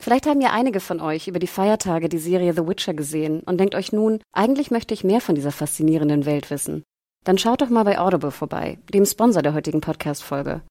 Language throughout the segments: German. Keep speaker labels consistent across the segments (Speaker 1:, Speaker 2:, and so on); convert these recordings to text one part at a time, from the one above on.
Speaker 1: vielleicht haben ja einige von euch über die Feiertage die Serie The Witcher gesehen und denkt euch nun, eigentlich möchte ich mehr von dieser faszinierenden Welt wissen. Dann schaut doch mal bei Audible vorbei, dem Sponsor der heutigen Podcast-Folge.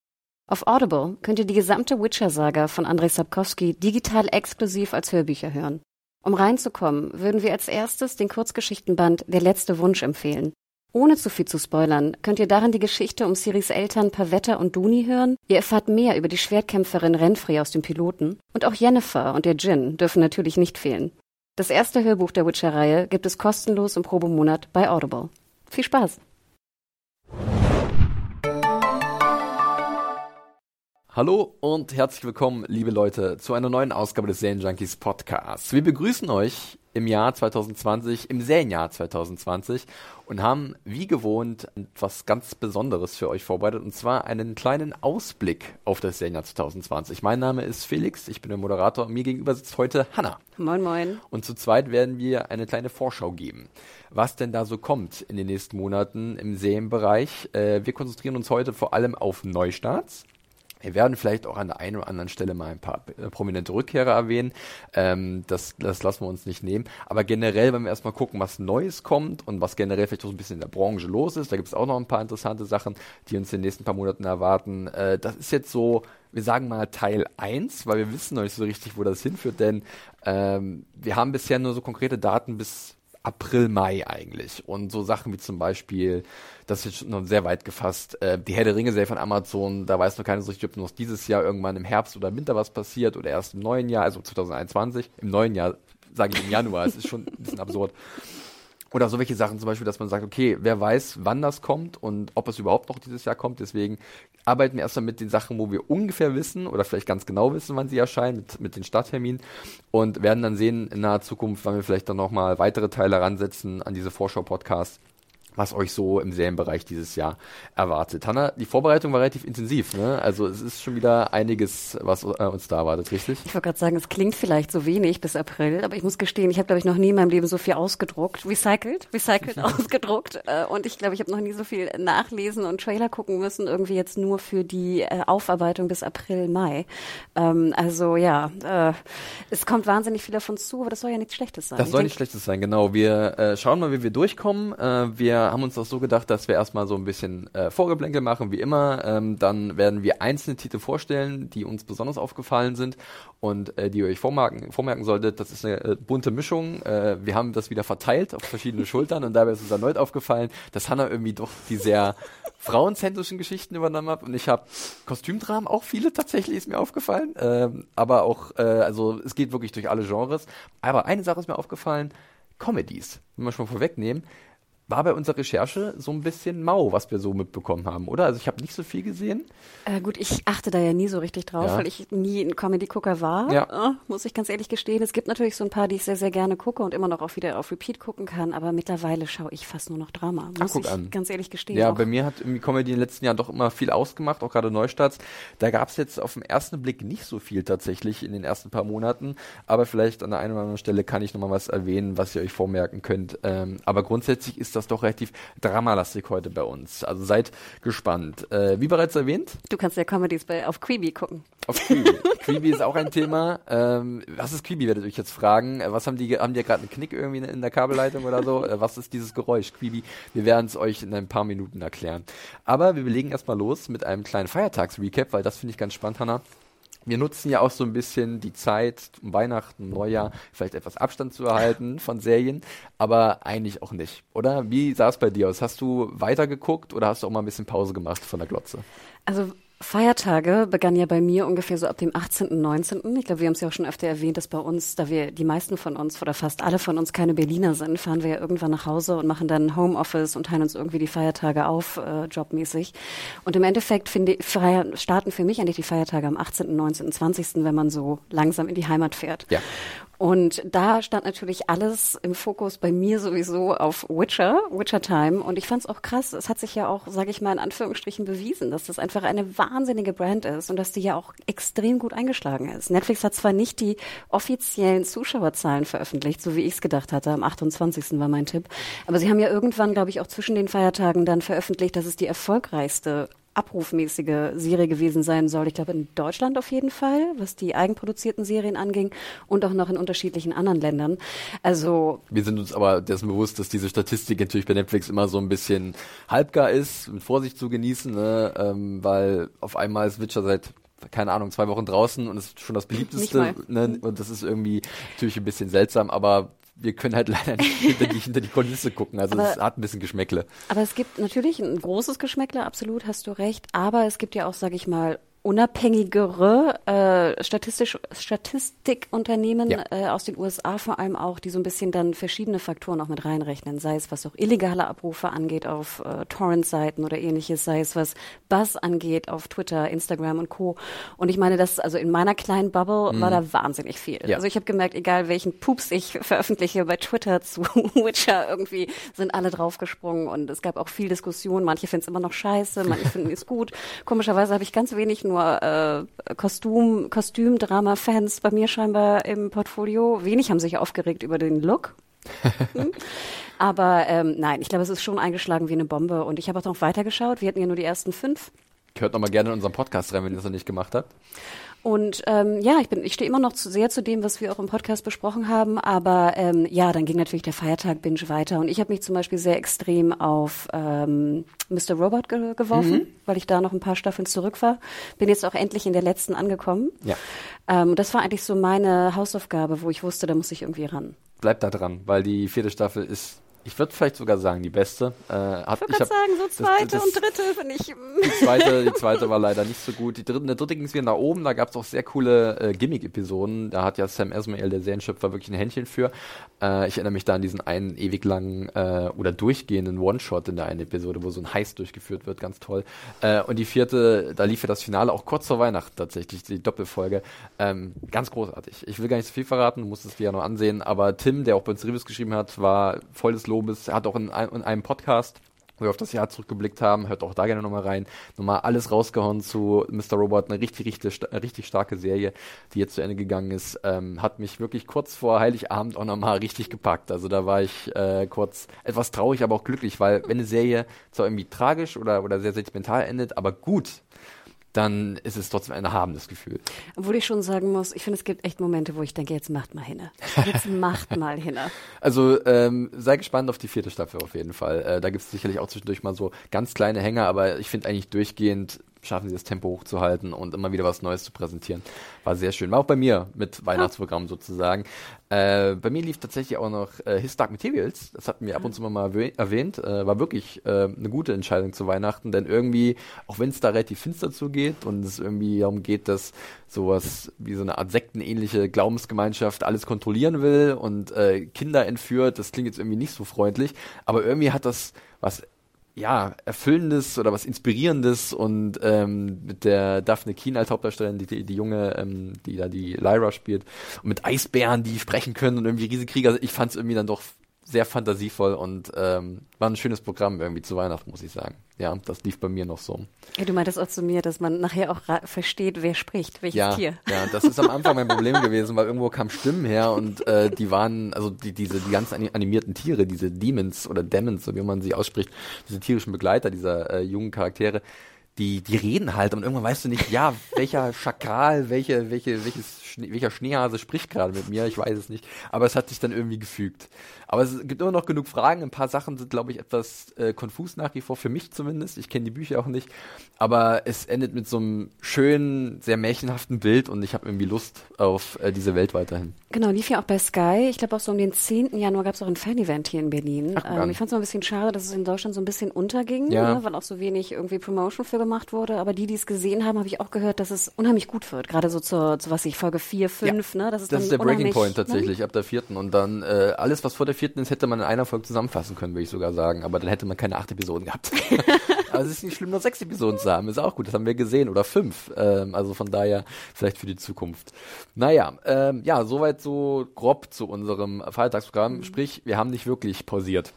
Speaker 1: Auf Audible könnt ihr die gesamte Witcher-Saga von Andrzej Sapkowski digital exklusiv als Hörbücher hören. Um reinzukommen, würden wir als erstes den Kurzgeschichtenband Der letzte Wunsch empfehlen. Ohne zu viel zu spoilern, könnt ihr darin die Geschichte um Ciris Eltern Pavetta und Duni hören. Ihr erfahrt mehr über die Schwertkämpferin Renfrey aus dem Piloten. Und auch Jennifer und der Djinn dürfen natürlich nicht fehlen. Das erste Hörbuch der Witcher-Reihe gibt es kostenlos im Probemonat bei Audible. Viel Spaß!
Speaker 2: Hallo und herzlich willkommen, liebe Leute, zu einer neuen Ausgabe des Serienjunkies Podcasts. Wir begrüßen euch im Jahr 2020, im Serienjahr 2020 und haben wie gewohnt etwas ganz Besonderes für euch vorbereitet und zwar einen kleinen Ausblick auf das Serienjahr 2020. Mein Name ist Felix, ich bin der Moderator und mir gegenüber sitzt heute Hanna.
Speaker 1: Moin, moin.
Speaker 2: Und zu zweit werden wir eine kleine Vorschau geben, was denn da so kommt in den nächsten Monaten im Serienbereich. Äh, wir konzentrieren uns heute vor allem auf Neustarts. Wir werden vielleicht auch an der einen oder anderen Stelle mal ein paar äh, prominente Rückkehrer erwähnen. Ähm, das, das lassen wir uns nicht nehmen. Aber generell, wenn wir erstmal gucken, was Neues kommt und was generell vielleicht auch ein bisschen in der Branche los ist, da gibt es auch noch ein paar interessante Sachen, die uns in den nächsten paar Monaten erwarten. Äh, das ist jetzt so, wir sagen mal Teil 1, weil wir wissen noch nicht so richtig, wo das hinführt, denn ähm, wir haben bisher nur so konkrete Daten bis April, Mai eigentlich. Und so Sachen wie zum Beispiel, das ist schon noch sehr weit gefasst, äh, die Herr der Ringe-Serie von Amazon, da weiß noch keiner so richtig, ob noch dieses Jahr irgendwann im Herbst oder im Winter was passiert oder erst im neuen Jahr, also 2021. Im neuen Jahr, sage ich im Januar, es ist schon ein bisschen absurd. Oder so welche Sachen zum Beispiel, dass man sagt, okay, wer weiß, wann das kommt und ob es überhaupt noch dieses Jahr kommt. Deswegen arbeiten wir erstmal mit den Sachen, wo wir ungefähr wissen oder vielleicht ganz genau wissen, wann sie erscheinen, mit, mit den Startterminen und werden dann sehen in naher Zukunft, wann wir vielleicht dann nochmal weitere Teile heransetzen an diese Vorschau-Podcasts was euch so im Serienbereich dieses Jahr erwartet. Hanna, die Vorbereitung war relativ intensiv, ne? Also es ist schon wieder einiges, was äh, uns da erwartet, richtig?
Speaker 1: Ich wollte gerade sagen, es klingt vielleicht so wenig bis April, aber ich muss gestehen, ich habe, glaube ich, noch nie in meinem Leben so viel ausgedruckt, recycelt, recycelt, ausgedruckt. Äh, und ich glaube, ich habe noch nie so viel nachlesen und Trailer gucken müssen, irgendwie jetzt nur für die äh, Aufarbeitung bis April, Mai. Ähm, also ja, äh, es kommt wahnsinnig viel auf uns zu, aber das soll ja nichts Schlechtes sein.
Speaker 2: Das soll nichts Schlechtes sein, genau. Wir äh, schauen mal, wie wir durchkommen. Äh, wir haben uns das so gedacht, dass wir erstmal so ein bisschen äh, Vorgeblänkel machen, wie immer. Ähm, dann werden wir einzelne Titel vorstellen, die uns besonders aufgefallen sind und äh, die ihr euch vormerken, vormerken solltet. Das ist eine äh, bunte Mischung. Äh, wir haben das wieder verteilt auf verschiedene Schultern und dabei ist uns erneut aufgefallen, dass Hannah irgendwie doch die sehr frauenzentrischen Geschichten übernommen hat und ich habe Kostümdramen auch viele tatsächlich ist mir aufgefallen, ähm, aber auch äh, also es geht wirklich durch alle Genres. Aber eine Sache ist mir aufgefallen: Comedies, wenn wir schon mal vorwegnehmen war bei unserer Recherche so ein bisschen mau, was wir so mitbekommen haben, oder? Also ich habe nicht so viel gesehen.
Speaker 1: Äh, gut, ich achte da ja nie so richtig drauf, ja. weil ich nie ein Comedy-Gucker war, ja. äh, muss ich ganz ehrlich gestehen. Es gibt natürlich so ein paar, die ich sehr, sehr gerne gucke und immer noch auch wieder auf Repeat gucken kann, aber mittlerweile schaue ich fast nur noch Drama, muss Ach, ich an. ganz ehrlich gestehen.
Speaker 2: Ja, auch. bei mir hat irgendwie Comedy in den letzten Jahren doch immer viel ausgemacht, auch gerade Neustarts. Da gab es jetzt auf den ersten Blick nicht so viel tatsächlich in den ersten paar Monaten, aber vielleicht an der einen oder anderen Stelle kann ich nochmal was erwähnen, was ihr euch vormerken könnt. Ähm, aber grundsätzlich ist das doch relativ dramalastig heute bei uns. Also seid gespannt. Äh, wie bereits erwähnt.
Speaker 1: Du kannst ja Comedies bei, auf Quibi gucken.
Speaker 2: Auf Quibi. Quibi ist auch ein Thema. Ähm, was ist Quibi, werdet ihr euch jetzt fragen. Äh, was haben die, haben die gerade einen Knick irgendwie in der Kabelleitung oder so? Äh, was ist dieses Geräusch? Quibi. Wir werden es euch in ein paar Minuten erklären. Aber wir legen erstmal los mit einem kleinen Feiertags-Recap, weil das finde ich ganz spannend, Hannah wir nutzen ja auch so ein bisschen die Zeit um Weihnachten, Neujahr, vielleicht etwas Abstand zu erhalten von Serien, aber eigentlich auch nicht, oder? Wie sah es bei dir aus? Hast du weitergeguckt oder hast du auch mal ein bisschen Pause gemacht von der Glotze?
Speaker 1: Also Feiertage begann ja bei mir ungefähr so ab dem 18., 19. Ich glaube, wir haben es ja auch schon öfter erwähnt, dass bei uns, da wir die meisten von uns oder fast alle von uns keine Berliner sind, fahren wir ja irgendwann nach Hause und machen dann Homeoffice und teilen uns irgendwie die Feiertage auf, äh, jobmäßig. Und im Endeffekt finde Feier, starten für mich eigentlich die Feiertage am 18., 19., 20., wenn man so langsam in die Heimat fährt.
Speaker 2: Ja.
Speaker 1: Und da stand natürlich alles im Fokus bei mir sowieso auf Witcher, Witcher Time. Und ich fand es auch krass. Es hat sich ja auch, sage ich mal in Anführungsstrichen, bewiesen, dass das einfach eine wahnsinnige Brand ist und dass die ja auch extrem gut eingeschlagen ist. Netflix hat zwar nicht die offiziellen Zuschauerzahlen veröffentlicht, so wie ich es gedacht hatte. Am 28. war mein Tipp. Aber sie haben ja irgendwann, glaube ich, auch zwischen den Feiertagen dann veröffentlicht, dass es die erfolgreichste abrufmäßige Serie gewesen sein soll. Ich glaube in Deutschland auf jeden Fall, was die eigenproduzierten Serien anging und auch noch in unterschiedlichen anderen Ländern. Also
Speaker 2: wir sind uns aber dessen bewusst, dass diese Statistik natürlich bei Netflix immer so ein bisschen halbgar ist, mit Vorsicht zu genießen, ne? ähm, weil auf einmal ist Witcher seit keine Ahnung, zwei Wochen draußen und ist schon das beliebteste. Ne? Und das ist irgendwie natürlich ein bisschen seltsam, aber wir können halt leider nicht hinter die, hinter die Kulisse gucken. Also aber, es hat ein bisschen Geschmäckle.
Speaker 1: Aber es gibt natürlich ein großes Geschmäckle, absolut, hast du recht. Aber es gibt ja auch, sage ich mal, unabhängigere äh, statistisch, Statistikunternehmen ja. äh, aus den USA vor allem auch, die so ein bisschen dann verschiedene Faktoren auch mit reinrechnen, sei es was auch illegale Abrufe angeht auf äh, Torrent-Seiten oder ähnliches, sei es was Buzz angeht auf Twitter, Instagram und Co. Und ich meine, das also in meiner kleinen Bubble mhm. war da wahnsinnig viel. Ja. Also ich habe gemerkt, egal welchen Pups ich veröffentliche bei Twitter zu Witcher, irgendwie sind alle draufgesprungen und es gab auch viel Diskussion. Manche finden es immer noch scheiße, manche finden es gut. Komischerweise habe ich ganz wenig nur äh, Kostüm, Kostümdrama-Fans bei mir scheinbar im Portfolio. Wenig haben sich aufgeregt über den Look. Hm? Aber ähm, nein, ich glaube, es ist schon eingeschlagen wie eine Bombe. Und ich habe auch noch weitergeschaut. Wir hatten ja nur die ersten fünf.
Speaker 2: Hört noch mal gerne in unseren Podcast rein, wenn ihr das noch nicht gemacht habt.
Speaker 1: Und ähm, ja, ich bin, ich stehe immer noch zu sehr zu dem, was wir auch im Podcast besprochen haben. Aber ähm, ja, dann ging natürlich der Feiertag Binge weiter. Und ich habe mich zum Beispiel sehr extrem auf ähm, Mr. Robot ge geworfen, mhm. weil ich da noch ein paar Staffeln zurück war. Bin jetzt auch endlich in der letzten angekommen.
Speaker 2: Ja.
Speaker 1: Ähm, das war eigentlich so meine Hausaufgabe, wo ich wusste, da muss ich irgendwie ran.
Speaker 2: Bleib da dran, weil die vierte Staffel ist ich würde vielleicht sogar sagen, die beste.
Speaker 1: Äh, hat, ich würde sagen, so zweite das, das, und dritte finde ich.
Speaker 2: Die zweite, die zweite war leider nicht so gut. Die dritte, der dritte ging es wieder nach oben. Da gab es auch sehr coole äh, Gimmick-Episoden. Da hat ja Sam Esmail, der Serienschöpfer, wirklich ein Händchen für. Äh, ich erinnere mich da an diesen einen ewig langen äh, oder durchgehenden One-Shot in der einen Episode, wo so ein Heist durchgeführt wird. Ganz toll. Äh, und die vierte, da lief ja das Finale auch kurz vor Weihnachten tatsächlich, die Doppelfolge. Ähm, ganz großartig. Ich will gar nicht so viel verraten, du musst es dir ja noch ansehen. Aber Tim, der auch bei uns Reviews geschrieben hat, war voll des Lobes. Er hat auch in, in einem Podcast wo wir auf das Jahr zurückgeblickt haben, hört auch da gerne nochmal rein. Nochmal alles rausgehauen zu Mr. Robot, eine richtig, richtig, richtig starke Serie, die jetzt zu Ende gegangen ist. Ähm, hat mich wirklich kurz vor Heiligabend auch nochmal richtig gepackt. Also da war ich äh, kurz etwas traurig, aber auch glücklich, weil wenn eine Serie zwar irgendwie tragisch oder, oder sehr sentimental endet, aber gut dann ist es trotzdem ein erhabenes Gefühl.
Speaker 1: Obwohl ich schon sagen muss, ich finde, es gibt echt Momente, wo ich denke, jetzt macht mal hinne. Jetzt macht mal hinne.
Speaker 2: Also ähm, sei gespannt auf die vierte Staffel auf jeden Fall. Äh, da gibt es sicherlich auch zwischendurch mal so ganz kleine Hänger, aber ich finde eigentlich durchgehend schaffen sie das Tempo hochzuhalten und immer wieder was Neues zu präsentieren. War sehr schön. War auch bei mir mit Weihnachtsprogramm sozusagen. Äh, bei mir lief tatsächlich auch noch äh, His Dark Materials. Das hatten wir ab und zu mal erwähnt. Äh, war wirklich äh, eine gute Entscheidung zu Weihnachten, denn irgendwie, auch wenn es da relativ finster zugeht und es irgendwie darum geht, dass sowas wie so eine Art sektenähnliche Glaubensgemeinschaft alles kontrollieren will und äh, Kinder entführt, das klingt jetzt irgendwie nicht so freundlich, aber irgendwie hat das was ja, Erfüllendes oder was Inspirierendes und ähm, mit der Daphne Keen als Hauptdarstellerin, die, die, die junge, ähm, die da die Lyra spielt, und mit Eisbären, die sprechen können und irgendwie Riesenkrieger. Also ich fand es irgendwie dann doch sehr fantasievoll und ähm, war ein schönes Programm irgendwie zu Weihnachten, muss ich sagen. Ja, das lief bei mir noch so.
Speaker 1: Ja, du meintest auch zu mir, dass man nachher auch versteht, wer spricht, welches
Speaker 2: ja,
Speaker 1: Tier.
Speaker 2: Ja, das ist am Anfang mein Problem gewesen, weil irgendwo kamen Stimmen her und äh, die waren, also die, diese die ganzen animierten Tiere, diese Demons oder Demons, so wie man sie ausspricht, diese tierischen Begleiter dieser äh, jungen Charaktere, die, die reden halt und irgendwann weißt du nicht, ja, welcher Schakal, welche, welche, welches, welcher Schneehase spricht gerade mit mir, ich weiß es nicht. Aber es hat sich dann irgendwie gefügt. Aber es gibt immer noch genug Fragen. Ein paar Sachen sind, glaube ich, etwas äh, konfus nach wie vor, für mich zumindest. Ich kenne die Bücher auch nicht. Aber es endet mit so einem schönen, sehr märchenhaften Bild und ich habe irgendwie Lust auf äh, diese Welt weiterhin.
Speaker 1: Genau, lief ja auch bei Sky. Ich glaube auch so um den 10. Januar gab es auch ein Fan-Event hier in Berlin. Ach, ähm, ich fand es mal ein bisschen schade, dass es in Deutschland so ein bisschen unterging,
Speaker 2: ja.
Speaker 1: ne, weil auch so wenig irgendwie Promotion für gemacht wurde, aber die, die es gesehen haben, habe ich auch gehört, dass es unheimlich gut wird. Gerade so zur, zu was ich, Folge 4, 5, ja, ne?
Speaker 2: Das ist, das ist der Breaking Point ne? tatsächlich, ne? ab der vierten. Und dann äh, alles, was vor der ist, hätte man in einer Folge zusammenfassen können, würde ich sogar sagen. Aber dann hätte man keine acht Episoden gehabt. also es ist nicht schlimm, nur sechs Episoden zu haben. Ist auch gut, das haben wir gesehen. Oder fünf. Ähm, also von daher vielleicht für die Zukunft. Naja, ähm, ja, soweit so grob zu unserem Feiertagsprogramm. Mhm. Sprich, wir haben nicht wirklich pausiert.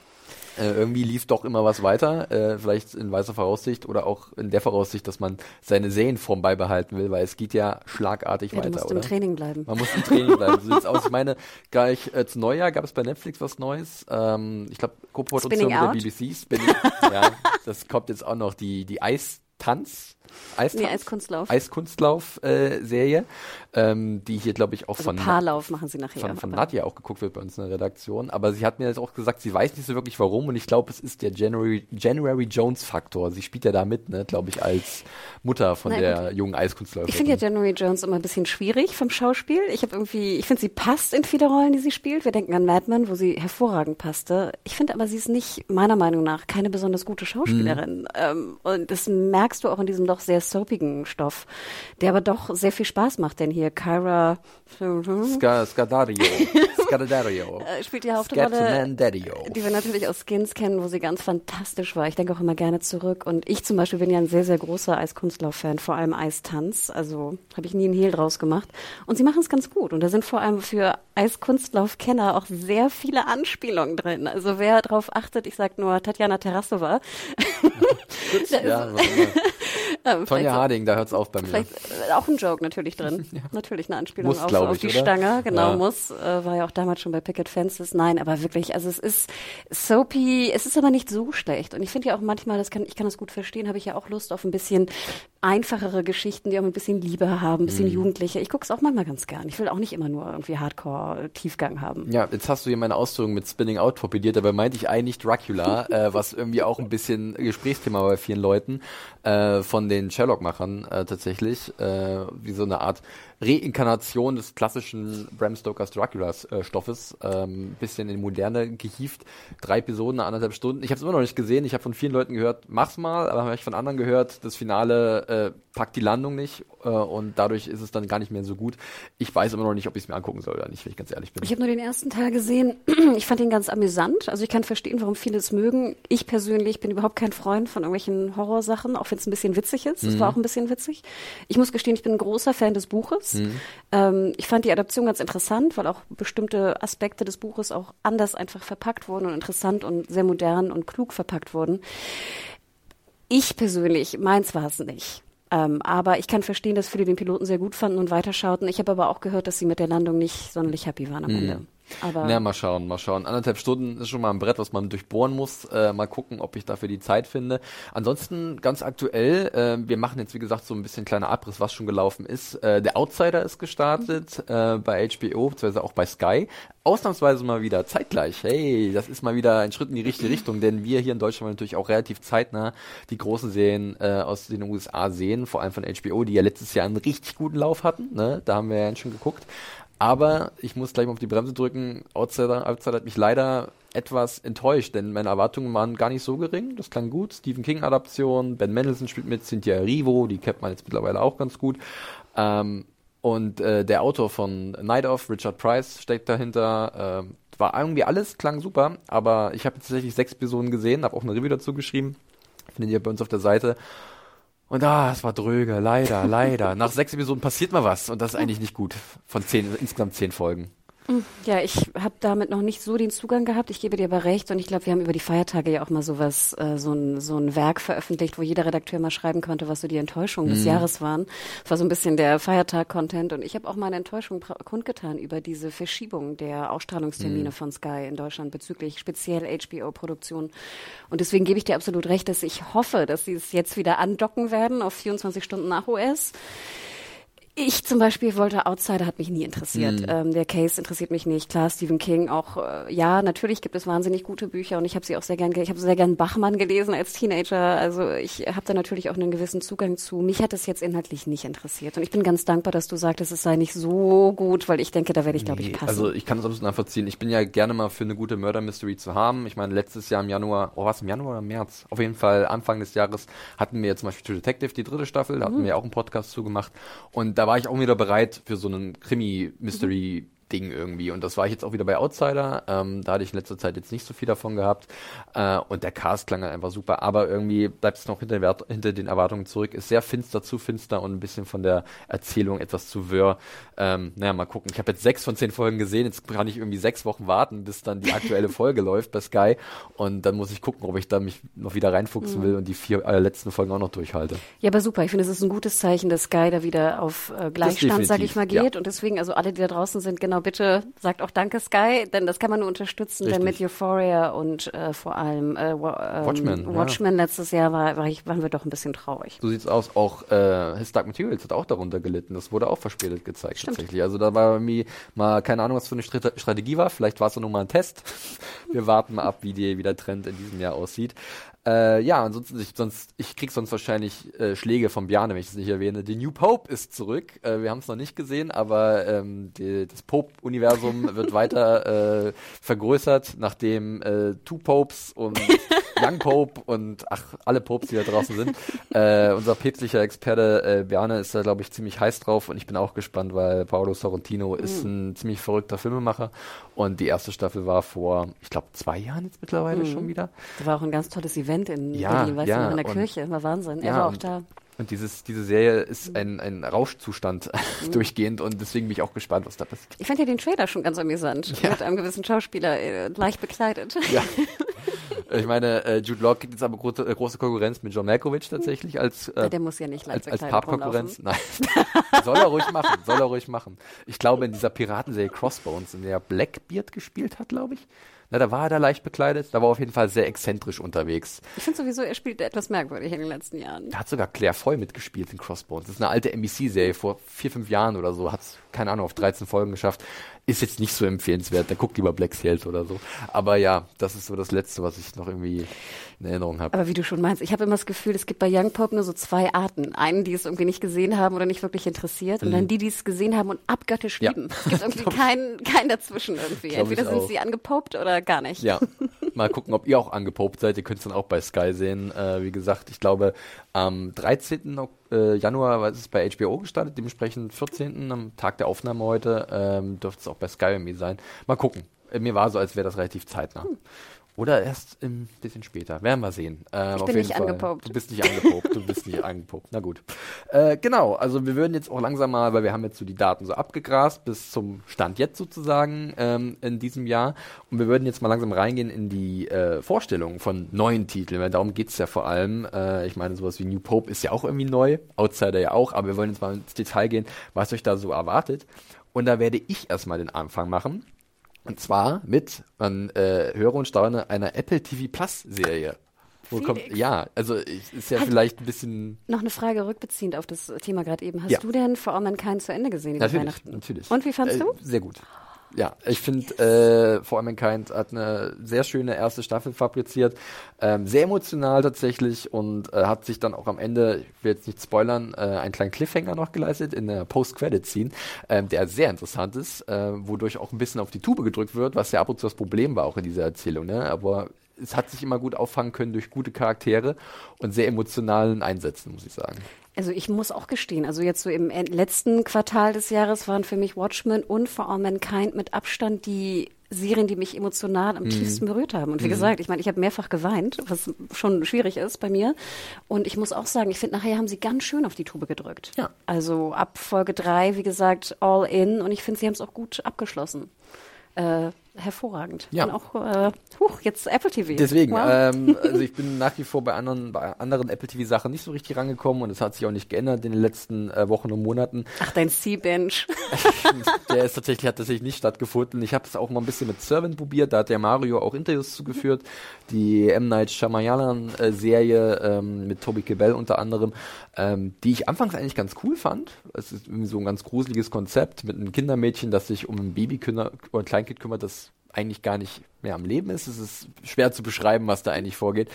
Speaker 2: Äh, irgendwie lief doch immer was weiter, äh, vielleicht in weißer Voraussicht oder auch in der Voraussicht, dass man seine Serienform beibehalten will, weil es geht ja schlagartig
Speaker 1: ja,
Speaker 2: weiter.
Speaker 1: Musst
Speaker 2: oder?
Speaker 1: im Training bleiben.
Speaker 2: Man muss im Training bleiben. So sieht's aus. Ich meine, gleich äh, zu Neujahr gab es bei Netflix was Neues. Ähm, ich glaube, Co-Produktion mit der BBC. Spinning, ja, das kommt jetzt auch noch die die Eistanz
Speaker 1: Eistanz? Nee, Eiskunstlauf.
Speaker 2: Eiskunstlauf-Serie, äh, ähm, die hier, glaube ich, auch
Speaker 1: also
Speaker 2: von,
Speaker 1: Paarlauf machen sie nachher.
Speaker 2: Von, von Nadja auch geguckt wird bei uns in der Redaktion. Aber sie hat mir jetzt auch gesagt, sie weiß nicht so wirklich warum und ich glaube, es ist der January, January Jones-Faktor. Sie spielt ja da mit, ne, glaube ich, als Mutter von Na, der gut. jungen Eiskunstläuferin.
Speaker 1: Ich finde ja January Jones immer ein bisschen schwierig vom Schauspiel. Ich habe irgendwie, ich finde, sie passt in viele Rollen, die sie spielt. Wir denken an Mad Men, wo sie hervorragend passte. Ich finde aber, sie ist nicht, meiner Meinung nach, keine besonders gute Schauspielerin. Mhm. Ähm, und das merkst du auch in diesem doch sehr soapigen Stoff, der aber doch sehr viel Spaß macht, denn hier Kyra
Speaker 2: Sc Scadario. Scadario.
Speaker 1: Äh, spielt die Hauptrolle, die wir natürlich aus Skins kennen, wo sie ganz fantastisch war. Ich denke auch immer gerne zurück und ich zum Beispiel bin ja ein sehr, sehr großer Eiskunstlauf-Fan, vor allem Eistanz, also habe ich nie einen Hehl draus gemacht und sie machen es ganz gut und da sind vor allem für Eiskunstlauf-Kenner auch sehr viele Anspielungen drin. Also wer darauf achtet, ich sag nur Tatjana Terasova.
Speaker 2: ja, ähm, Tonja Harding, da hört es auf bei mir.
Speaker 1: Vielleicht äh, auch ein Joke natürlich drin. ja. Natürlich eine Anspielung muss, auf, auf ich, die oder? Stange. Genau, ja. muss. Äh, war ja auch damals schon bei Picket Fences. Nein, aber wirklich, also es ist soapy, es ist aber nicht so schlecht. Und ich finde ja auch manchmal, das kann, ich kann das gut verstehen, habe ich ja auch Lust auf ein bisschen einfachere Geschichten, die auch ein bisschen Liebe haben, ein bisschen mhm. jugendliche. Ich gucke es auch manchmal ganz gern. Ich will auch nicht immer nur irgendwie Hardcore-Tiefgang haben.
Speaker 2: Ja, jetzt hast du hier meine Ausführungen mit Spinning Out torpediert, dabei meinte ich eigentlich Dracula, äh, was irgendwie auch ein bisschen Gesprächsthema bei vielen Leuten äh, von den Sherlock-Machern äh, tatsächlich, äh, wie so eine Art Reinkarnation des klassischen Bram Stokers Draculas äh, Stoffes, ähm, bisschen in Moderne gehieft. Drei Episoden, anderthalb Stunden. Ich habe es immer noch nicht gesehen. Ich habe von vielen Leuten gehört, mach's mal, aber habe ich von anderen gehört, das Finale äh, packt die Landung nicht äh, und dadurch ist es dann gar nicht mehr so gut. Ich weiß immer noch nicht, ob ich es mir angucken soll oder nicht, wenn ich ganz ehrlich bin.
Speaker 1: Ich habe nur den ersten Teil gesehen. Ich fand ihn ganz amüsant. Also ich kann verstehen, warum viele es mögen. Ich persönlich bin überhaupt kein Freund von irgendwelchen Horrorsachen, auch wenn es ein bisschen witzig ist. Es mhm. war auch ein bisschen witzig. Ich muss gestehen, ich bin ein großer Fan des Buches. Mhm. Ähm, ich fand die Adaption ganz interessant, weil auch bestimmte Aspekte des Buches auch anders einfach verpackt wurden und interessant und sehr modern und klug verpackt wurden. Ich persönlich, meins war es nicht. Ähm, aber ich kann verstehen, dass viele den Piloten sehr gut fanden und weiterschauten. Ich habe aber auch gehört, dass sie mit der Landung nicht sonderlich happy waren am mhm. Ende.
Speaker 2: Aber Na, mal schauen, mal schauen. Anderthalb Stunden ist schon mal ein Brett, was man durchbohren muss. Äh, mal gucken, ob ich dafür die Zeit finde. Ansonsten ganz aktuell, äh, wir machen jetzt wie gesagt so ein bisschen kleiner Abriss, was schon gelaufen ist. Äh, der Outsider ist gestartet äh, bei HBO, beziehungsweise auch bei Sky. Ausnahmsweise mal wieder zeitgleich. Hey, das ist mal wieder ein Schritt in die richtige Richtung, denn wir hier in Deutschland natürlich auch relativ zeitnah die großen Serien äh, aus den USA sehen, vor allem von HBO, die ja letztes Jahr einen richtig guten Lauf hatten. Ne? Da haben wir ja schon geguckt. Aber ich muss gleich mal auf die Bremse drücken. Outsider, Outsider hat mich leider etwas enttäuscht, denn meine Erwartungen waren gar nicht so gering. Das klang gut. Stephen King Adaption, Ben Mendelssohn spielt mit, Cynthia Rivo, die kennt man jetzt mittlerweile auch ganz gut. Ähm, und äh, der Autor von Night of, Richard Price, steckt dahinter. Äh, war irgendwie alles, klang super, aber ich habe tatsächlich sechs Episoden gesehen, habe auch eine Review dazu geschrieben. Findet ihr bei uns auf der Seite. Und ah, es war dröge, leider, leider. Nach sechs Episoden passiert mal was und das ist eigentlich nicht gut. Von zehn, insgesamt zehn Folgen.
Speaker 1: Ja, ich habe damit noch nicht so den Zugang gehabt. Ich gebe dir aber recht und ich glaube, wir haben über die Feiertage ja auch mal sowas, äh, so, ein, so ein Werk veröffentlicht, wo jeder Redakteur mal schreiben konnte, was so die Enttäuschungen mhm. des Jahres waren. Das war so ein bisschen der Feiertag-Content und ich habe auch meine Enttäuschung kundgetan über diese Verschiebung der Ausstrahlungstermine mhm. von Sky in Deutschland bezüglich speziell HBO-Produktion. Und deswegen gebe ich dir absolut recht, dass ich hoffe, dass sie es jetzt wieder andocken werden auf 24 Stunden nach US Ich zum Beispiel wollte Outsider, hat mich nie interessiert.
Speaker 2: Mhm.
Speaker 1: Ähm, der Case interessiert mich nicht. Klar, Stephen King auch, äh, ja, natürlich gibt es wahnsinnig gute Bücher und ich habe sie auch sehr gern, ge- ich habe sehr gern Bachmann gelesen als Teenager. Also ich habe da natürlich auch einen gewissen Zugang zu. Mich hat es jetzt inhaltlich nicht interessiert und ich bin ganz dankbar, dass du sagtest, es sei nicht so gut, weil ich denke, da werde ich, glaube ich,
Speaker 2: Nee,
Speaker 1: passen.
Speaker 2: Also ich kann es absolut nachvollziehen. Ich bin ja gerne mal für eine gute Murder Mystery zu haben. Ich meine, letztes Jahr im Januar, oh was, im Januar oder März? Auf jeden Fall Anfang des Jahres hatten wir zum Beispiel True Detective, die dritte Staffel, da hatten wir auch einen Podcast zugemacht. Und da war ich auch wieder bereit für so einen Krimi-Mystery- Ding irgendwie. Und das war ich jetzt auch wieder bei Outsider. Ähm, da hatte ich in letzter Zeit jetzt nicht so viel davon gehabt. Äh, und der Cast klang halt einfach super. Aber irgendwie bleibt es noch hinter, hinter den Erwartungen zurück. Ist sehr finster, zu finster und ein bisschen von der Erzählung etwas zu wirr. Ähm, naja, mal gucken. Ich habe jetzt sechs von zehn Folgen gesehen. Jetzt kann ich irgendwie sechs Wochen warten, bis dann die aktuelle Folge läuft bei Sky. Und dann muss ich gucken, ob ich da mich noch wieder reinfuchsen will und die vier äh, letzten Folgen auch noch durchhalte.
Speaker 1: Ja, aber super. Ich finde, es ist ein gutes Zeichen, dass Sky da wieder auf äh, Gleichstand, sag ich mal,
Speaker 2: ja.
Speaker 1: geht. Und deswegen, also alle, die da draußen sind, genau bitte sagt auch Danke Sky, denn das kann man nur unterstützen, denn mit
Speaker 2: Richtig.
Speaker 1: Euphoria und äh, vor allem äh, wa- ähm,
Speaker 2: Watchmen, ja.
Speaker 1: Watchmen letztes Jahr war, war ich, waren wir doch ein bisschen traurig.
Speaker 2: So sieht's aus. Auch äh, His Dark Materials hat auch darunter gelitten. Das wurde auch verspätet gezeigt
Speaker 1: Stimmt.
Speaker 2: tatsächlich. Also da war irgendwie mal keine Ahnung, was für eine Strate- Strategie war. Vielleicht war es nur mal ein Test. Wir warten mal ab, wie, die, wie der Trend in diesem Jahr aussieht. Äh, ja, ansonsten, ich, sonst, ich krieg sonst wahrscheinlich äh, Schläge von Bjarne, wenn ich es nicht erwähne. The New Pope ist zurück. Äh, wir haben es noch nicht gesehen, aber ähm, die, das Pope-Universum wird weiter äh, vergrößert, nachdem äh, Two Popes und Young Pope und ach, alle Popes, die da draußen sind. Äh, unser päpstlicher Experte äh, Bjarne ist da, glaube ich, ziemlich heiß drauf und ich bin auch gespannt, weil Paolo Sorrentino ist ein ziemlich verrückter Filmemacher und die erste Staffel war vor, ich glaube, zwei Jahren jetzt mittlerweile schon wieder.
Speaker 1: Das war auch ein ganz tolles Event in
Speaker 2: Ja,
Speaker 1: Berlin, weißt
Speaker 2: ja,
Speaker 1: du, in der Kirche. War Wahnsinn. Er
Speaker 2: Ja,
Speaker 1: war auch da.
Speaker 2: Und dieses, diese Serie ist ein, ein Rauschzustand durchgehend und deswegen bin ich auch gespannt, was da passiert.
Speaker 1: Ich fand ja den Trailer schon ganz amüsant.
Speaker 2: Ja.
Speaker 1: Mit einem gewissen Schauspieler, äh, leicht bekleidet.
Speaker 2: Ja. Ich meine, äh, Jude Law kriegt jetzt aber große, äh, große Konkurrenz mit John Malkovich tatsächlich als, äh,
Speaker 1: Der muss ja nicht
Speaker 2: als, als
Speaker 1: rumlaufen.
Speaker 2: Nein. soll er ruhig machen, soll er ruhig machen. Ich glaube, in dieser Piratenserie Crossbones, in der Blackbeard gespielt hat, glaube ich. Na, da war er da leicht bekleidet. Da war er auf jeden Fall sehr exzentrisch unterwegs.
Speaker 1: Ich finde sowieso, er spielt etwas merkwürdig in den letzten Jahren.
Speaker 2: Da hat sogar Claire Foy mitgespielt in Crossbones. Das ist eine alte NBC-Serie vor vier, fünf Jahren oder so. Hat keine Ahnung, auf 13 Folgen geschafft. Ist jetzt nicht so empfehlenswert. Dann guckt lieber Black Sails oder so. Aber ja, das ist so das Letzte, was ich noch irgendwie in Erinnerung habe.
Speaker 1: Aber wie du schon meinst, ich habe immer das Gefühl, es gibt bei Young Pope nur so zwei Arten. Einen, die es irgendwie nicht gesehen haben oder nicht wirklich interessiert, und dann die, die es gesehen haben und abgöttisch
Speaker 2: Mhm. Ja.
Speaker 1: lieben. Es gibt irgendwie keinen kein dazwischen irgendwie.
Speaker 2: Glaub
Speaker 1: Entweder sind sie angepopt oder gar nicht.
Speaker 2: Ja, mal gucken, ob ihr auch angepopt seid. Ihr könnt es dann auch bei Sky sehen. Äh, wie gesagt, ich glaube, am 13. Ok- äh, Januar war es bei HBO gestartet, dementsprechend 14. am Tag der Aufnahme heute ähm, dürfte es auch bei Sky irgendwie sein. Mal gucken. Äh, mir war so, als wäre das relativ zeitnah. Oder erst ein bisschen später. Werden wir sehen. Ähm,
Speaker 1: Ich
Speaker 2: auf
Speaker 1: bin
Speaker 2: jeden
Speaker 1: nicht
Speaker 2: Fall.
Speaker 1: angepopt.
Speaker 2: Du bist nicht angepopt. du bist nicht angepopt. Na gut. Äh, genau, also wir würden jetzt auch langsam mal, weil wir haben jetzt so die Daten so abgegrast bis zum Stand jetzt sozusagen ähm, in diesem Jahr. Und wir würden jetzt mal langsam reingehen in die äh, Vorstellung von neuen Titeln, weil darum geht's ja vor allem. Äh, ich meine, sowas wie New Pope ist ja auch irgendwie neu, Outsider ja auch, aber wir wollen jetzt mal ins Detail gehen, was euch da so erwartet. Und da werde ich erstmal den Anfang machen. Und zwar mit, man äh, höre und staune, einer Apple TV Plus Serie. Wo kommt, ja, also ich- ist ja
Speaker 1: Halt.
Speaker 2: vielleicht ein bisschen.
Speaker 1: Noch eine Frage rückbeziehend auf das Thema gerade eben. Hast
Speaker 2: Ja.
Speaker 1: du denn For All Mankind zu Ende gesehen über
Speaker 2: Natürlich,
Speaker 1: Weihnachten?
Speaker 2: natürlich.
Speaker 1: Und wie fandst
Speaker 2: äh,
Speaker 1: du?
Speaker 2: Sehr gut. Ja, ich finde, äh, For All Mankind hat eine sehr schöne erste Staffel fabriziert. Ähm, sehr emotional tatsächlich und äh, hat sich dann auch am Ende, ich will jetzt nicht spoilern, äh, einen kleinen Cliffhanger noch geleistet in der Post-Credit-Scene, ähm, der sehr interessant ist, äh, wodurch auch ein bisschen auf die Tube gedrückt wird, was ja ab und zu das Problem war auch in dieser Erzählung. Ne? Aber es hat sich immer gut auffangen können durch gute Charaktere und sehr emotionalen Einsätzen, muss ich sagen.
Speaker 1: Also ich muss auch gestehen, also jetzt so im en- letzten Quartal des Jahres waren für mich Watchmen und For All Mankind mit Abstand die Serien, die mich emotional am tiefsten berührt haben. Und wie gesagt, ich meine, ich habe mehrfach geweint, was schon schwierig ist bei mir. Und ich muss auch sagen, ich finde, nachher haben sie ganz schön auf die Tube gedrückt.
Speaker 2: Ja.
Speaker 1: Also ab Folge drei, wie gesagt, all in. Und ich finde, sie haben es auch gut abgeschlossen. Äh, hervorragend.
Speaker 2: Ja.
Speaker 1: Und auch, äh, huch, jetzt Apple TV.
Speaker 2: Deswegen,
Speaker 1: Wow.
Speaker 2: ähm, also ich bin nach wie vor bei anderen, bei anderen Apple TV-Sachen nicht so richtig rangekommen und es hat sich auch nicht geändert in den letzten äh, Wochen und Monaten.
Speaker 1: Ach, dein C-Bench.
Speaker 2: Der ist tatsächlich, hat tatsächlich nicht stattgefunden. Ich habe es auch mal ein bisschen mit Servant probiert, da hat der Mario auch Interviews zugeführt. Die M. Night Shyamalan-Serie ähm, mit Toby Kebbell unter anderem, ähm, die ich anfangs eigentlich ganz cool fand. Es ist irgendwie so ein ganz gruseliges Konzept mit einem Kindermädchen, das sich um ein Baby ein Kleinkind kümmert, das eigentlich gar nicht mehr am Leben ist. Es ist schwer zu beschreiben, was da eigentlich vorgeht.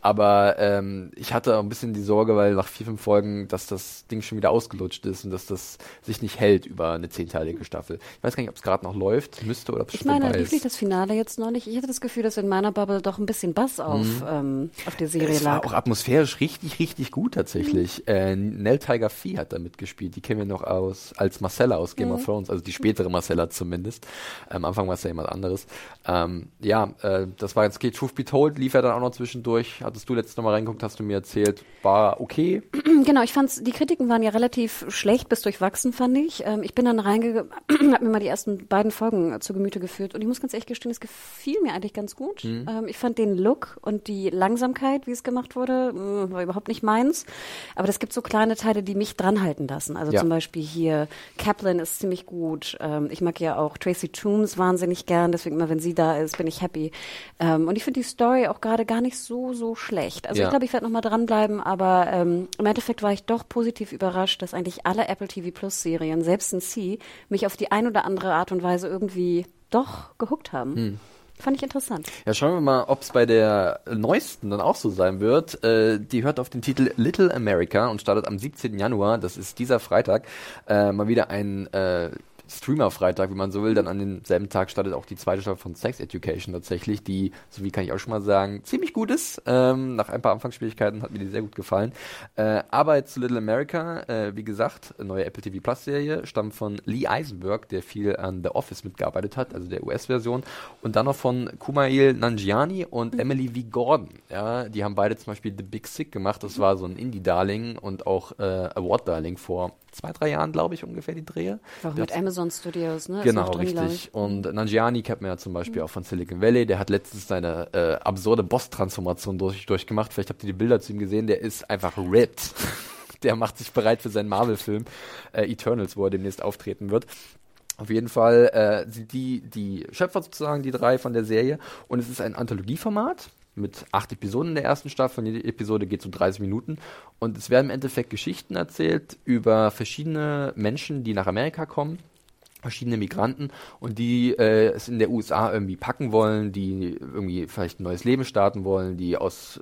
Speaker 2: Aber ähm, ich hatte auch ein bisschen die Sorge, weil nach vier, fünf Folgen, dass das Ding schon wieder ausgelutscht ist und dass das sich nicht hält über eine zehnteilige Staffel. Ich weiß gar nicht, ob es gerade noch läuft, müsste oder ob es
Speaker 1: Ich
Speaker 2: schon
Speaker 1: meine,
Speaker 2: vorbei
Speaker 1: lief nicht
Speaker 2: ist.
Speaker 1: das Finale jetzt noch nicht? Ich hatte das Gefühl, dass in meiner Bubble doch ein bisschen Bass auf, ähm, auf der Serie
Speaker 2: Mhm. Es war
Speaker 1: lag.
Speaker 2: auch atmosphärisch richtig, richtig gut tatsächlich. Äh, Nell Tiger Vieh hat da mitgespielt. Die kennen wir noch aus als Marcella aus Game of Thrones, also die spätere Marcella zumindest. Am Anfang war es ja jemand anderes. Ähm, ja, äh, das war jetzt okay. Truth Be Told lief ja dann auch noch zwischendurch. Hattest du letztes Mal reingeguckt, hast du mir erzählt. War okay.
Speaker 1: Genau, ich fand's, die Kritiken waren ja relativ schlecht bis durchwachsen, fand ich. Ähm, ich bin dann reingegangen, hab mir mal die ersten beiden Folgen äh, zu Gemüte geführt und ich muss ganz ehrlich gestehen, es gefiel mir eigentlich ganz gut.
Speaker 2: Mhm.
Speaker 1: Ähm, ich fand den Look und die Langsamkeit, wie es gemacht wurde, mh, war überhaupt nicht meins. Aber es gibt so kleine Teile, die mich dranhalten lassen. Also
Speaker 2: Ja.
Speaker 1: zum Beispiel hier, Kaplan ist ziemlich gut. Ähm, ich mag ja auch Tracy Toombs wahnsinnig gern, deswegen immer, wenn sie da ist, bin ich happy. Ähm, und ich finde die Story auch gerade gar nicht so, so schlecht. Also
Speaker 2: Ja.
Speaker 1: ich glaube, ich werde nochmal dranbleiben, aber ähm, im Endeffekt war ich doch positiv überrascht, dass eigentlich alle Apple TV Plus Serien, selbst in C, mich auf die ein oder andere Art und Weise irgendwie doch gehuckt haben.
Speaker 2: Hm.
Speaker 1: Fand ich interessant.
Speaker 2: Ja, schauen wir mal, ob es bei der neuesten dann auch so sein wird. Äh, die hört auf den Titel Little America und startet am 17. Januar. Das ist dieser Freitag. Äh, mal wieder ein äh, Streamer-Freitag, wie man so will. Dann an demselben Tag startet auch die zweite Staffel von Sex Education tatsächlich, die, so wie kann ich auch schon mal sagen, ziemlich gut ist. Ähm, nach ein paar Anfangsschwierigkeiten hat mir die sehr gut gefallen. Äh, Arbeit zu Little America, äh, wie gesagt, neue Apple TV Plus Serie, stammt von Lee Eisenberg, der viel an The Office mitgearbeitet hat, also der US-Version. Und dann noch von Kumail Nanjiani und Emily V. Gordon. Ja, die haben beide zum Beispiel The Big Sick gemacht. Das war so ein Indie-Darling und auch äh, Award-Darling vor zwei, drei Jahren, glaube ich, ungefähr die Drehe.
Speaker 1: Auch mit Amazon Studios, ne?
Speaker 2: Genau,
Speaker 1: drin,
Speaker 2: richtig.
Speaker 1: ich.
Speaker 2: Und Nanjiani kennt man ja zum Beispiel auch von Silicon Valley. Der hat letztens seine äh, absurde Boss-Transformation durch, durchgemacht. Vielleicht habt ihr die Bilder zu ihm gesehen. Der ist einfach ripped. der macht sich bereit für seinen Marvel-Film äh, Eternals, wo er demnächst auftreten wird. Auf jeden Fall äh, sind die die Schöpfer sozusagen, die drei von der Serie. Und es ist ein Anthologieformat mit acht Episoden in der ersten Staffel. Jede Episode geht so 30 Minuten. Und es werden im Endeffekt Geschichten erzählt über verschiedene Menschen, die nach Amerika kommen verschiedene Migranten und die äh, es in der USA irgendwie packen wollen, die irgendwie vielleicht ein neues Leben starten wollen, die aus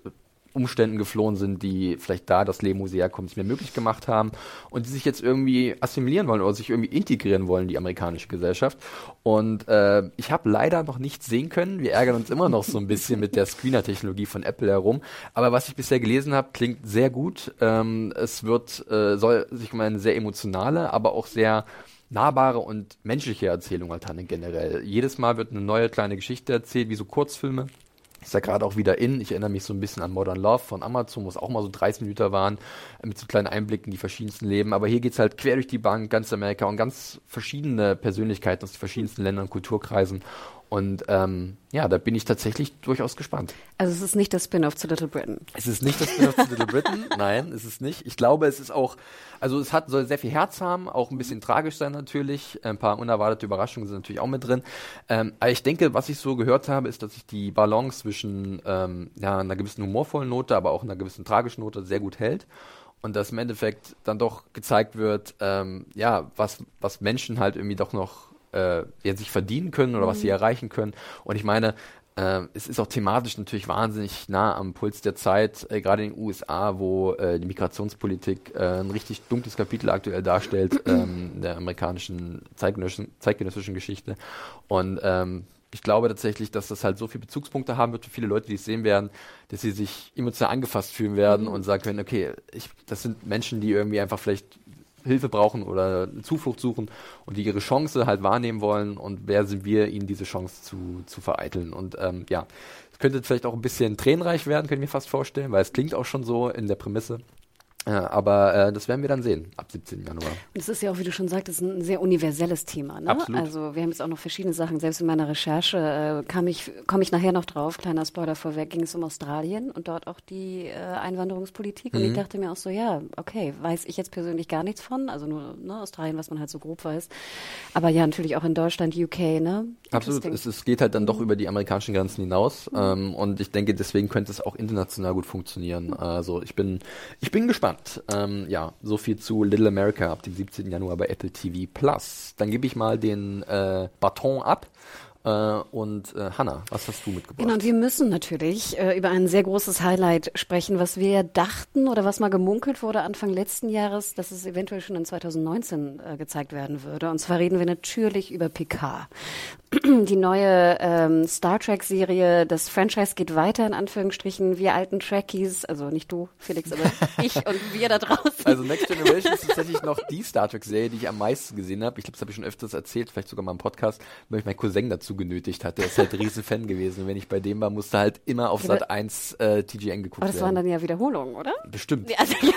Speaker 2: Umständen geflohen sind, die vielleicht da das Leben, wo sie herkommen, nicht mehr möglich gemacht haben und die sich jetzt irgendwie assimilieren wollen oder sich irgendwie integrieren wollen in die amerikanische Gesellschaft. Und äh, ich habe leider noch nichts sehen können. Wir ärgern uns immer noch so ein bisschen mit der Screener-Technologie von Apple herum. Aber was ich bisher gelesen habe, klingt sehr gut. Ähm, es wird äh, soll sich um eine sehr emotionale, aber auch sehr nahbare und menschliche Erzählung halt handeln generell. Jedes Mal wird eine neue kleine Geschichte erzählt, wie so Kurzfilme. Ist ja gerade auch wieder in. Ich erinnere mich so ein bisschen an Modern Love von Amazon, wo es auch mal so 30 Minuten waren, mit so kleinen Einblicken in die verschiedensten Leben. Aber hier geht's halt quer durch die Bank, ganz Amerika und ganz verschiedene Persönlichkeiten aus den verschiedensten Ländern und Kulturkreisen. Und ähm, ja, da bin ich tatsächlich durchaus gespannt.
Speaker 1: Also es ist nicht das Spin-off zu Little Britain.
Speaker 2: Es ist nicht das Spin-off zu Little Britain. Nein, es ist nicht. Ich glaube, es ist auch, also es hat, soll sehr viel Herz haben, auch ein bisschen tragisch sein natürlich. Ein paar unerwartete Überraschungen sind natürlich auch mit drin. Ähm, aber ich denke, was ich so gehört habe, ist, dass sich die Balance zwischen ähm, ja, einer gewissen humorvollen Note, aber auch einer gewissen tragischen Note sehr gut hält. Und dass im Endeffekt dann doch gezeigt wird, ähm, ja, was, was Menschen halt irgendwie doch noch äh, ja, sich verdienen können oder was sie erreichen können. Und ich meine, äh, es ist auch thematisch natürlich wahnsinnig nah am Puls der Zeit, äh, gerade in den USA, wo äh, die Migrationspolitik äh, ein richtig dunkles Kapitel aktuell darstellt ähm, der amerikanischen zeitgenössischen, zeitgenössischen Geschichte. Und ähm, ich glaube tatsächlich, dass das halt so viele Bezugspunkte haben wird für viele Leute, die es sehen werden, dass sie sich emotional angefasst fühlen werden und sagen können, okay, ich, das sind Menschen, die irgendwie einfach vielleicht Hilfe brauchen oder Zuflucht suchen und die ihre Chance halt wahrnehmen wollen und wer sind wir, ihnen diese Chance zu, zu vereiteln. Und ähm, ja, es könnte vielleicht auch ein bisschen tränenreich werden, können wir fast vorstellen, weil es klingt auch schon so in der Prämisse. Ja, aber äh, das werden wir dann sehen ab 17. Januar. Und
Speaker 1: das ist ja auch, wie du schon sagtest, ein sehr universelles Thema. Ne?
Speaker 2: Absolut.
Speaker 1: Also wir haben jetzt auch noch verschiedene Sachen. Selbst in meiner Recherche äh, ich, komme ich nachher noch drauf. Kleiner Spoiler vorweg, ging es um Australien und dort auch die äh, Einwanderungspolitik. Mhm. Und ich mhm. dachte mir auch so, ja, okay, weiß ich jetzt persönlich gar nichts von. Also nur ne, Australien, was man halt so grob weiß. Aber ja, natürlich auch in Deutschland, UK, ne?
Speaker 2: Absolut. Es, es, geht halt dann doch mhm. über die amerikanischen Grenzen hinaus. Mhm. Ähm, und ich denke, deswegen könnte es auch international gut funktionieren. Also ich bin, ich bin gespannt gespannt. Ähm, ja, so viel zu Little America ab dem 17. Januar bei Apple TV Plus. Dann gebe ich mal den äh, Baton ab und äh, Hanna, was hast du mitgebracht?
Speaker 1: Genau, und wir müssen natürlich äh, über ein sehr großes Highlight sprechen, was wir dachten oder was mal gemunkelt wurde Anfang letzten Jahres, dass es eventuell schon in 2019 äh, gezeigt werden würde. Und zwar reden wir natürlich über Picard. Die neue ähm, Star Trek-Serie, das Franchise geht weiter, in Anführungsstrichen. Wir alten Trekkies, also nicht du, Felix, aber ich und wir da draußen.
Speaker 2: Also Next Generation ist tatsächlich noch die Star Trek-Serie, die ich am meisten gesehen habe. Ich glaube, das habe ich schon öfters erzählt, vielleicht sogar mal im Podcast, weil ich meinen Cousin dazu dazu genötigt hat. Der ist halt riesen Fan gewesen. Und wenn ich bei dem war, musste halt immer auf Sat 1 äh, TGN geguckt werden.
Speaker 1: Aber das waren dann ja Wiederholungen, oder?
Speaker 2: Bestimmt. Ja, also ich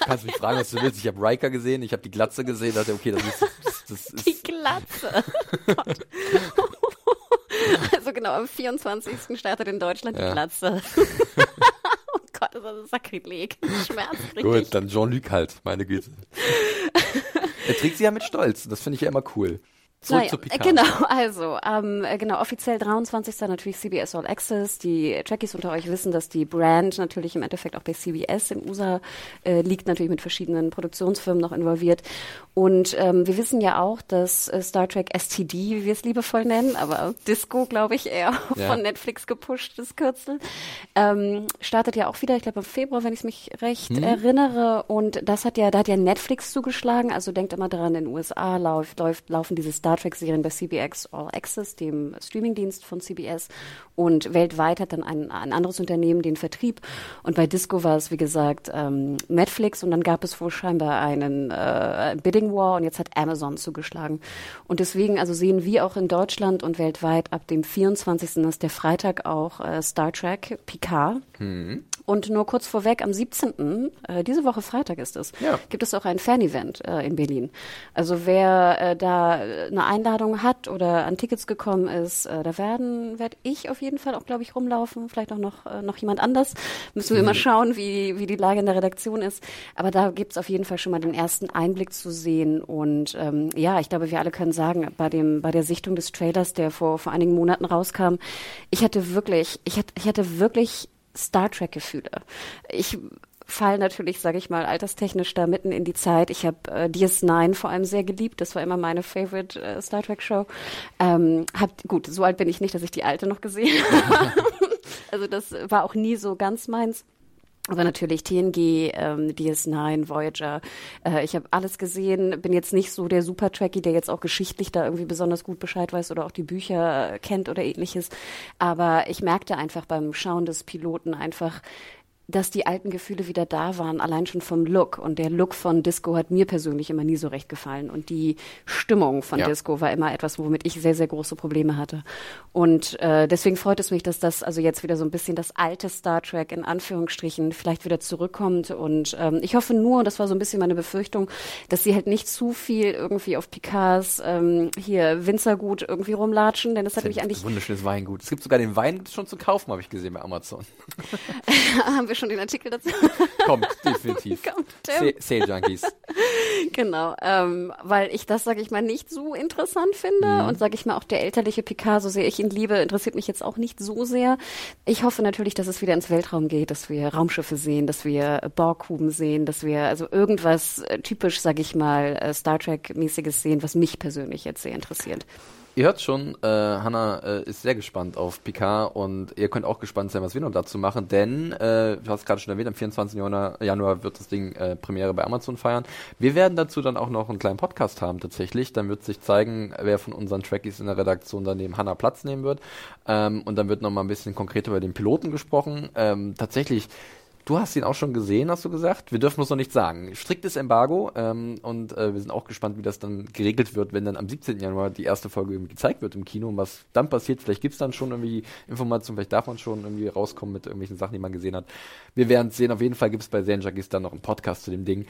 Speaker 2: kannst mich fragen, was du willst. Ich habe Riker gesehen, ich habe die Glatze gesehen, dachte, okay, das ist. Das, das ist
Speaker 1: die Glatze. also genau, am 24. startet in Deutschland ja. die Glatze. oh Gott, das ist ein Sakrileg. Schmerz.
Speaker 2: Gut, dann Jean-Luc halt, meine Güte. er trägt sie ja mit Stolz. Das finde ich ja immer cool.
Speaker 1: Zurück naja, zu Picard. Genau, also ähm, genau offiziell 23. natürlich CBS All Access. Die Trekkies unter euch wissen, dass die Brand natürlich im Endeffekt auch bei CBS in USA äh, liegt, natürlich mit verschiedenen Produktionsfirmen noch involviert. Und ähm, wir wissen ja auch, dass äh, Star Trek STD, wie wir es liebevoll nennen, aber Disco, glaube ich, eher ja. von Netflix gepusht, das Kürzel, ähm, startet ja auch wieder, ich glaube im Februar, wenn ich mich recht hm. erinnere. Und das hat ja, da hat ja Netflix zugeschlagen. Also denkt immer dran, in den USA läuft, läuft, laufen diese Star Star Trek-Serien bei CBX All Access, dem Streamingdienst von CBS. Und weltweit hat dann ein, ein anderes Unternehmen den Vertrieb. Und bei Disco war es, wie gesagt, ähm, Netflix. Und dann gab es wohl scheinbar einen äh, Bidding War. Und jetzt hat Amazon zugeschlagen. Und deswegen, also sehen wir auch in Deutschland und weltweit ab dem 24. das ist der Freitag auch äh, Star Trek Picard. Mhm. Und nur kurz vorweg, am 17., äh, diese Woche Freitag ist es, ja. gibt es auch ein Fan-Event äh, in Berlin. Also wer äh, da eine Einladung hat oder an Tickets gekommen ist, äh, da werden, werde ich auf jeden Fall auch, glaube ich, rumlaufen. Vielleicht auch noch, äh, noch jemand anders. Müssen wir mhm. immer schauen, wie, wie die Lage in der Redaktion ist. Aber da gibt es auf jeden Fall schon mal den ersten Einblick zu sehen. Und ähm, ja, ich glaube, wir alle können sagen, bei, dem, bei der Sichtung des Trailers, der vor, vor einigen Monaten rauskam, ich hatte wirklich, ich hatte, ich hatte wirklich Star Trek-Gefühle. Ich fall natürlich, sage ich mal, alterstechnisch da mitten in die Zeit. Ich habe äh, DS9 vor allem sehr geliebt. Das war immer meine Favorite äh, Star Trek Show. Ähm, hab, gut, so alt bin ich nicht, dass ich die alte noch gesehen habe. also das war auch nie so ganz meins. Aber natürlich TNG, ähm, DS9, Voyager. Äh, ich habe alles gesehen. Bin jetzt nicht so der Super Tracky, der jetzt auch geschichtlich da irgendwie besonders gut Bescheid weiß oder auch die Bücher äh, kennt oder ähnliches. Aber ich merkte einfach beim Schauen des Piloten einfach, dass die alten Gefühle wieder da waren, allein schon vom Look. Und der Look von Disco hat mir persönlich immer nie so recht gefallen. Und die Stimmung von ja. Disco war immer etwas, womit ich sehr, sehr große Probleme hatte. Und äh, deswegen freut es mich, dass das also jetzt wieder so ein bisschen das alte Star Trek in Anführungsstrichen vielleicht wieder zurückkommt. Und ähm, ich hoffe nur, und das war so ein bisschen meine Befürchtung, dass sie halt nicht zu viel irgendwie auf Picards ähm, hier Winzergut irgendwie rumlatschen, denn das hat mich eigentlich...
Speaker 2: Wunderschönes Weingut. Es gibt sogar den Wein schon zu kaufen, habe ich gesehen bei Amazon.
Speaker 1: Schon den Artikel dazu?
Speaker 2: Kommt, definitiv. Kommt, Sale Junkies.
Speaker 1: genau, ähm, weil ich das, sage ich mal, nicht so interessant finde mhm. und sage ich mal auch der elterliche Picard, so sehr ich ihn liebe, interessiert mich jetzt auch nicht so sehr. Ich hoffe natürlich, dass es wieder ins Weltraum geht, dass wir Raumschiffe sehen, dass wir Borghuben sehen, dass wir also irgendwas äh, typisch, sage ich mal, äh, Star Trek-mäßiges sehen, was mich persönlich jetzt sehr interessiert.
Speaker 2: Ihr hört schon, äh, Hanna äh, ist sehr gespannt auf Picard und ihr könnt auch gespannt sein, was wir noch dazu machen, denn, äh, du hast gerade schon erwähnt, am 24. Januar, wird das Ding äh, Premiere bei Amazon feiern. Wir werden dazu dann auch noch einen kleinen Podcast haben tatsächlich. Dann wird sich zeigen, wer von unseren Trackies in der Redaktion dann neben Hanna Platz nehmen wird. Ähm, und dann wird noch mal ein bisschen konkreter über den Piloten gesprochen. Ähm, tatsächlich Du hast ihn auch schon gesehen, hast du gesagt. Wir dürfen uns noch nicht sagen. Striktes Embargo ähm, und äh, wir sind auch gespannt, wie das dann geregelt wird, wenn dann am 17. Januar die erste Folge gezeigt wird im Kino und was dann passiert. Vielleicht gibt es dann schon irgendwie Informationen, vielleicht darf man schon irgendwie rauskommen mit irgendwelchen Sachen, die man gesehen hat. Wir werden sehen. Auf jeden Fall gibt es bei Zenjagis dann noch einen Podcast zu dem Ding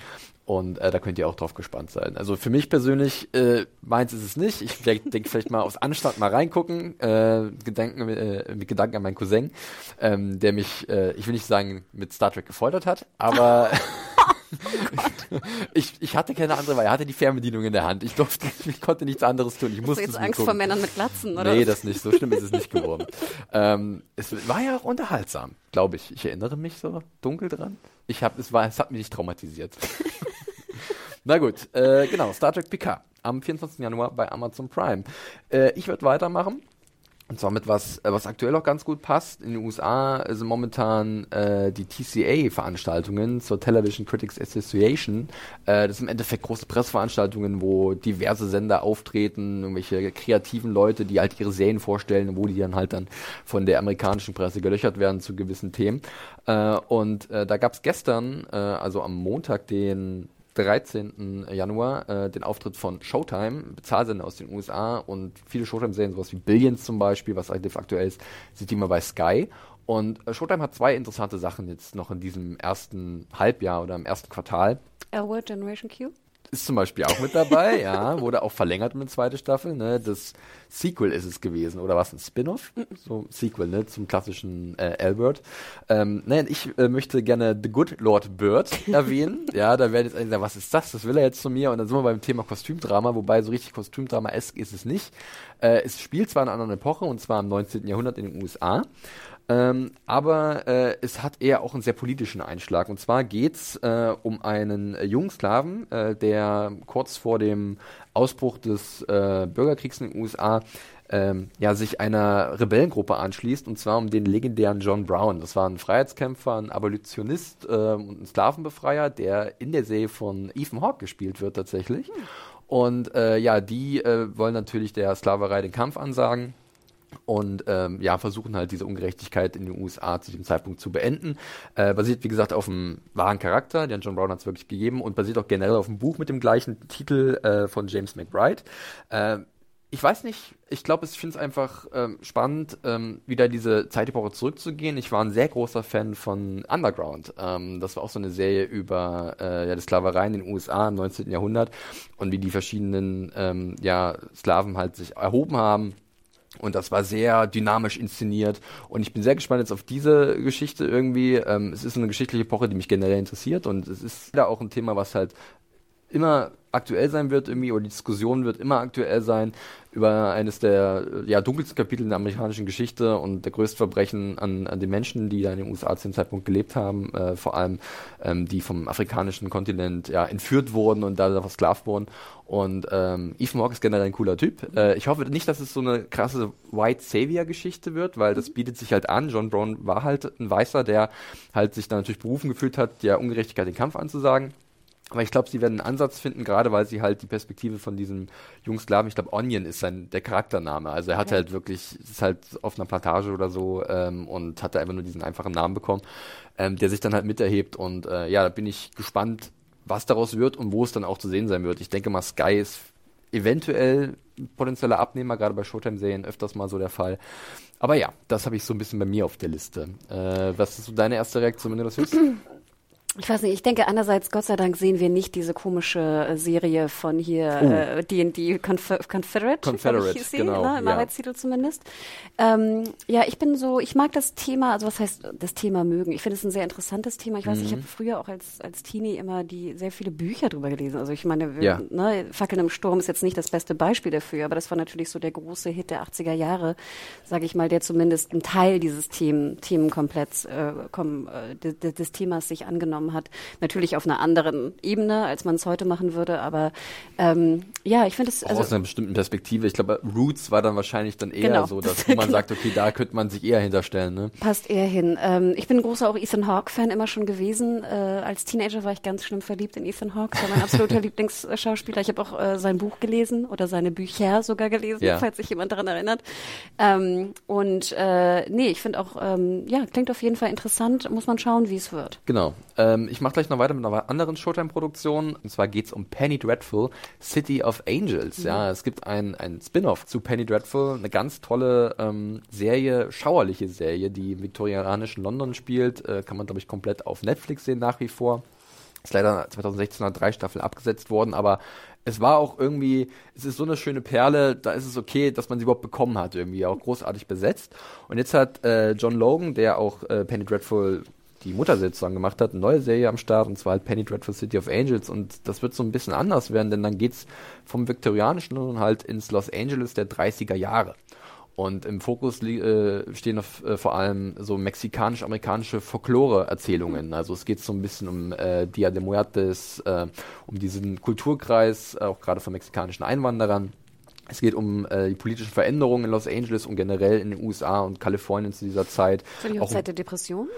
Speaker 2: und äh, da könnt ihr auch drauf gespannt sein. Also für mich persönlich, äh, meins ist es nicht. Ich denke vielleicht mal aus Anstand mal reingucken, äh, Gedanken, äh, mit Gedanken an meinen Cousin, ähm, der mich, äh, ich will nicht sagen, mit Star Trek gefoltert hat, aber ich, ich hatte keine andere Wahl. Er hatte die Fernbedienung in der Hand. Ich durfte, ich konnte nichts anderes tun. Ich musste
Speaker 1: Hast du jetzt Angst gucken. vor Männern mit Glatzen,
Speaker 2: oder? Nee, das nicht. So schlimm ist es nicht geworden. ähm, es war ja auch unterhaltsam, glaube ich. Ich erinnere mich so dunkel dran. Ich habe, es war, es hat mich nicht traumatisiert. Na gut, äh, genau, Star Trek Picard am 24. Januar bei Amazon Prime. Äh, ich werde weitermachen. Und zwar mit was, äh, was aktuell auch ganz gut passt. In den USA sind momentan äh, die TCA-Veranstaltungen zur Television Critics Association. Äh, das sind im Endeffekt große Pressveranstaltungen, wo diverse Sender auftreten, irgendwelche kreativen Leute, die halt ihre Serien vorstellen, wo die dann halt dann von der amerikanischen Presse gelöchert werden zu gewissen Themen. Äh, und äh, da gab es gestern, äh, also am Montag, den 13. Januar äh, den Auftritt von Showtime, Bezahlsender aus den USA und viele Showtime-Serien, sowas wie Billions zum Beispiel, was relativ aktuell ist, sind die immer bei Sky. Und äh, Showtime hat zwei interessante Sachen jetzt noch in diesem ersten Halbjahr oder im ersten Quartal.
Speaker 1: L-Word Generation Q?
Speaker 2: Ist zum Beispiel auch mit dabei, ja, wurde auch verlängert mit zweite Staffel, ne, das Sequel ist es gewesen, oder was, ein Spin-off? So, Sequel, ne, zum klassischen äh, Albert. Ähm, nein, ich äh, möchte gerne The Good Lord Bird erwähnen, ja, da werden jetzt einige sagen, was ist das, das will er jetzt zu mir, und dann sind wir beim Thema Kostümdrama, wobei so richtig Kostümdrama-esk ist es nicht. Äh, es spielt zwar in einer anderen Epoche, und zwar im 19. Jahrhundert in den USA, ähm, aber äh, es hat eher auch einen sehr politischen Einschlag. Und zwar geht es äh, um einen äh, jungen Sklaven, äh, der kurz vor dem Ausbruch des äh, Bürgerkriegs in den USA ähm, ja, sich einer Rebellengruppe anschließt, und zwar um den legendären John Brown. Das war ein Freiheitskämpfer, ein Abolitionist ähm, und ein Sklavenbefreier, der in der Serie von Ethan Hawke gespielt wird tatsächlich. Hm. Und äh, ja, die wollen natürlich der Sklaverei den Kampf ansagen und ähm, ja, versuchen halt diese Ungerechtigkeit in den USA zu dem Zeitpunkt zu beenden. Äh, basiert, wie gesagt, auf einem wahren Charakter, den John Brown hat es wirklich gegeben und basiert auch generell auf einem Buch mit dem gleichen Titel äh, von James McBride. Äh, ich weiß nicht, ich glaube, ich finde es einfach ähm, spannend, ähm, wieder diese Zeitepoche zurückzugehen. Ich war ein sehr großer Fan von Underground. Ähm, das war auch so eine Serie über äh, ja, die Sklaverei in den USA im 19. Jahrhundert und wie die verschiedenen ähm, ja, Sklaven halt sich erhoben haben und das war sehr dynamisch inszeniert. Und ich bin sehr gespannt jetzt auf diese Geschichte irgendwie. Ähm, es ist eine geschichtliche Epoche, die mich generell interessiert. Und es ist da auch ein Thema, was halt immer aktuell sein wird irgendwie, oder die Diskussion wird immer aktuell sein über eines der ja, dunkelsten Kapitel in der amerikanischen Geschichte und der größte Verbrechen an, an den Menschen, die da in den USA zu dem Zeitpunkt gelebt haben, äh, vor allem ähm, die vom afrikanischen Kontinent ja, entführt wurden und da versklavt wurden. Und ähm, Ethan Hawke ist generell ein cooler Typ. Äh, ich hoffe nicht, dass es so eine krasse White Savior-Geschichte wird, weil das bietet sich halt an. John Brown war halt ein Weißer, der halt sich da natürlich berufen gefühlt hat, der Ungerechtigkeit den Kampf anzusagen. Aber ich glaube, sie werden einen Ansatz finden, gerade weil sie halt die Perspektive von diesem jungen Sklaven, ich glaube, Onion ist sein der Charaktername. Also er hat okay. halt wirklich, ist halt auf einer Plantage oder so ähm, und hatte einfach nur diesen einfachen Namen bekommen, ähm, der sich dann halt miterhebt. Und äh, ja, da bin ich gespannt, was daraus wird und wo es dann auch zu sehen sein wird. Ich denke mal, Sky ist eventuell potenzieller Abnehmer, gerade bei Showtime-Serien öfters mal so der Fall. Aber ja, das habe ich so ein bisschen bei mir auf der Liste. Äh, was ist so deine erste Reaktion, wenn du das hörst?
Speaker 1: Ich weiß nicht, ich denke einerseits, Gott sei Dank sehen wir nicht diese komische äh, Serie von hier, oh. äh, D&D Conf Confederate,
Speaker 2: Confederate
Speaker 1: ich,
Speaker 2: genau,
Speaker 1: ne, im ja. Arbeitstitel zumindest. Ähm, ja, ich bin so, ich mag das Thema, also was heißt das Thema mögen? Ich finde es ein sehr interessantes Thema. Ich weiß, mhm. ich habe früher auch als, als Teenie immer die sehr viele Bücher drüber gelesen. Also ich meine, wir, ja. ne, Fackeln im Sturm ist jetzt nicht das beste Beispiel dafür, aber das war natürlich so der große Hit der 80er Jahre, sage ich mal, der zumindest einen Teil dieses Themen, Themenkompletts, äh, kom, äh, des, des Themas sich angenommen genommen hat. Natürlich auf einer anderen Ebene, als man es heute machen würde, aber ähm, ja, ich finde es
Speaker 2: also, aus einer bestimmten Perspektive. Ich glaube, Roots war dann wahrscheinlich dann eher genau. so, dass man genau. sagt, okay, da könnte man sich eher hinterstellen. Ne?
Speaker 1: Passt eher hin. Ähm, ich bin ein großer auch Ethan Hawke-Fan immer schon gewesen. Äh, als Teenager war ich ganz schlimm verliebt in Ethan Hawke. Das war mein absoluter Lieblingsschauspieler. Ich habe auch äh, sein Buch gelesen oder seine Bücher sogar gelesen, ja. falls sich jemand daran erinnert. Ähm, und äh, nee, ich finde auch, ähm, ja, klingt auf jeden Fall interessant. Muss man schauen, wie es wird.
Speaker 2: Genau. Ähm, ich mache gleich noch weiter mit einer anderen Showtime-Produktion. Und zwar geht es um Penny Dreadful, City of Angels. Mhm. Ja, es gibt ein, ein Spin-off zu Penny Dreadful, eine ganz tolle ähm, Serie, schauerliche Serie, die im viktorianischen London spielt. Äh, kann man, glaube ich, komplett auf Netflix sehen nach wie vor. Ist leider 2016 nach drei Staffeln abgesetzt worden, aber es war auch irgendwie, es ist so eine schöne Perle, da ist es okay, dass man sie überhaupt bekommen hat, irgendwie auch großartig besetzt. Und jetzt hat äh, John Logan, der auch äh, Penny Dreadful die Mutterserie zusammen gemacht hat, eine neue Serie am Start und zwar halt Penny Dreadful City of Angels und das wird so ein bisschen anders werden, denn dann geht's vom viktorianischen nun halt ins Los Angeles der 30er Jahre. Und im Fokus äh, stehen auf, äh, vor allem so mexikanisch-amerikanische Folklore-Erzählungen. Also es geht so ein bisschen um äh, Dia de Muertes, äh, um diesen Kulturkreis, äh, auch gerade von mexikanischen Einwanderern. Es geht um äh, die politischen Veränderungen in Los Angeles und generell in den USA und Kalifornien zu dieser Zeit.
Speaker 1: Für die Hochzeit der Depression?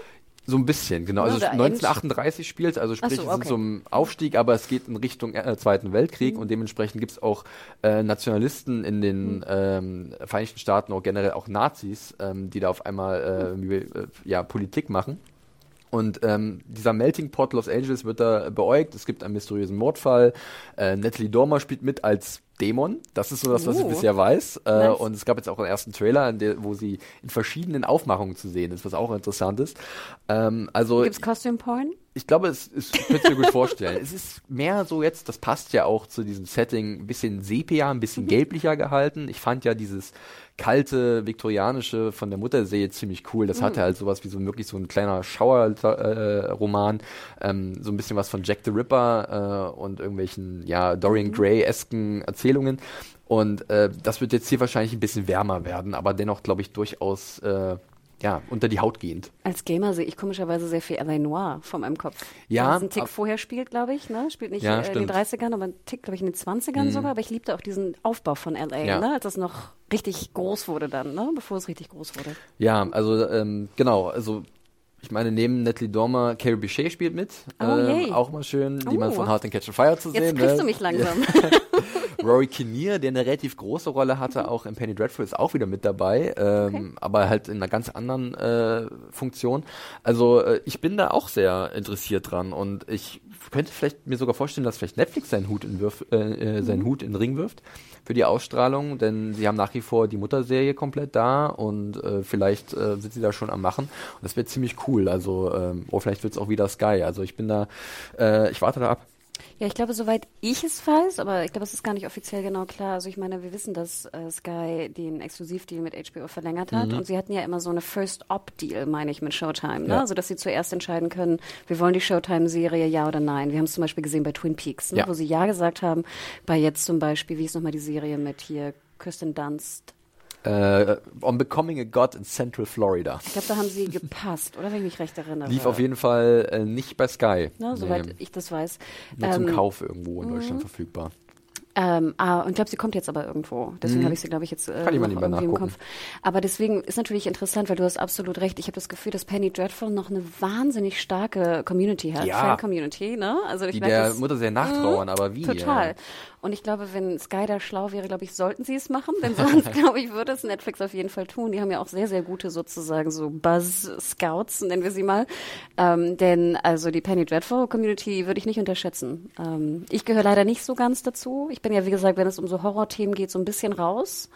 Speaker 2: So ein bisschen, genau. Also 1938 spielt, also sprich, so, okay. es sind zum Aufstieg, aber es geht in Richtung äh, Zweiten Weltkrieg mhm. und dementsprechend gibt es auch äh, Nationalisten in den mhm. ähm, Vereinigten Staaten, auch generell auch Nazis, ähm, die da auf einmal äh, äh, ja, Politik machen. Und ähm, dieser Melting Pot Los Angeles wird da beäugt. Es gibt einen mysteriösen Mordfall. Äh, Natalie Dormer spielt mit als Dämon. Das ist so das, was uh, ich bisher weiß. Äh, nice. Und es gab jetzt auch einen ersten Trailer, der, wo sie in verschiedenen Aufmachungen zu sehen ist, was auch interessant ist. Ähm, also
Speaker 1: Gibt's Costume Porn?
Speaker 2: Ich glaube, es, es könnte mir gut vorstellen. es ist mehr so jetzt, das passt ja auch zu diesem Setting, ein bisschen sepia, ein bisschen mhm. gelblicher gehalten. Ich fand ja dieses kalte, viktorianische von der Mutterserie ziemlich cool. Das mhm. hatte halt sowas wie so wirklich so ein kleiner Schauerroman, äh, ähm, so ein bisschen was von Jack the Ripper äh, und irgendwelchen, ja, Dorian mhm. Gray-esken Erzählungen. Und äh, das wird jetzt hier wahrscheinlich ein bisschen wärmer werden, aber dennoch, glaube ich, durchaus äh, ja, unter die Haut gehend.
Speaker 1: Als Gamer sehe ich komischerweise sehr viel L.A. Noir vor meinem Kopf.
Speaker 2: Ja.
Speaker 1: Das ein Tick vorher spielt, glaube ich, ne? Spielt nicht ja, äh, in den 30ern, aber ein Tick, glaube ich, in den 20ern mhm. sogar. Aber ich liebte auch diesen Aufbau von L.A., ja. ne? Als das noch richtig groß wurde dann, ne? Bevor es richtig groß wurde.
Speaker 2: Ja, also, ähm, genau, also ich meine, neben Natalie Dormer, Carrie Bichet spielt mit. Oh, ähm, auch mal schön, die oh. man von Hard and Catch a Fire zu sehen.
Speaker 1: Jetzt kriegst ne? du mich langsam.
Speaker 2: Rory Kinnear, der eine relativ große Rolle hatte, mhm. auch in Penny Dreadful, ist auch wieder mit dabei, ähm, okay. aber halt in einer ganz anderen äh, Funktion. Also äh, ich bin da auch sehr interessiert dran und ich könnte vielleicht mir sogar vorstellen, dass vielleicht Netflix seinen Hut in, Wirf, äh, äh, seinen mhm. Hut in den Ring wirft für die Ausstrahlung, denn sie haben nach wie vor die Mutterserie komplett da und äh, vielleicht äh, sind sie da schon am machen und das wird ziemlich cool. Also ähm, oder vielleicht wird es auch wieder Sky. Also ich bin da, äh, ich warte da ab.
Speaker 1: Ja, ich glaube, soweit ich es weiß, aber ich glaube, es ist gar nicht offiziell genau klar. Also ich meine, wir wissen, dass äh, Sky den Exklusivdeal mit HBO verlängert hat mhm. und sie hatten ja immer so eine First-Op-Deal, meine ich, mit Showtime, ne? Ja. Also dass sie zuerst entscheiden können, wir wollen die Showtime-Serie ja oder nein. Wir haben es zum Beispiel gesehen bei Twin Peaks, ne? ja. wo sie ja gesagt haben, bei jetzt zum Beispiel, wie ist nochmal die Serie mit hier Kirsten Dunst,
Speaker 2: Uh, on Becoming a God in Central Florida.
Speaker 1: Ich glaube, da haben sie gepasst, oder wenn ich mich recht erinnere.
Speaker 2: Lief auf jeden Fall äh, nicht bei Sky.
Speaker 1: Na, soweit nee. ich das weiß.
Speaker 2: Nur ähm, zum Kauf irgendwo in Deutschland mhm. verfügbar.
Speaker 1: Ähm, ah, und ich glaube, sie kommt jetzt aber irgendwo. Deswegen mhm. habe ich sie, glaube ich, jetzt äh,
Speaker 2: Kann ich mal irgendwie nachgucken. im Kopf.
Speaker 1: Aber deswegen ist natürlich interessant, weil du hast absolut recht. Ich habe das Gefühl, dass Penny Dreadful noch eine wahnsinnig starke Community hat,
Speaker 2: ja.
Speaker 1: Fan-Community. Ne?
Speaker 2: Also ich Die der Mutter sehr nachtrauern, mh, aber wie?
Speaker 1: Total. Ja. Und ich glaube, wenn Sky da schlau wäre, glaube ich, sollten sie es machen. Denn sonst, glaube ich, würde es Netflix auf jeden Fall tun. Die haben ja auch sehr, sehr gute sozusagen so Buzz-Scouts, nennen wir sie mal. Ähm, denn also die Penny Dreadful Community würde ich nicht unterschätzen. Ähm, ich gehöre leider nicht so ganz dazu. Ich bin ja, wie gesagt, wenn es um so Horrorthemen geht, so ein bisschen raus.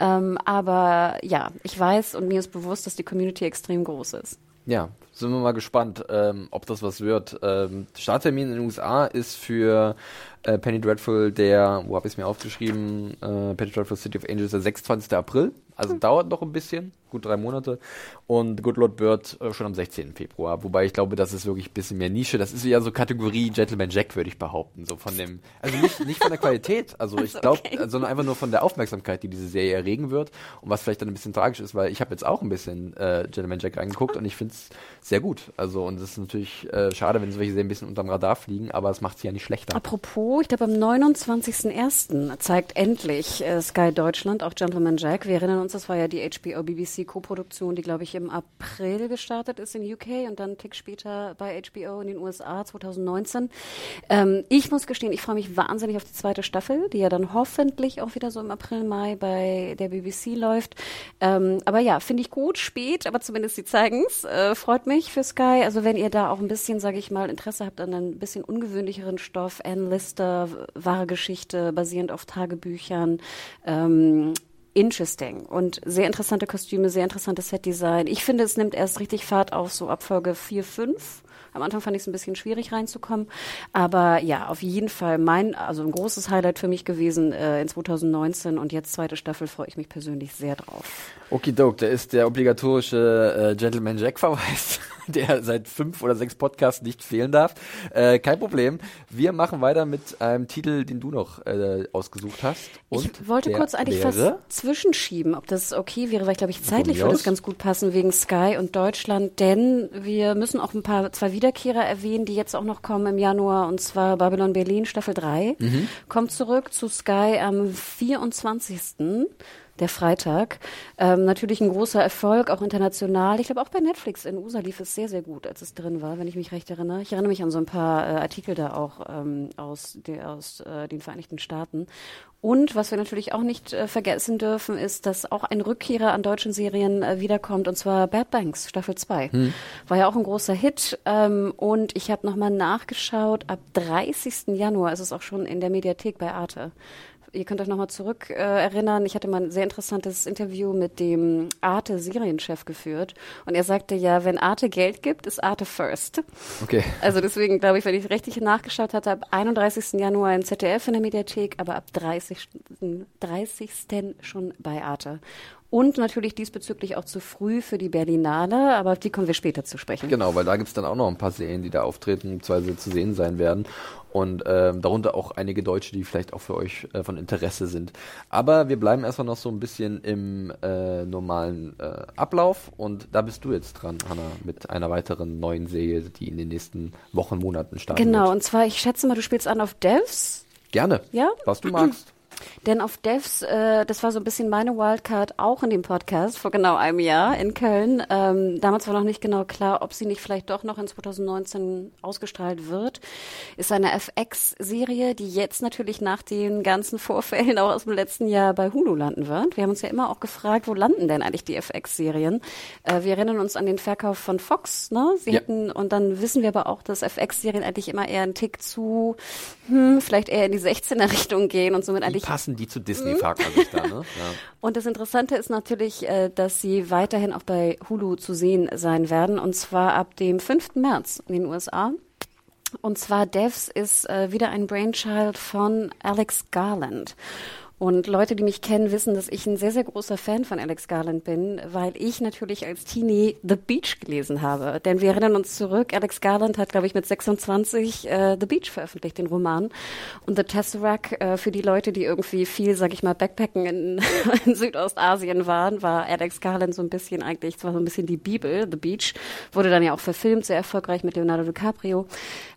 Speaker 1: Ähm, aber ja, ich weiß und mir ist bewusst, dass die Community extrem groß ist.
Speaker 2: Ja, sind wir mal gespannt, ähm, ob das was wird. Ähm, Starttermin in den USA ist für äh, Penny Dreadful der, wo habe ich es mir aufgeschrieben, äh, Penny Dreadful City of Angels der 26. April. Also mhm. dauert noch ein bisschen, gut drei Monate. Und Good Lord Bird äh, schon am 16. Februar. Wobei ich glaube, das ist wirklich ein bisschen mehr Nische. Das ist ja so Kategorie Gentleman Jack, würde ich behaupten. So von dem, also nicht, nicht von der Qualität, also ich glaube, okay. sondern einfach nur von der Aufmerksamkeit, die diese Serie erregen wird. Und was vielleicht dann ein bisschen tragisch ist, weil ich habe jetzt auch ein bisschen äh, Gentleman Jack reingeguckt und ich finde es sehr gut. Also, und es ist natürlich äh, schade, wenn solche Serien ein bisschen unterm Radar fliegen, aber es macht sie ja nicht schlechter.
Speaker 1: Apropos, ich glaube, am 29.01. zeigt endlich äh, Sky Deutschland auch Gentleman Jack. Wir erinnern uns, das war ja die HBO-BBC-Koproduktion, die, glaube ich, im April gestartet ist in UK und dann einen Tick später bei HBO in den USA 2019. Ähm, ich muss gestehen, ich freue mich wahnsinnig auf die zweite Staffel, die ja dann hoffentlich auch wieder so im April, Mai bei der BBC läuft. Ähm, aber ja, finde ich gut, spät, aber zumindest sie zeigen es. Äh, freut mich für Sky. Also wenn ihr da auch ein bisschen, sage ich mal, Interesse habt an ein bisschen ungewöhnlicheren Stoff, Anne Lister, wahre Geschichte, basierend auf Tagebüchern, ähm, interesting und sehr interessante Kostüme, sehr interessantes Setdesign. Ich finde, es nimmt erst richtig Fahrt auf, so ab Folge 4, 5. Am Anfang fand ich es ein bisschen schwierig reinzukommen. Aber ja, auf jeden Fall mein, also ein großes Highlight für mich gewesen äh, in 2019 und jetzt zweite Staffel freue ich mich persönlich sehr drauf.
Speaker 2: Okidok, da ist der obligatorische äh, Gentleman Jack-Verweis, der seit fünf oder sechs Podcasts nicht fehlen darf. Äh, kein Problem. Wir machen weiter mit einem Titel, den du noch äh, ausgesucht hast.
Speaker 1: Und ich wollte kurz eigentlich was zwischenschieben, ob das okay wäre, weil ich glaube, ich zeitlich würde es ganz gut passen wegen Sky und Deutschland, denn wir müssen auch ein paar, zwei Wiederkehrer erwähnen, die jetzt auch noch kommen im Januar, und zwar Babylon Berlin Staffel 3 mhm. kommt zurück zu Sky am 24 der Freitag. Ähm, natürlich ein großer Erfolg, auch international. Ich glaube, auch bei Netflix in USA lief es sehr, sehr gut, als es drin war, wenn ich mich recht erinnere. Ich erinnere mich an so ein paar äh, Artikel da auch ähm, aus, die, aus äh, den Vereinigten Staaten. Und was wir natürlich auch nicht äh, vergessen dürfen, ist, dass auch ein Rückkehrer an deutschen Serien äh, wiederkommt, und zwar Bad Banks, Staffel 2. Hm. War ja auch ein großer Hit. Ähm, und ich habe nochmal nachgeschaut, ab 30. Januar ist es auch schon in der Mediathek bei Arte. Ihr könnt euch nochmal zurück äh, erinnern, ich hatte mal ein sehr interessantes Interview mit dem Arte-Serienchef geführt. Und er sagte ja, wenn Arte Geld gibt, ist Arte first.
Speaker 2: Okay.
Speaker 1: Also deswegen glaube ich, wenn ich richtig nachgeschaut hatte, ab 31. Januar in ZDF in der Mediathek, aber ab 30. 30. schon bei Arte. Und natürlich diesbezüglich auch zu früh für die Berlinale, aber auf die kommen wir später zu sprechen.
Speaker 2: Genau, weil da gibt es dann auch noch ein paar Serien, die da auftreten, beziehungsweise zu sehen sein werden. Und ähm, darunter auch einige Deutsche, die vielleicht auch für euch äh, von Interesse sind. Aber wir bleiben erstmal noch so ein bisschen im äh, normalen äh, Ablauf. Und da bist du jetzt dran, Hanna, mit einer weiteren neuen Serie, die in den nächsten Wochen, Monaten startet.
Speaker 1: Genau, wird. und zwar, ich schätze mal, du spielst an auf Devs.
Speaker 2: Gerne.
Speaker 1: Ja?
Speaker 2: Was du magst.
Speaker 1: Denn auf Devs, äh, das war so ein bisschen meine Wildcard auch in dem Podcast vor genau einem Jahr in Köln. Ähm, damals war noch nicht genau klar, ob sie nicht vielleicht doch noch in 2019 ausgestrahlt wird. Ist eine FX-Serie, die jetzt natürlich nach den ganzen Vorfällen auch aus dem letzten Jahr bei Hulu landen wird. Wir haben uns ja immer auch gefragt, wo landen denn eigentlich die FX-Serien? Äh, wir erinnern uns an den Verkauf von Fox, ne? Sie ja. hätten, und dann wissen wir aber auch, dass FX-Serien eigentlich immer eher einen Tick zu, hm, vielleicht eher in die 16er-Richtung gehen und somit eigentlich
Speaker 2: passen die zu Disney, fragt man sich da. Ne? Ja.
Speaker 1: Und das Interessante ist natürlich, äh, dass sie weiterhin auch bei Hulu zu sehen sein werden, und zwar ab dem 5. März in den USA. Und zwar Devs ist äh, wieder ein Brainchild von Alex Garland. Und Leute, die mich kennen, wissen, dass ich ein sehr, sehr großer Fan von Alex Garland bin, weil ich natürlich als Teenie The Beach gelesen habe. Denn wir erinnern uns zurück, Alex Garland hat, glaube ich, mit 26 äh, The Beach veröffentlicht, den Roman. Und The Tesseract, äh, für die Leute, die irgendwie viel, sag ich mal, Backpacken in, in Südostasien waren, war Alex Garland so ein bisschen eigentlich, zwar so ein bisschen die Bibel, The Beach, wurde dann ja auch verfilmt, sehr erfolgreich mit Leonardo DiCaprio.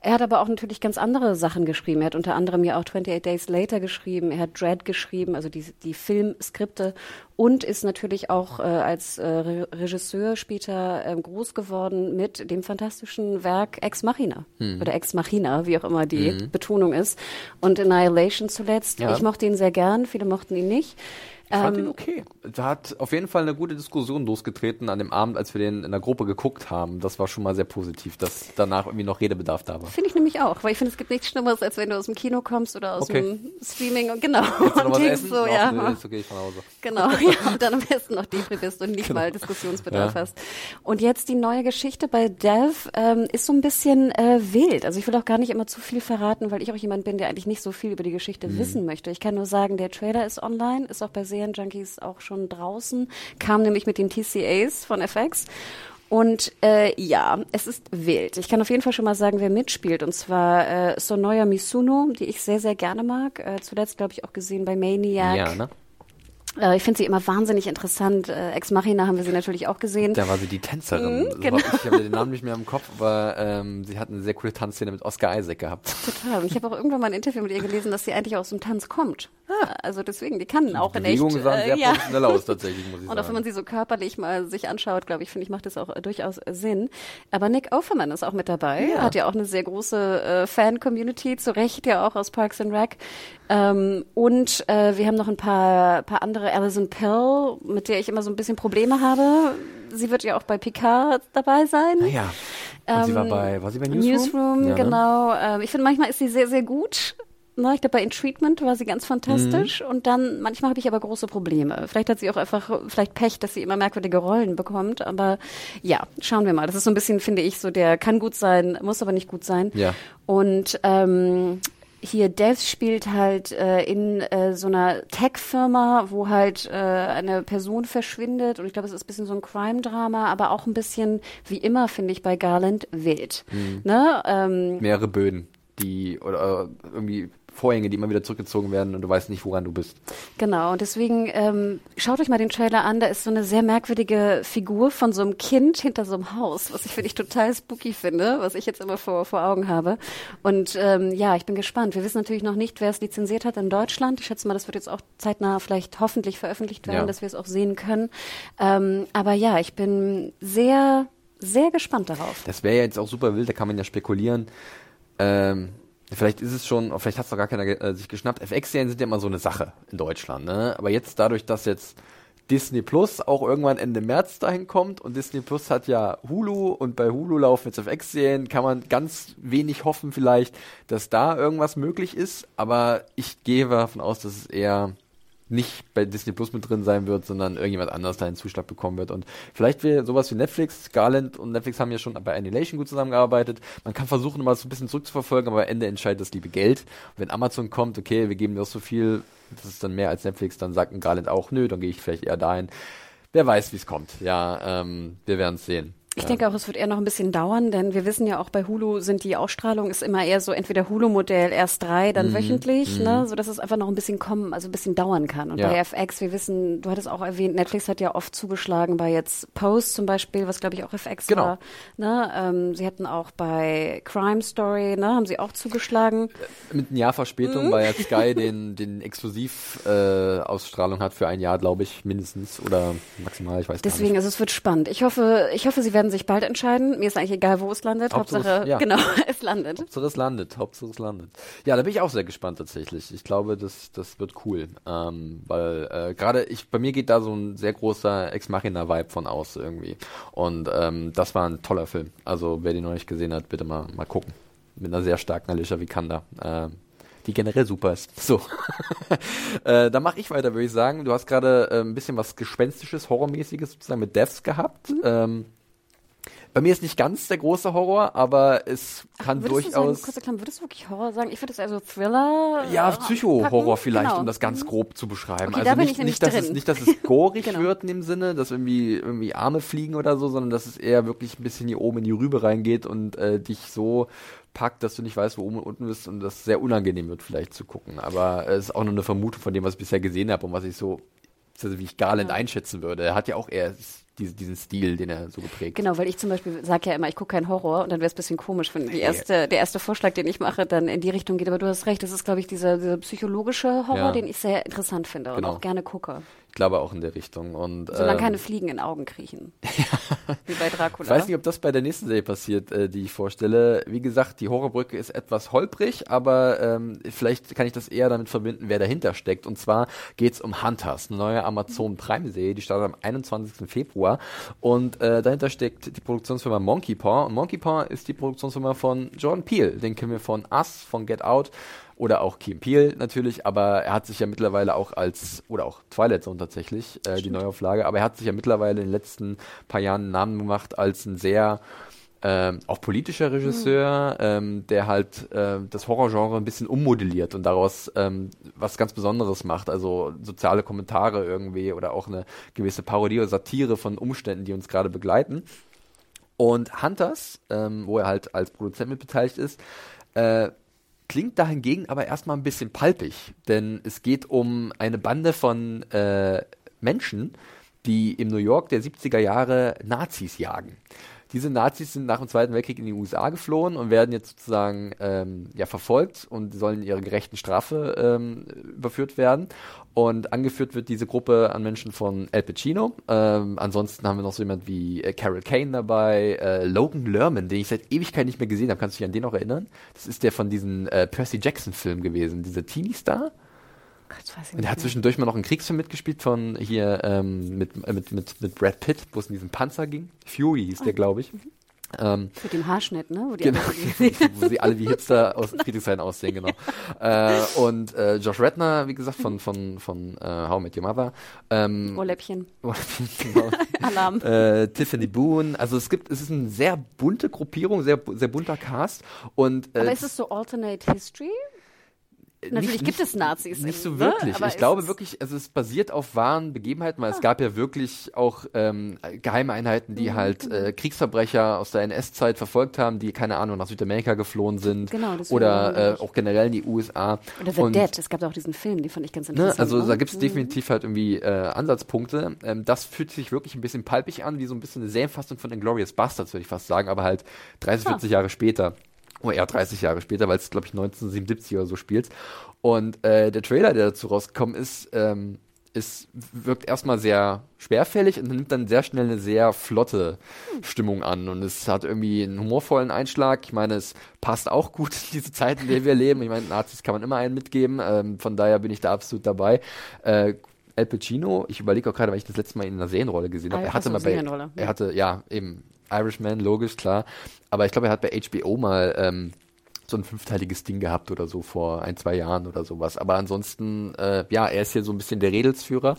Speaker 1: Er hat aber auch natürlich ganz andere Sachen geschrieben. Er hat unter anderem ja auch 28 Days Later geschrieben, er hat Dread geschrieben, geschrieben, also die, die Filmskripte und ist natürlich auch äh, als äh, Regisseur später äh, groß geworden mit dem fantastischen Werk Ex Machina mhm. oder Ex Machina, wie auch immer die mhm. Betonung ist. Und Annihilation zuletzt. Ja. Ich mochte ihn sehr gern, viele mochten ihn nicht.
Speaker 2: Ich fand ähm, ihn okay. Da hat auf jeden Fall eine gute Diskussion losgetreten an dem Abend, als wir den in der Gruppe geguckt haben. Das war schon mal sehr positiv, dass danach irgendwie noch Redebedarf da war.
Speaker 1: Finde ich nämlich auch, weil ich finde, es gibt nichts Schlimmeres, als wenn du aus dem Kino kommst oder aus okay. dem Streaming und genau.
Speaker 2: Willst du noch was essen? So, ja. Nee, ist okay, ich von Hause.
Speaker 1: Genau, ja, und dann am besten noch Depri bist und nicht genau. mal Diskussionsbedarf ja. hast. Und jetzt die neue Geschichte bei Dev ähm, ist so ein bisschen äh, wild. Also ich will auch gar nicht immer zu viel verraten, weil ich auch jemand bin, der eigentlich nicht so viel über die Geschichte mhm. wissen möchte. Ich kann nur sagen, der Trailer ist online, ist auch bei Serienjunkies auch schon draußen, kam nämlich mit den TCAs von FX. Und äh, ja, es ist wild. Ich kann auf jeden Fall schon mal sagen, wer mitspielt. Und zwar äh, Sonoya Misuno, die ich sehr, sehr gerne mag. Äh, zuletzt, glaube ich, auch gesehen bei Maniac. Ja, ne? Äh, ich finde sie immer wahnsinnig interessant. Äh, Ex Machina haben wir sie natürlich auch gesehen.
Speaker 2: Da war sie die Tänzerin.
Speaker 1: Mhm, genau.
Speaker 2: Ich habe den Namen nicht mehr im Kopf, aber ähm, sie hat eine sehr coole Tanzszene mit Oscar Isaac gehabt.
Speaker 1: Total. Und ich habe auch irgendwann mal ein Interview mit ihr gelesen, dass sie eigentlich aus dem Tanz kommt. Ah. Also deswegen, die kann auch in echt.
Speaker 2: Bewegungen sahen
Speaker 1: äh,
Speaker 2: sehr
Speaker 1: ja.
Speaker 2: professionell aus, tatsächlich, muss ich
Speaker 1: Und auch wenn
Speaker 2: sagen.
Speaker 1: man sie so körperlich mal sich anschaut, glaube ich, finde ich, macht das auch äh, durchaus äh, Sinn. Aber Nick Offerman ist auch mit dabei.
Speaker 2: Ja.
Speaker 1: Hat ja auch eine sehr große äh, Fan-Community, zu Recht ja auch aus Parks and Rec. Ähm, und äh, wir haben noch ein paar, paar andere. Alison Pill, mit der ich immer so ein bisschen Probleme habe. Sie wird ja auch bei Picard dabei sein.
Speaker 2: Naja. Und sie war
Speaker 1: Ähm,
Speaker 2: bei, war sie bei Newsroom?
Speaker 1: Newsroom,
Speaker 2: Ja, ne?
Speaker 1: genau. Ähm, ich finde, manchmal ist sie sehr, sehr gut. Ne, ich glaube, bei In Treatment war sie ganz fantastisch.
Speaker 2: Mhm.
Speaker 1: Und dann, manchmal habe ich aber große Probleme. Vielleicht hat sie auch einfach, vielleicht Pech, dass sie immer merkwürdige Rollen bekommt. Aber ja, schauen wir mal. Das ist so ein bisschen, finde ich, so der kann gut sein, muss aber nicht gut sein.
Speaker 2: Ja.
Speaker 1: Und ähm, hier Dev spielt halt äh, in äh, so einer Tech-Firma, wo halt äh, eine Person verschwindet und ich glaube, es ist ein bisschen so ein Crime-Drama, aber auch ein bisschen, wie immer, finde ich, bei Garland wild.
Speaker 2: Mhm.
Speaker 1: Ne? Ähm,
Speaker 2: Mehrere Böden, die, oder äh, irgendwie Vorhänge, die immer wieder zurückgezogen werden und du weißt nicht, woran du bist.
Speaker 1: Genau, und deswegen ähm, schaut euch mal den Trailer an. Da ist so eine sehr merkwürdige Figur von so einem Kind hinter so einem Haus, was ich finde ich total spooky finde, was ich jetzt immer vor, vor Augen habe. Und ähm, ja, ich bin gespannt. Wir wissen natürlich noch nicht, wer es lizenziert hat in Deutschland. Ich schätze mal, das wird jetzt auch zeitnah vielleicht hoffentlich veröffentlicht werden,
Speaker 2: Ja.
Speaker 1: dass wir es auch sehen können. Ähm, aber ja, ich bin sehr, sehr gespannt darauf.
Speaker 2: Das wäre ja jetzt auch super wild, da kann man ja spekulieren. Ähm, vielleicht ist es schon, vielleicht hat es doch gar keiner äh, sich geschnappt. FX-Serien sind ja immer so eine Sache in Deutschland, ne? Aber jetzt dadurch, dass jetzt Disney Plus auch irgendwann Ende März dahin kommt und Disney Plus hat ja Hulu und bei Hulu laufen jetzt FX-Serien, kann man ganz wenig hoffen vielleicht, dass da irgendwas möglich ist. Aber ich gehe davon aus, dass es eher nicht bei Disney Plus mit drin sein wird, sondern irgendjemand anders da einen Zuschlag bekommen wird. Und vielleicht wäre sowas wie Netflix, Garland und Netflix haben ja schon bei Annihilation gut zusammengearbeitet. Man kann versuchen, mal so ein bisschen zurückzuverfolgen, aber am Ende entscheidet das liebe Geld. Und wenn Amazon kommt, okay, wir geben dir so viel, das ist dann mehr als Netflix, dann sagt ein Garland auch, nö, dann gehe ich vielleicht eher dahin. Wer weiß, wie es kommt. Ja, ähm, wir werden es sehen.
Speaker 1: Ich denke auch, es wird eher noch ein bisschen dauern, denn wir wissen ja auch bei Hulu sind die Ausstrahlung ist immer eher so entweder Hulu-Modell erst drei, dann wöchentlich, ne, so dass es einfach noch ein bisschen kommen, also ein bisschen dauern kann. Und
Speaker 2: Ja.
Speaker 1: bei FX, wir wissen, du hattest auch erwähnt, Netflix hat ja oft zugeschlagen bei jetzt Post zum Beispiel, was glaube ich auch FX
Speaker 2: Genau.
Speaker 1: war. Ne, ähm, sie hatten auch bei Crime Story, ne, haben sie auch zugeschlagen.
Speaker 2: Mit einem Jahr Verspätung, weil ja Sky den, den Exklusiv-Ausstrahlung äh, Ausstrahlung hat für ein Jahr, glaube ich, mindestens oder maximal, ich weiß gar
Speaker 1: Deswegen,
Speaker 2: nicht.
Speaker 1: also es wird spannend. Ich hoffe, ich hoffe, sie werden sich bald entscheiden. Mir ist eigentlich egal, wo es landet.
Speaker 2: Hauptsache es-
Speaker 1: Hauptsache,
Speaker 2: ja.
Speaker 1: genau, es landet.
Speaker 2: Hauptsache es landet, Hauptsache es landet. Ja, da bin ich auch sehr gespannt tatsächlich. Ich glaube, das, das wird cool. Ähm, weil äh, gerade ich, bei mir geht da so ein sehr großer Ex Machina-Vibe von aus irgendwie. Und ähm, das war ein toller Film. Also wer den noch nicht gesehen hat, bitte mal, mal gucken. Mit einer sehr starken Alicia Vikander. Ähm, die generell super ist. So. äh, dann mache ich weiter, würde ich sagen. Du hast gerade äh, ein bisschen was Gespenstisches, Horrormäßiges sozusagen mit Deaths gehabt. Ähm, bei mir ist nicht ganz der große Horror, aber es kann
Speaker 1: Würdest du sagen,
Speaker 2: durchaus.
Speaker 1: Klammer, würdest du wirklich Horror sagen? Ich würde es also Thriller.
Speaker 2: Ja,
Speaker 1: äh,
Speaker 2: Psycho-Horror vielleicht,
Speaker 1: Genau.
Speaker 2: um das ganz grob zu beschreiben.
Speaker 1: Okay,
Speaker 2: also nicht, nicht, dass es,
Speaker 1: drin.
Speaker 2: nicht, dass es gorig
Speaker 1: Genau.
Speaker 2: wird in dem Sinne, dass irgendwie, irgendwie Arme fliegen oder so, sondern dass es eher wirklich ein bisschen hier oben in die Rübe reingeht und äh, dich so packt, dass du nicht weißt, wo oben und unten bist und das sehr unangenehm wird vielleicht zu gucken. Aber es ist auch nur eine Vermutung von dem, was ich bisher gesehen habe und was ich so, also wie ich Garland einschätzen würde. Er hat ja auch eher diesen, diesen Stil, den er so geprägt
Speaker 1: Genau, weil ich zum Beispiel sage ja immer, ich gucke keinen Horror und dann wäre es ein bisschen komisch, wenn die erste, der erste Vorschlag, den ich mache, dann in die Richtung geht. Aber du hast recht, das ist, glaube ich, dieser, dieser psychologische Horror,
Speaker 2: Ja.
Speaker 1: den ich sehr interessant finde und
Speaker 2: Genau.
Speaker 1: auch gerne gucke.
Speaker 2: Ich glaube auch in der Richtung. Und,
Speaker 1: Solange
Speaker 2: ähm,
Speaker 1: keine Fliegen in Augen kriechen. Wie bei Dracula.
Speaker 2: Ich weiß nicht, ob das bei der nächsten Serie passiert, äh, die ich vorstelle. Wie gesagt, die Horrorbrücke ist etwas holprig, aber ähm, vielleicht kann ich das eher damit verbinden, wer dahinter steckt. Und zwar geht's um Hunters, eine neue Amazon Prime-Serie, die startet am 21. Februar. Und äh, dahinter steckt die Produktionsfirma Monkey Paw. Und Monkey Paw ist die Produktionsfirma von Jordan Peele. Den kennen wir von Us, von Get Out oder auch Kim Peele natürlich, aber er hat sich ja mittlerweile auch als, oder auch Twilight Zone tatsächlich, äh, die Neuauflage, aber er hat sich ja mittlerweile in den letzten paar Jahren einen Namen gemacht als ein sehr ähm, auch politischer Regisseur, ähm, der halt äh, das Horrorgenre ein bisschen ummodelliert und daraus ähm, was ganz Besonderes macht, also soziale Kommentare irgendwie oder auch eine gewisse Parodie oder Satire von Umständen, die uns gerade begleiten. Und Hunters, ähm, wo er halt als Produzent mit beteiligt ist, äh, klingt dahingegen aber erstmal ein bisschen palpig, denn es geht um eine Bande von äh, Menschen, die im New York der 70er Jahre Nazis jagen. Diese Nazis sind nach dem Zweiten Weltkrieg in die USA geflohen und werden jetzt sozusagen ähm, ja, verfolgt und sollen ihrer gerechten Strafe ähm, überführt werden. Und angeführt wird diese Gruppe an Menschen von Al Pacino. Ähm, ansonsten haben wir noch so jemand wie äh, Carol Kane dabei, äh, Logan Lerman, den ich seit Ewigkeit nicht mehr gesehen habe. Kannst du dich an den noch erinnern? Das ist der von diesem äh, Percy Jackson-Film gewesen, dieser Teenie-Star. Und er hat zwischendurch mal noch einen Kriegsfilm mitgespielt von hier ähm, mit, äh, mit, mit, mit Brad Pitt, wo es in diesen Panzer ging. Fury hieß oh. der, glaube ich. Mhm.
Speaker 1: Ähm, Mit dem Haarschnitt, ne?
Speaker 2: Wo, genau, wo sie alle wie Hipster aus Friedrichshain aussehen, genau. äh, und äh, Josh Redner, wie gesagt, von, von, von äh, How I Met Your Mother.
Speaker 1: Ähm, Ohrläppchen.
Speaker 2: Ohrläppchen, genau.
Speaker 1: Alarm.
Speaker 2: Äh, Tiffany Boone. Also es gibt, es ist eine sehr bunte Gruppierung, sehr, sehr bunter Cast. Und,
Speaker 1: äh, Aber ist es so Alternate History? Natürlich nicht, gibt es Nazis.
Speaker 2: Nicht so ne? wirklich. Ne? ich glaube wirklich, also es basiert auf wahren Begebenheiten, weil ah. es gab ja wirklich auch ähm, Geheimeinheiten, die mhm, halt genau. äh, Kriegsverbrecher aus der NS-Zeit verfolgt haben, die, keine Ahnung, nach Südamerika geflohen sind.
Speaker 1: Genau,
Speaker 2: oder äh, auch generell in die USA.
Speaker 1: Oder The Und, Dead, es gab auch diesen Film, den fand ich ganz ne, interessant.
Speaker 2: Ne? Also da gibt es mhm. definitiv halt irgendwie äh, Ansatzpunkte. Ähm, das fühlt sich wirklich ein bisschen palpig an, wie so ein bisschen eine Serienfassung von Inglourious Bastards, würde ich fast sagen, aber halt 30, 40 ah. Jahre später oder eher 30 Jahre später, weil es, glaube ich, 1977 oder so spielt. Und äh, der Trailer, der dazu rausgekommen ist, ähm, ist, wirkt erstmal sehr schwerfällig und nimmt dann sehr schnell eine sehr flotte Stimmung an. Und es hat irgendwie einen humorvollen Einschlag. Ich meine, es passt auch gut in diese Zeit, in der wir leben. Ich meine, Nazis kann man immer einen mitgeben. Ähm, von daher bin ich da absolut dabei. Äh, Al Pacino, ich überlege auch gerade, weil ich das letzte Mal in einer Serienrolle gesehen habe. Er hatte mal bei, er hatte, ja, eben, Irishman, logisch, klar. Aber ich glaube, er hat bei HBO mal ähm, so ein fünfteiliges Ding gehabt oder so vor ein, zwei Jahren oder sowas. Aber ansonsten, äh, ja, er ist hier so ein bisschen der Redelsführer.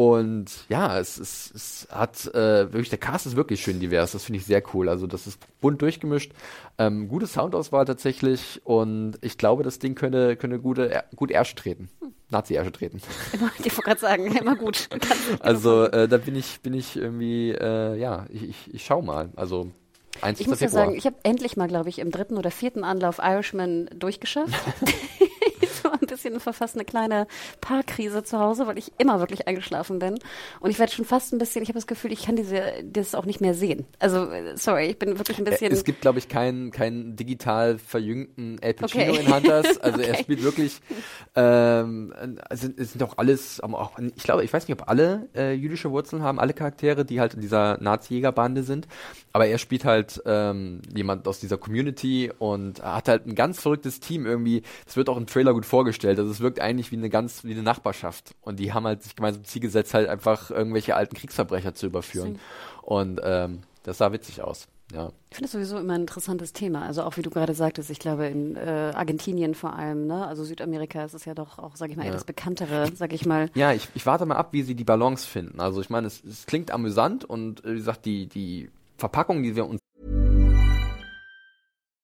Speaker 2: Und ja, es, es, es hat äh, wirklich, der Cast ist wirklich schön divers, das finde ich sehr cool. Also das ist bunt durchgemischt, ähm, gute Soundauswahl tatsächlich und ich glaube, das Ding könnte, könnte gute, gut Ärsche treten. Hm. Nazi-Ärsche treten.
Speaker 1: Immer, ich wollte gerade sagen, immer gut.
Speaker 2: also äh, da bin ich, bin ich irgendwie, äh, ja, ich, ich, ich schau mal. Also
Speaker 1: ich muss ja sagen, ich habe endlich mal, glaube ich, im dritten oder vierten Anlauf Irishman durchgeschafft. so ein bisschen verfasst eine kleine Paarkrise zu Hause, weil ich immer wirklich eingeschlafen bin. Und ich werde schon fast ein bisschen, ich habe das Gefühl, ich kann diese, das auch nicht mehr sehen. Also, sorry, ich bin wirklich ein äh, bisschen.
Speaker 2: Es gibt, glaube ich, keinen, keinen digital verjüngten El Pacino okay. in Hunters. Also okay. er spielt wirklich, ähm, es sind, es sind auch alles, auch, ich glaube, ich weiß nicht, ob alle äh, jüdische Wurzeln haben, alle Charaktere, die halt in dieser Nazi-Jägerbande sind. Aber er spielt halt ähm, jemand aus dieser Community und hat halt ein ganz verrücktes Team irgendwie. Es wird auch im Trailer gut vorgestellt. Also es wirkt eigentlich wie eine ganz, wie eine Nachbarschaft. Und die haben halt sich gemeinsam Ziel gesetzt, halt einfach irgendwelche alten Kriegsverbrecher zu überführen. Und ähm, das sah witzig aus. Ja.
Speaker 1: Ich finde das sowieso immer ein interessantes Thema. Also auch wie du gerade sagtest, ich glaube in äh, Argentinien vor allem, ne? Also Südamerika ist es ja doch auch, sage ich mal, ja. etwas bekanntere, sage ich mal.
Speaker 2: Ja, ich, ich warte mal ab, wie sie die Balance finden. Also ich meine, es, es klingt amüsant und äh, wie gesagt, die, die Verpackung, die wir uns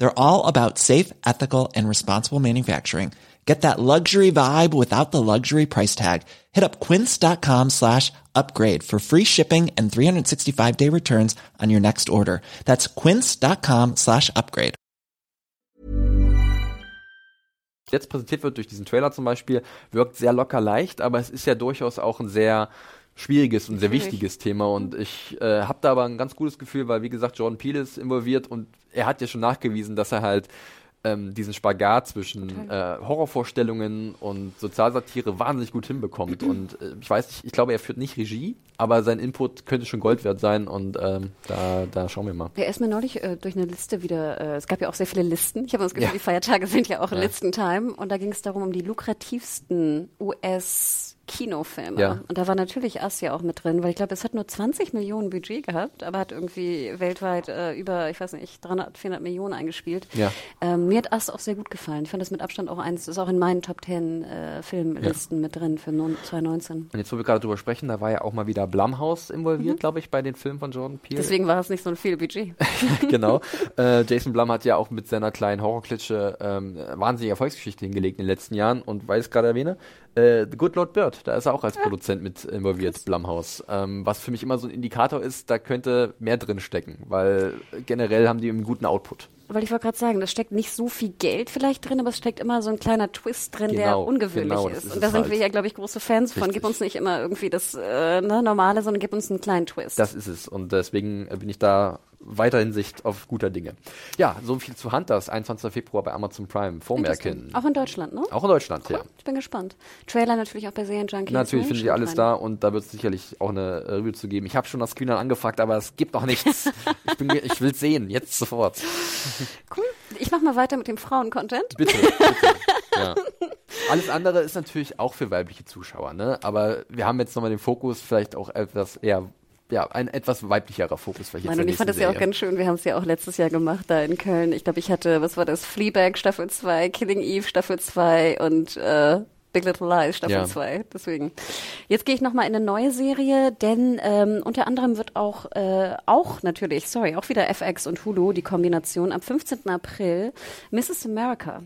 Speaker 3: They're all about safe, ethical and responsible manufacturing. Get that luxury vibe without the luxury price tag. Hit up quince.com slash upgrade for free shipping and 365 day returns on your next order. That's quince.com slash upgrade.
Speaker 2: Jetzt präsentiert wird durch diesen Trailer zum Beispiel, wirkt sehr locker leicht, aber es ist ja durchaus auch ein sehr schwieriges und sehr wichtiges Thema und ich äh, habe da aber ein ganz gutes Gefühl, weil wie gesagt Jordan Peele ist involviert und er hat ja schon nachgewiesen, dass er halt ähm, diesen Spagat zwischen äh, Horrorvorstellungen und Sozialsatire wahnsinnig gut hinbekommt. und äh, ich weiß nicht, ich glaube, er führt nicht Regie, aber sein Input könnte schon Gold wert sein und ähm, da, da schauen wir mal.
Speaker 1: Ja, er ist mir neulich äh, durch eine Liste wieder, äh, es gab ja auch sehr viele Listen. Ich habe das Gefühl, ja. die Feiertage sind ja auch ja. Listentime und da ging es darum, um die lukrativsten US- Kinofilme. Ja. Und da war natürlich Asia auch mit drin, weil ich glaube, es hat nur 20 Millionen Budget gehabt, aber hat irgendwie weltweit äh, über, ich weiß nicht, 300, 400 Millionen eingespielt.
Speaker 2: Ja.
Speaker 1: Ähm, mir hat Ass auch sehr gut gefallen. Ich fand das mit Abstand auch eins, ist auch in meinen Top 10 äh, Filmlisten ja. mit drin für 2019.
Speaker 2: Und jetzt, wo wir gerade drüber sprechen, da war ja auch mal wieder Blumhouse involviert, glaube ich, bei den Filmen von Jordan Peele.
Speaker 1: Deswegen war es nicht so ein viel Budget.
Speaker 2: genau. Äh, Jason Blum hat ja auch mit seiner kleinen Horrorklitsche ähm, wahnsinnige Erfolgsgeschichte hingelegt in den letzten Jahren und weil ich es gerade erwähne, äh, The Good Lord Bird, da ist er auch als Produzent mit involviert, Blumhouse. Ähm, was für mich immer so ein Indikator ist, da könnte mehr drin stecken, weil generell haben die einen guten Output.
Speaker 1: Weil ich wollte gerade sagen, da steckt nicht so viel Geld vielleicht drin, aber es steckt immer so ein kleiner Twist drin, der
Speaker 2: Genau,
Speaker 1: ungewöhnlich
Speaker 2: genau,
Speaker 1: ist. Und da sind
Speaker 2: halt.
Speaker 1: wir ja, glaube ich, große Fans von. Gib
Speaker 2: Richtig.
Speaker 1: uns nicht immer irgendwie das äh, ne, Normale, sondern gib uns einen kleinen Twist.
Speaker 2: Das ist es. Und deswegen bin ich da weiterhin Sicht auf guter Dinge. Ja, so viel zu Hunters, 21. Februar bei Amazon Prime. Vormerken.
Speaker 1: Auch in Deutschland, ne?
Speaker 2: Auch in Deutschland, ja.
Speaker 1: Ich bin gespannt. Trailer natürlich auch bei Serienjunkies.
Speaker 2: Natürlich
Speaker 1: ne?
Speaker 2: findet ihr alles
Speaker 1: rein.
Speaker 2: da und da wird es sicherlich auch eine äh, Review zu geben. Ich habe schon das Screenern angefragt, aber es gibt noch nichts. ich bin, ich will sehen, jetzt sofort.
Speaker 1: Cool. Ich mach mal weiter mit dem Frauen-Content.
Speaker 2: Bitte, bitte. Ja. Alles andere ist natürlich auch für weibliche Zuschauer, ne? Aber wir haben jetzt nochmal den Fokus, vielleicht auch etwas eher, ja, ein etwas weiblicherer Fokus vielleicht jetzt
Speaker 1: Mann, und ich fand das
Speaker 2: nächsten
Speaker 1: ja auch
Speaker 2: Serie.
Speaker 1: ganz schön. Wir haben es ja auch letztes Jahr gemacht da in Köln. Ich glaube, ich hatte, was war das? Fleabag Staffel 2, Killing Eve Staffel 2 und äh, Big Little Lies Staffel
Speaker 2: Ja.
Speaker 1: 2. Deswegen. Jetzt gehe ich nochmal in eine neue Serie, denn ähm, unter anderem wird auch, äh, auch natürlich, sorry, auch wieder FX und Hulu, die Kombination, am 15. April Mrs. America.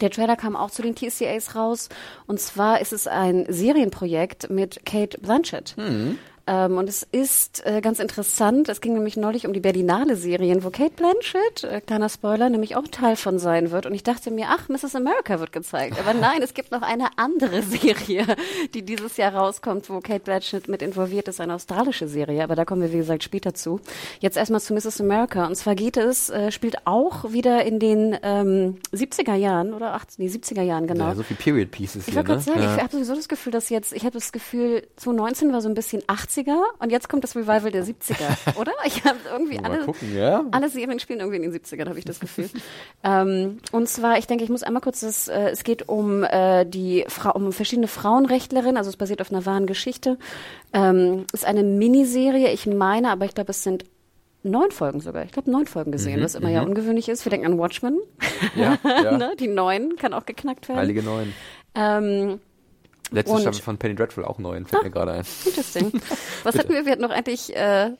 Speaker 1: Der Trailer kam auch zu den TCAs raus. Und zwar ist es ein Serienprojekt mit Kate Blanchett. Ähm, und es ist äh, ganz interessant. Es ging nämlich neulich um die Berlinale Serien, wo Kate Blanchett, äh, kleiner Spoiler, nämlich auch Teil von sein wird. Und ich dachte mir, ach, Mrs. America wird gezeigt. Aber nein, es gibt noch eine andere Serie, die dieses Jahr rauskommt, wo Kate Blanchett mit involviert ist, eine australische Serie. Aber da kommen wir, wie gesagt, später zu. Jetzt erstmal zu Mrs. America. Und zwar geht es, äh, spielt auch wieder in den ähm, 70er Jahren oder 80, nee, 70er Jahren, genau.
Speaker 2: Ja, so viel Period Pieces
Speaker 1: Ich
Speaker 2: hier,
Speaker 1: wollte
Speaker 2: ne?
Speaker 1: sagen,
Speaker 2: ja.
Speaker 1: ich habe sowieso das Gefühl, dass jetzt, ich habe das Gefühl, 2019 war so ein bisschen 80er und jetzt kommt das Revival der 70er, oder? Ich habe irgendwie alle,
Speaker 2: gucken, ja.
Speaker 1: alle Serien spielen irgendwie in den 70ern, habe ich das Gefühl. ähm, und zwar, ich denke, ich muss einmal kurz das, äh, es geht um äh, die Frau, um verschiedene Frauenrechtlerinnen, also es basiert auf einer wahren Geschichte. Ähm, ist eine Miniserie, ich meine, aber ich glaube, es sind neun Folgen sogar. Ich glaube, neun Folgen gesehen, was immer ja ungewöhnlich ist. Wir denken an Watchmen.
Speaker 2: Mhm, Ja, ja.
Speaker 1: ne? Die neun kann auch geknackt werden.
Speaker 2: Heilige Neun.
Speaker 1: Ähm,
Speaker 2: Letzte
Speaker 1: Und-
Speaker 2: Staffel von Penny Dreadful auch neun, fällt mir gerade ein.
Speaker 1: Gutes Ding. Was hatten wir? Wir hatten noch eigentlich äh,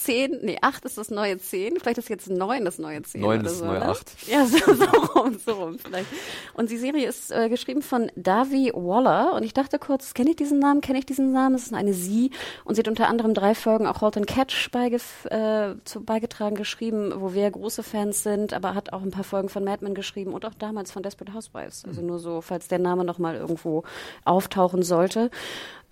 Speaker 1: zehn, nee, acht ist das neue zehn. Vielleicht ist jetzt neun das neue zehn.
Speaker 2: Neun
Speaker 1: oder
Speaker 2: ist
Speaker 1: so,
Speaker 2: das neue
Speaker 1: ne?
Speaker 2: acht.
Speaker 1: Ja, so, so rum, so rum vielleicht. Und die Serie ist äh, geschrieben von Davi Waller. Und ich dachte kurz, kenne ich diesen Namen? Kenne ich diesen Namen? Es ist eine Sie. Und sie hat unter anderem drei Folgen auch Halt and Catch beigef äh, zu, beigetragen, geschrieben, wo wir große Fans sind, aber hat auch ein paar Folgen von Mad Men geschrieben und auch damals von Desperate Housewives. Also nur so, falls der Name nochmal irgendwo auftauchen sollte.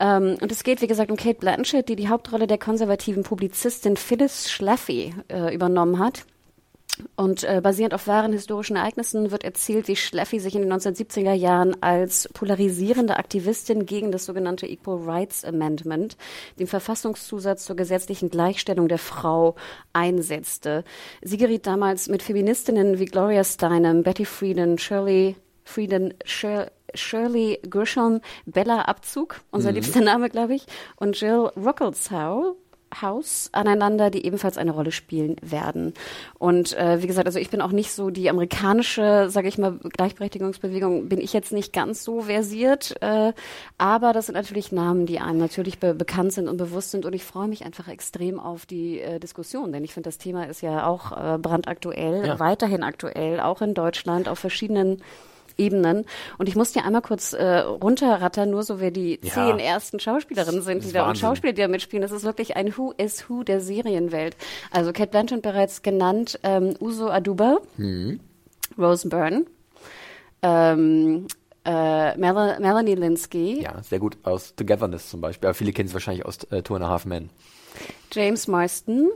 Speaker 1: Ähm, und es geht, wie gesagt, um Kate Blanchett, die die Hauptrolle der konservativen Publizistin Phyllis Schlafly äh, übernommen hat. Und äh, basierend auf wahren historischen Ereignissen wird erzählt, wie Schlafly sich in den 1970er Jahren als polarisierende Aktivistin gegen das sogenannte Equal Rights Amendment, den Verfassungszusatz zur gesetzlichen Gleichstellung der Frau, einsetzte. Sie geriet damals mit Feministinnen wie Gloria Steinem, Betty Friedan, Shirley Friedan, Shir Shirley Grisham, Bella Abzug, unser liebster Name, glaube ich, und Jill Ruckelshaus Haus aneinander, die ebenfalls eine Rolle spielen werden. Und äh, wie gesagt, also ich bin auch nicht so die amerikanische, sage ich mal, Gleichberechtigungsbewegung, bin ich jetzt nicht ganz so versiert, äh, aber das sind natürlich Namen, die einem natürlich be bekannt sind und bewusst sind und ich freue mich einfach extrem auf die äh, Diskussion, denn ich finde, das Thema ist ja auch äh, brandaktuell,
Speaker 2: Ja.
Speaker 1: weiterhin aktuell, auch in Deutschland, auf verschiedenen Ebenen. Und ich muss dir einmal kurz äh, runterrattern, nur so wer die
Speaker 2: Ja.
Speaker 1: zehn ersten Schauspielerinnen sind, die da und
Speaker 2: Wahnsinn.
Speaker 1: Schauspieler, die da mitspielen. Das ist wirklich ein Who is Who der Serienwelt. Also Kate Blanchett bereits genannt, ähm, Uso Aduba, Rose Byrne, ähm, äh, Mel Melanie Linsky,
Speaker 2: Ja, sehr gut aus Togetherness zum Beispiel. Aber viele kennen es wahrscheinlich aus äh, Two and a Half Men.
Speaker 1: James Marston,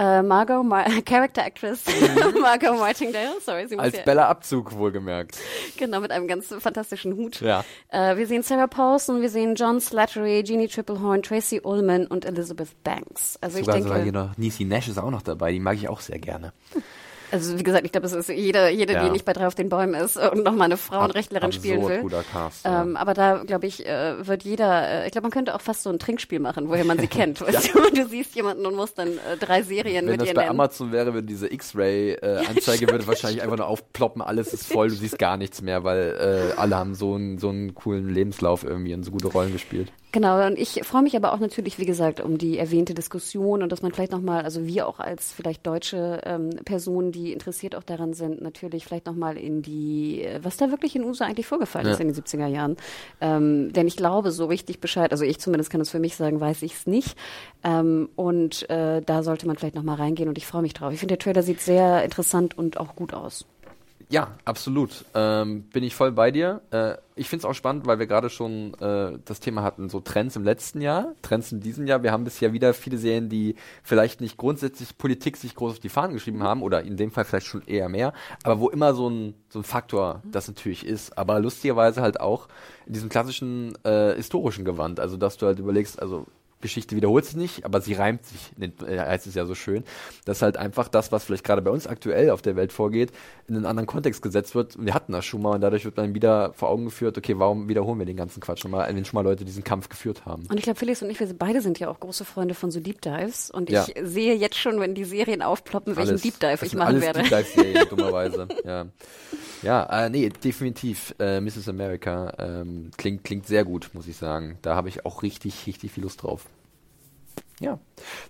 Speaker 1: äh, Margot, Mar Character Actress Margot Martingale, sorry, sie muss
Speaker 2: Als
Speaker 1: ja,
Speaker 2: Bella Abzug wohlgemerkt.
Speaker 1: genau, mit einem ganz fantastischen Hut.
Speaker 2: Ja.
Speaker 1: Äh, wir sehen Sarah Paulson, wir sehen John Slattery, Jeannie Triplehorn, Tracy Ullman und Elizabeth Banks. Also
Speaker 2: Sogar,
Speaker 1: ich
Speaker 2: sogar hier
Speaker 1: denke,
Speaker 2: noch Niecy Nash ist auch noch dabei. Die mag ich auch sehr gerne.
Speaker 1: Also wie gesagt, ich glaube, es ist jede, jede,
Speaker 2: Ja.
Speaker 1: die nicht bei drei auf den Bäumen ist und nochmal eine Frauenrechtlerin
Speaker 2: Absurd
Speaker 1: spielen will.
Speaker 2: guter Cast. ja.
Speaker 1: Ähm, aber da, glaube ich, äh, wird jeder, äh, ich glaube, man könnte auch fast so ein Trinkspiel machen, woher man sie kennt. Weißt du? du siehst jemanden und musst dann äh, drei Serien
Speaker 2: Wenn
Speaker 1: mit
Speaker 2: das
Speaker 1: ihr
Speaker 2: bei
Speaker 1: nennen.
Speaker 2: Amazon wäre, würde diese X-Ray-Anzeige würde wahrscheinlich einfach nur aufploppen, alles ist voll, du siehst gar nichts mehr, weil äh, alle haben so einen, so einen coolen Lebenslauf irgendwie und so gute Rollen gespielt.
Speaker 1: Genau, und ich freue mich aber auch natürlich, wie gesagt, um die erwähnte Diskussion und dass man vielleicht nochmal, also wir auch als vielleicht deutsche ähm, Personen, die interessiert auch daran sind, natürlich vielleicht nochmal in die, äh, was da wirklich in USA eigentlich vorgefallen ja. ist in den 70er Jahren. Ähm, denn ich glaube, so richtig Bescheid, also ich zumindest kann es für mich sagen, weiß ich es nicht. Ähm, und äh, da sollte man vielleicht nochmal reingehen und ich freue mich drauf. Ich finde, der Trailer sieht sehr interessant und auch gut aus.
Speaker 2: Ja, absolut. Ähm, bin ich voll bei dir. Äh, ich finde es auch spannend, weil wir gerade schon äh, das Thema hatten, so Trends im letzten Jahr, Trends in diesem Jahr. Wir haben bisher wieder viele Serien, die vielleicht nicht grundsätzlich Politik sich groß auf die Fahnen geschrieben haben oder in dem Fall vielleicht schon eher mehr, aber wo immer so ein, so ein Faktor das natürlich ist. Aber lustigerweise halt auch in diesem klassischen äh, historischen Gewand. Also, dass du halt überlegst, also Geschichte wiederholt sich nicht, aber sie reimt sich, äh, heißt es ja so schön, dass halt einfach das, was vielleicht gerade bei uns aktuell auf der Welt vorgeht, in einen anderen Kontext gesetzt wird. Wir hatten das schon mal und dadurch wird dann wieder vor Augen geführt, okay, warum wiederholen wir den ganzen Quatsch schon mal, wenn schon mal Leute diesen Kampf geführt haben.
Speaker 1: Und ich glaube, Felix und ich, wir beide sind ja auch große Freunde von so Deep Dives und ja. ich sehe jetzt schon, wenn die Serien aufploppen, welchen alles. Deep Dive ich machen
Speaker 2: alles
Speaker 1: werde.
Speaker 2: Deep Dive-Serien, dummerweise, ja. Ja, äh, nee, definitiv. Äh, Mrs. America ähm, klingt, klingt sehr gut, muss ich sagen. Da habe ich auch richtig, richtig viel Lust drauf. Ja,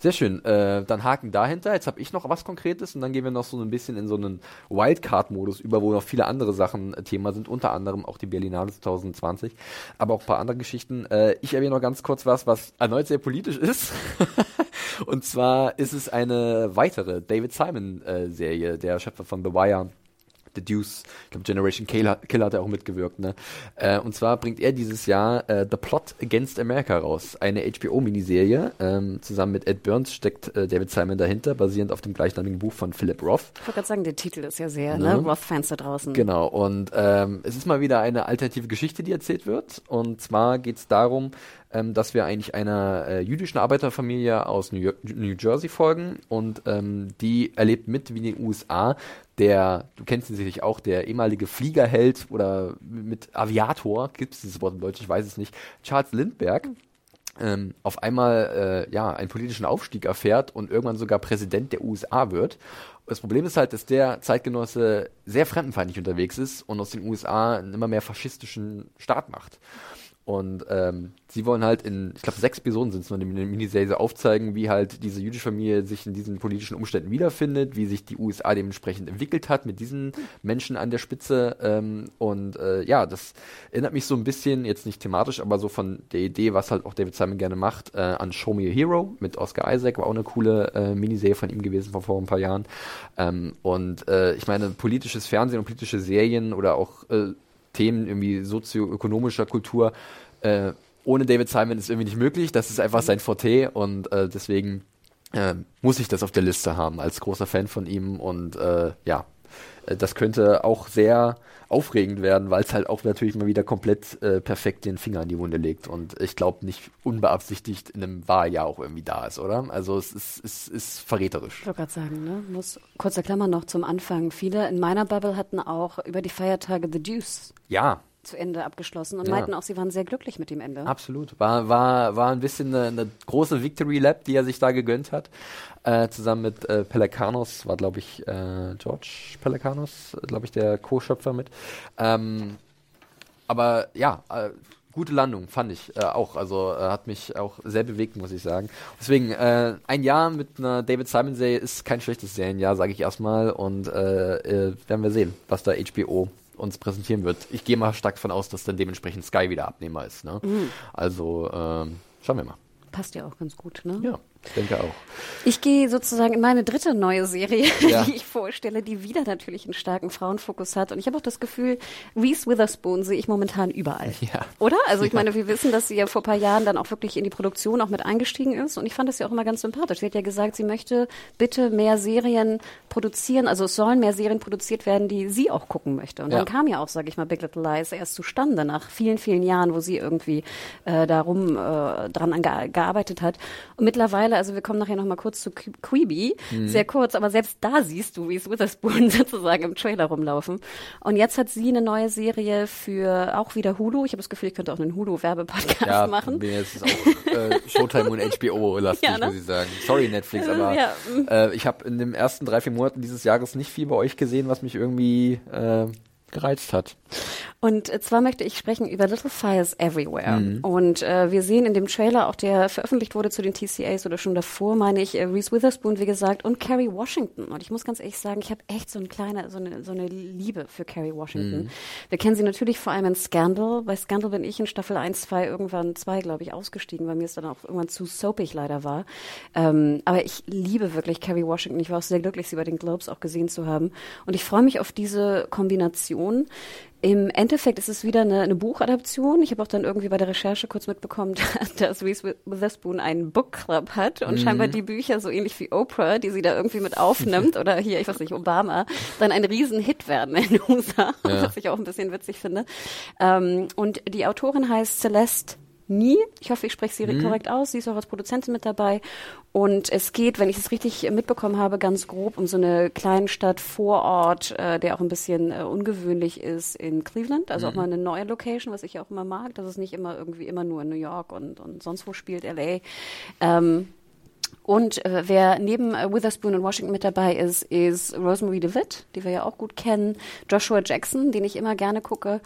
Speaker 2: sehr schön. Äh, dann Haken dahinter. Jetzt habe ich noch was Konkretes und dann gehen wir noch so ein bisschen in so einen Wildcard-Modus über, wo noch viele andere Sachen äh, Thema sind, unter anderem auch die Berlinale 2020, aber auch ein paar andere Geschichten. Äh, ich erwähne noch ganz kurz was, was erneut sehr politisch ist. und zwar ist es eine weitere David Simon-Serie, äh, der Schöpfer von The Wire The Deuce, ich glaube Generation Killer, Killer hat er auch mitgewirkt, ne? Äh, und zwar bringt er dieses Jahr äh, The Plot Against America raus, eine HBO-Miniserie. Ähm, zusammen mit Ed Burns steckt äh, David Simon dahinter, basierend auf dem gleichnamigen Buch von Philip Roth.
Speaker 1: Ich wollte gerade sagen, der Titel ist ja sehr, ne? ne? Roth-Fans da draußen.
Speaker 2: Genau, und ähm, es ist mal wieder eine alternative Geschichte, die erzählt wird. Und zwar geht es darum, ähm, dass wir eigentlich einer äh, jüdischen Arbeiterfamilie aus New, New Jersey folgen und ähm, die erlebt mit wie in den USA der, du kennst ihn sicherlich auch, der ehemalige Fliegerheld oder mit Aviator, gibt es dieses Wort im Deutsch, ich weiß es nicht, Charles Lindbergh, ähm, auf einmal äh, ja einen politischen Aufstieg erfährt und irgendwann sogar Präsident der USA wird. Das Problem ist halt, dass der Zeitgenosse sehr fremdenfeindlich unterwegs ist und aus den USA einen immer mehr faschistischen Staat macht. Und ähm, sie wollen halt in, ich glaube, sechs Episoden sind es nur in der Miniserie aufzeigen, wie halt diese jüdische Familie sich in diesen politischen Umständen wiederfindet, wie sich die USA dementsprechend entwickelt hat mit diesen Menschen an der Spitze. Ähm, und äh, ja, das erinnert mich so ein bisschen, jetzt nicht thematisch, aber so von der Idee, was halt auch David Simon gerne macht, äh, an Show Me a Hero mit Oscar Isaac, war auch eine coole äh, Miniserie von ihm gewesen vor, vor ein paar Jahren. Ähm, und äh, ich meine, politisches Fernsehen und politische Serien oder auch äh, Themen irgendwie sozioökonomischer Kultur äh, ohne David Simon ist irgendwie nicht möglich. Das ist einfach sein Forte und äh, deswegen äh, muss ich das auf der Liste haben als großer Fan von ihm und äh, ja, äh, das könnte auch sehr aufregend werden, weil es halt auch natürlich mal wieder komplett äh, perfekt den Finger in die Wunde legt und ich glaube nicht unbeabsichtigt in einem Wahljahr auch irgendwie da ist, oder? Also es ist, es ist verräterisch.
Speaker 1: Ich wollte gerade sagen, ne? Muss, kurzer Klammer noch zum Anfang. Viele in meiner Bubble hatten auch über die Feiertage The Deuce.
Speaker 2: Ja,
Speaker 1: zu Ende abgeschlossen und ja. meinten auch, sie waren sehr glücklich mit dem Ende.
Speaker 2: Absolut. War, war, war ein bisschen eine, eine große Victory Lap, die er sich da gegönnt hat. Äh, zusammen mit äh, Pelikanos, war glaube ich äh, George Pelikanos, glaube ich, der Co-Schöpfer mit. Ähm, aber ja, äh, gute Landung, fand ich äh, auch. Also äh, hat mich auch sehr bewegt, muss ich sagen. Deswegen, äh, ein Jahr mit einer David Simon-Serie ist kein schlechtes Serienjahr, sage ich erstmal. Und äh, äh, werden wir sehen, was da HBO uns präsentieren wird. Ich gehe mal stark davon aus, dass dann dementsprechend Sky wieder Abnehmer ist. Ne? Mhm. Also ähm, schauen wir mal.
Speaker 1: Passt ja auch ganz gut, ne?
Speaker 2: Ja. Ich denke auch.
Speaker 1: Ich gehe sozusagen in meine dritte neue Serie, ja. die ich vorstelle, die wieder natürlich einen starken Frauenfokus hat. Und ich habe auch das Gefühl, Reese Witherspoon sehe ich momentan überall. Ja. Oder? Also ich ja. meine, wir wissen, dass sie ja vor ein paar Jahren dann auch wirklich in die Produktion auch mit eingestiegen ist. Und ich fand das ja auch immer ganz sympathisch. Sie hat ja gesagt, sie möchte bitte mehr Serien produzieren. Also es sollen mehr Serien produziert werden, die sie auch gucken möchte. Und dann kam ja auch, sage ich mal, Big Little Lies erst zustande nach vielen, vielen Jahren, wo sie irgendwie äh, darum äh, dran gearbeitet hat. Und mittlerweile mittlerweile, also wir kommen nachher noch mal kurz zu Quibi, mhm. sehr kurz, aber selbst da siehst du, wie es Witherspoon sozusagen im Trailer rumlaufen. Und jetzt hat sie eine neue Serie für auch wieder Hulu. Ich habe das Gefühl, ich könnte auch einen Hulu-Werbepodcast ja, machen.
Speaker 2: Mir ist es auch äh, Showtime und HBO-lastig, ja, ne? muss ich sagen. Sorry, Netflix, aber ja. äh, ich habe in den ersten drei, vier Monaten dieses Jahres nicht viel bei euch gesehen, was mich irgendwie äh, gereizt hat.
Speaker 1: Und äh, zwar möchte ich sprechen über Little Fires Everywhere.
Speaker 2: Mhm.
Speaker 1: Und äh, wir sehen in dem Trailer, auch der veröffentlicht wurde zu den TCAs oder schon davor, meine ich, äh, Reese Witherspoon, wie gesagt, und Kerry Washington. Und ich muss ganz ehrlich sagen, ich habe echt so ein kleiner, so eine, so eine Liebe für Kerry Washington.
Speaker 2: Mhm.
Speaker 1: Wir kennen sie natürlich vor allem in Scandal. Bei Scandal bin ich in Staffel 1, 2, irgendwann 2, glaube ich, ausgestiegen, weil mir es dann auch irgendwann zu soapig leider war. Ähm, aber ich liebe wirklich Kerry Washington. Ich war auch sehr glücklich, sie bei den Globes auch gesehen zu haben. Und ich freue mich auf diese Kombination. Im Endeffekt ist es wieder eine, eine Buchadaption. Ich habe auch dann irgendwie bei der Recherche kurz mitbekommen, dass Reese Witherspoon einen Book Club hat und scheinbar die Bücher so ähnlich wie Oprah, die sie da irgendwie mit aufnimmt oder hier, ich weiß nicht, Obama, dann ein Riesenhit werden in den USA,
Speaker 2: Ja.
Speaker 1: was ich auch ein bisschen witzig finde. Ähm, und die Autorin heißt Celeste Nie. Ich hoffe, ich spreche sie korrekt aus. Sie ist auch als Produzentin mit dabei. Und es geht, wenn ich es richtig mitbekommen habe, ganz grob um so eine Kleinstadt Vorort, äh, der auch ein bisschen äh, ungewöhnlich ist in Cleveland. Also auch mal eine neue Location, was ich auch immer mag, dass es nicht immer irgendwie immer nur in New York und, und sonst wo spielt, LA. Ähm, und äh, wer neben äh, Witherspoon und Washington mit dabei ist, ist Rosemary DeWitt, die wir ja auch gut kennen, Joshua Jackson, den ich immer gerne gucke,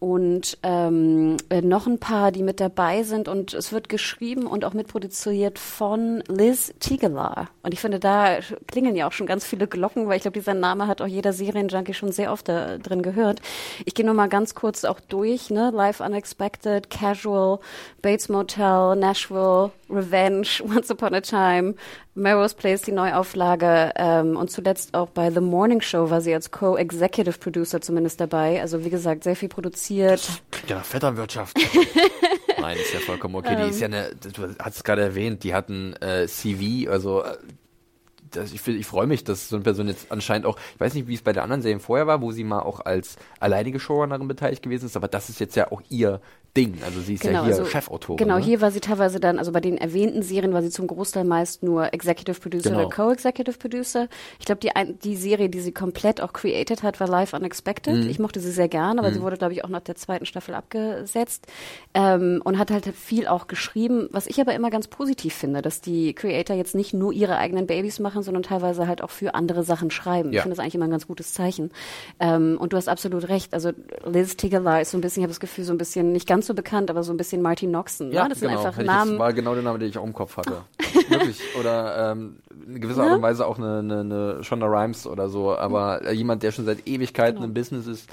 Speaker 1: und ähm, äh, noch ein paar, die mit dabei sind. Und es wird geschrieben und auch mitproduziert von Liz Tigelaar. Und ich finde, da klingeln ja auch schon ganz viele Glocken, weil ich glaube, dieser Name hat auch jeder Serienjunkie schon sehr oft da drin gehört. Ich gehe nur mal ganz kurz auch durch, ne? Life Unexpected, Casual, Bates Motel, Nashville, Revenge, Once Upon a Time, Melrose Place, die Neuauflage ähm, und zuletzt auch bei The Morning Show war sie als Co-Executive Producer zumindest dabei. Also wie gesagt, sehr viel produziert.
Speaker 2: Klingt ja nach Vetternwirtschaft. Nein, ist ja vollkommen okay. Die ist ja eine, du hast es gerade erwähnt, die hat ein äh, CV, also äh, das, ich, ich freue mich, dass so eine Person jetzt anscheinend auch, ich weiß nicht, wie es bei der anderen Serien vorher war, wo sie mal auch als alleinige Showrunnerin beteiligt gewesen ist, aber das ist jetzt ja auch ihr Ding. Also sie ist ja hier
Speaker 1: also,
Speaker 2: Chefautorin.
Speaker 1: Genau,
Speaker 2: ne?
Speaker 1: hier war sie teilweise dann, also bei den erwähnten Serien war sie zum Großteil meist nur Executive Producer
Speaker 2: Genau.
Speaker 1: oder Co-Executive Producer. Ich glaube, die, die Serie, die sie komplett auch created hat, war Life Unexpected.
Speaker 2: Mhm.
Speaker 1: Ich mochte sie sehr gern, aber sie wurde, glaube ich, auch nach der zweiten Staffel abgesetzt ähm, und hat halt viel auch geschrieben, was ich aber immer ganz positiv finde, dass die Creator jetzt nicht nur ihre eigenen Babys machen, sondern teilweise halt auch für andere Sachen schreiben.
Speaker 2: Ja.
Speaker 1: Ich finde das eigentlich immer ein ganz gutes Zeichen. Ähm, und du hast absolut recht. Also Liz Tigelaar ist so ein bisschen, ich habe das Gefühl, so ein bisschen nicht ganz so bekannt, aber so ein bisschen Marty Noxon.
Speaker 2: Ja,
Speaker 1: ne? Das
Speaker 2: genau.
Speaker 1: sind einfach Namen.
Speaker 2: war genau der Name, den ich auch im Kopf hatte. Wirklich. Oder ähm, in gewisser Art und Weise auch eine, eine, eine Shonda Rhimes oder so, aber äh, jemand, der schon seit Ewigkeiten
Speaker 1: Genau.
Speaker 2: im Business ist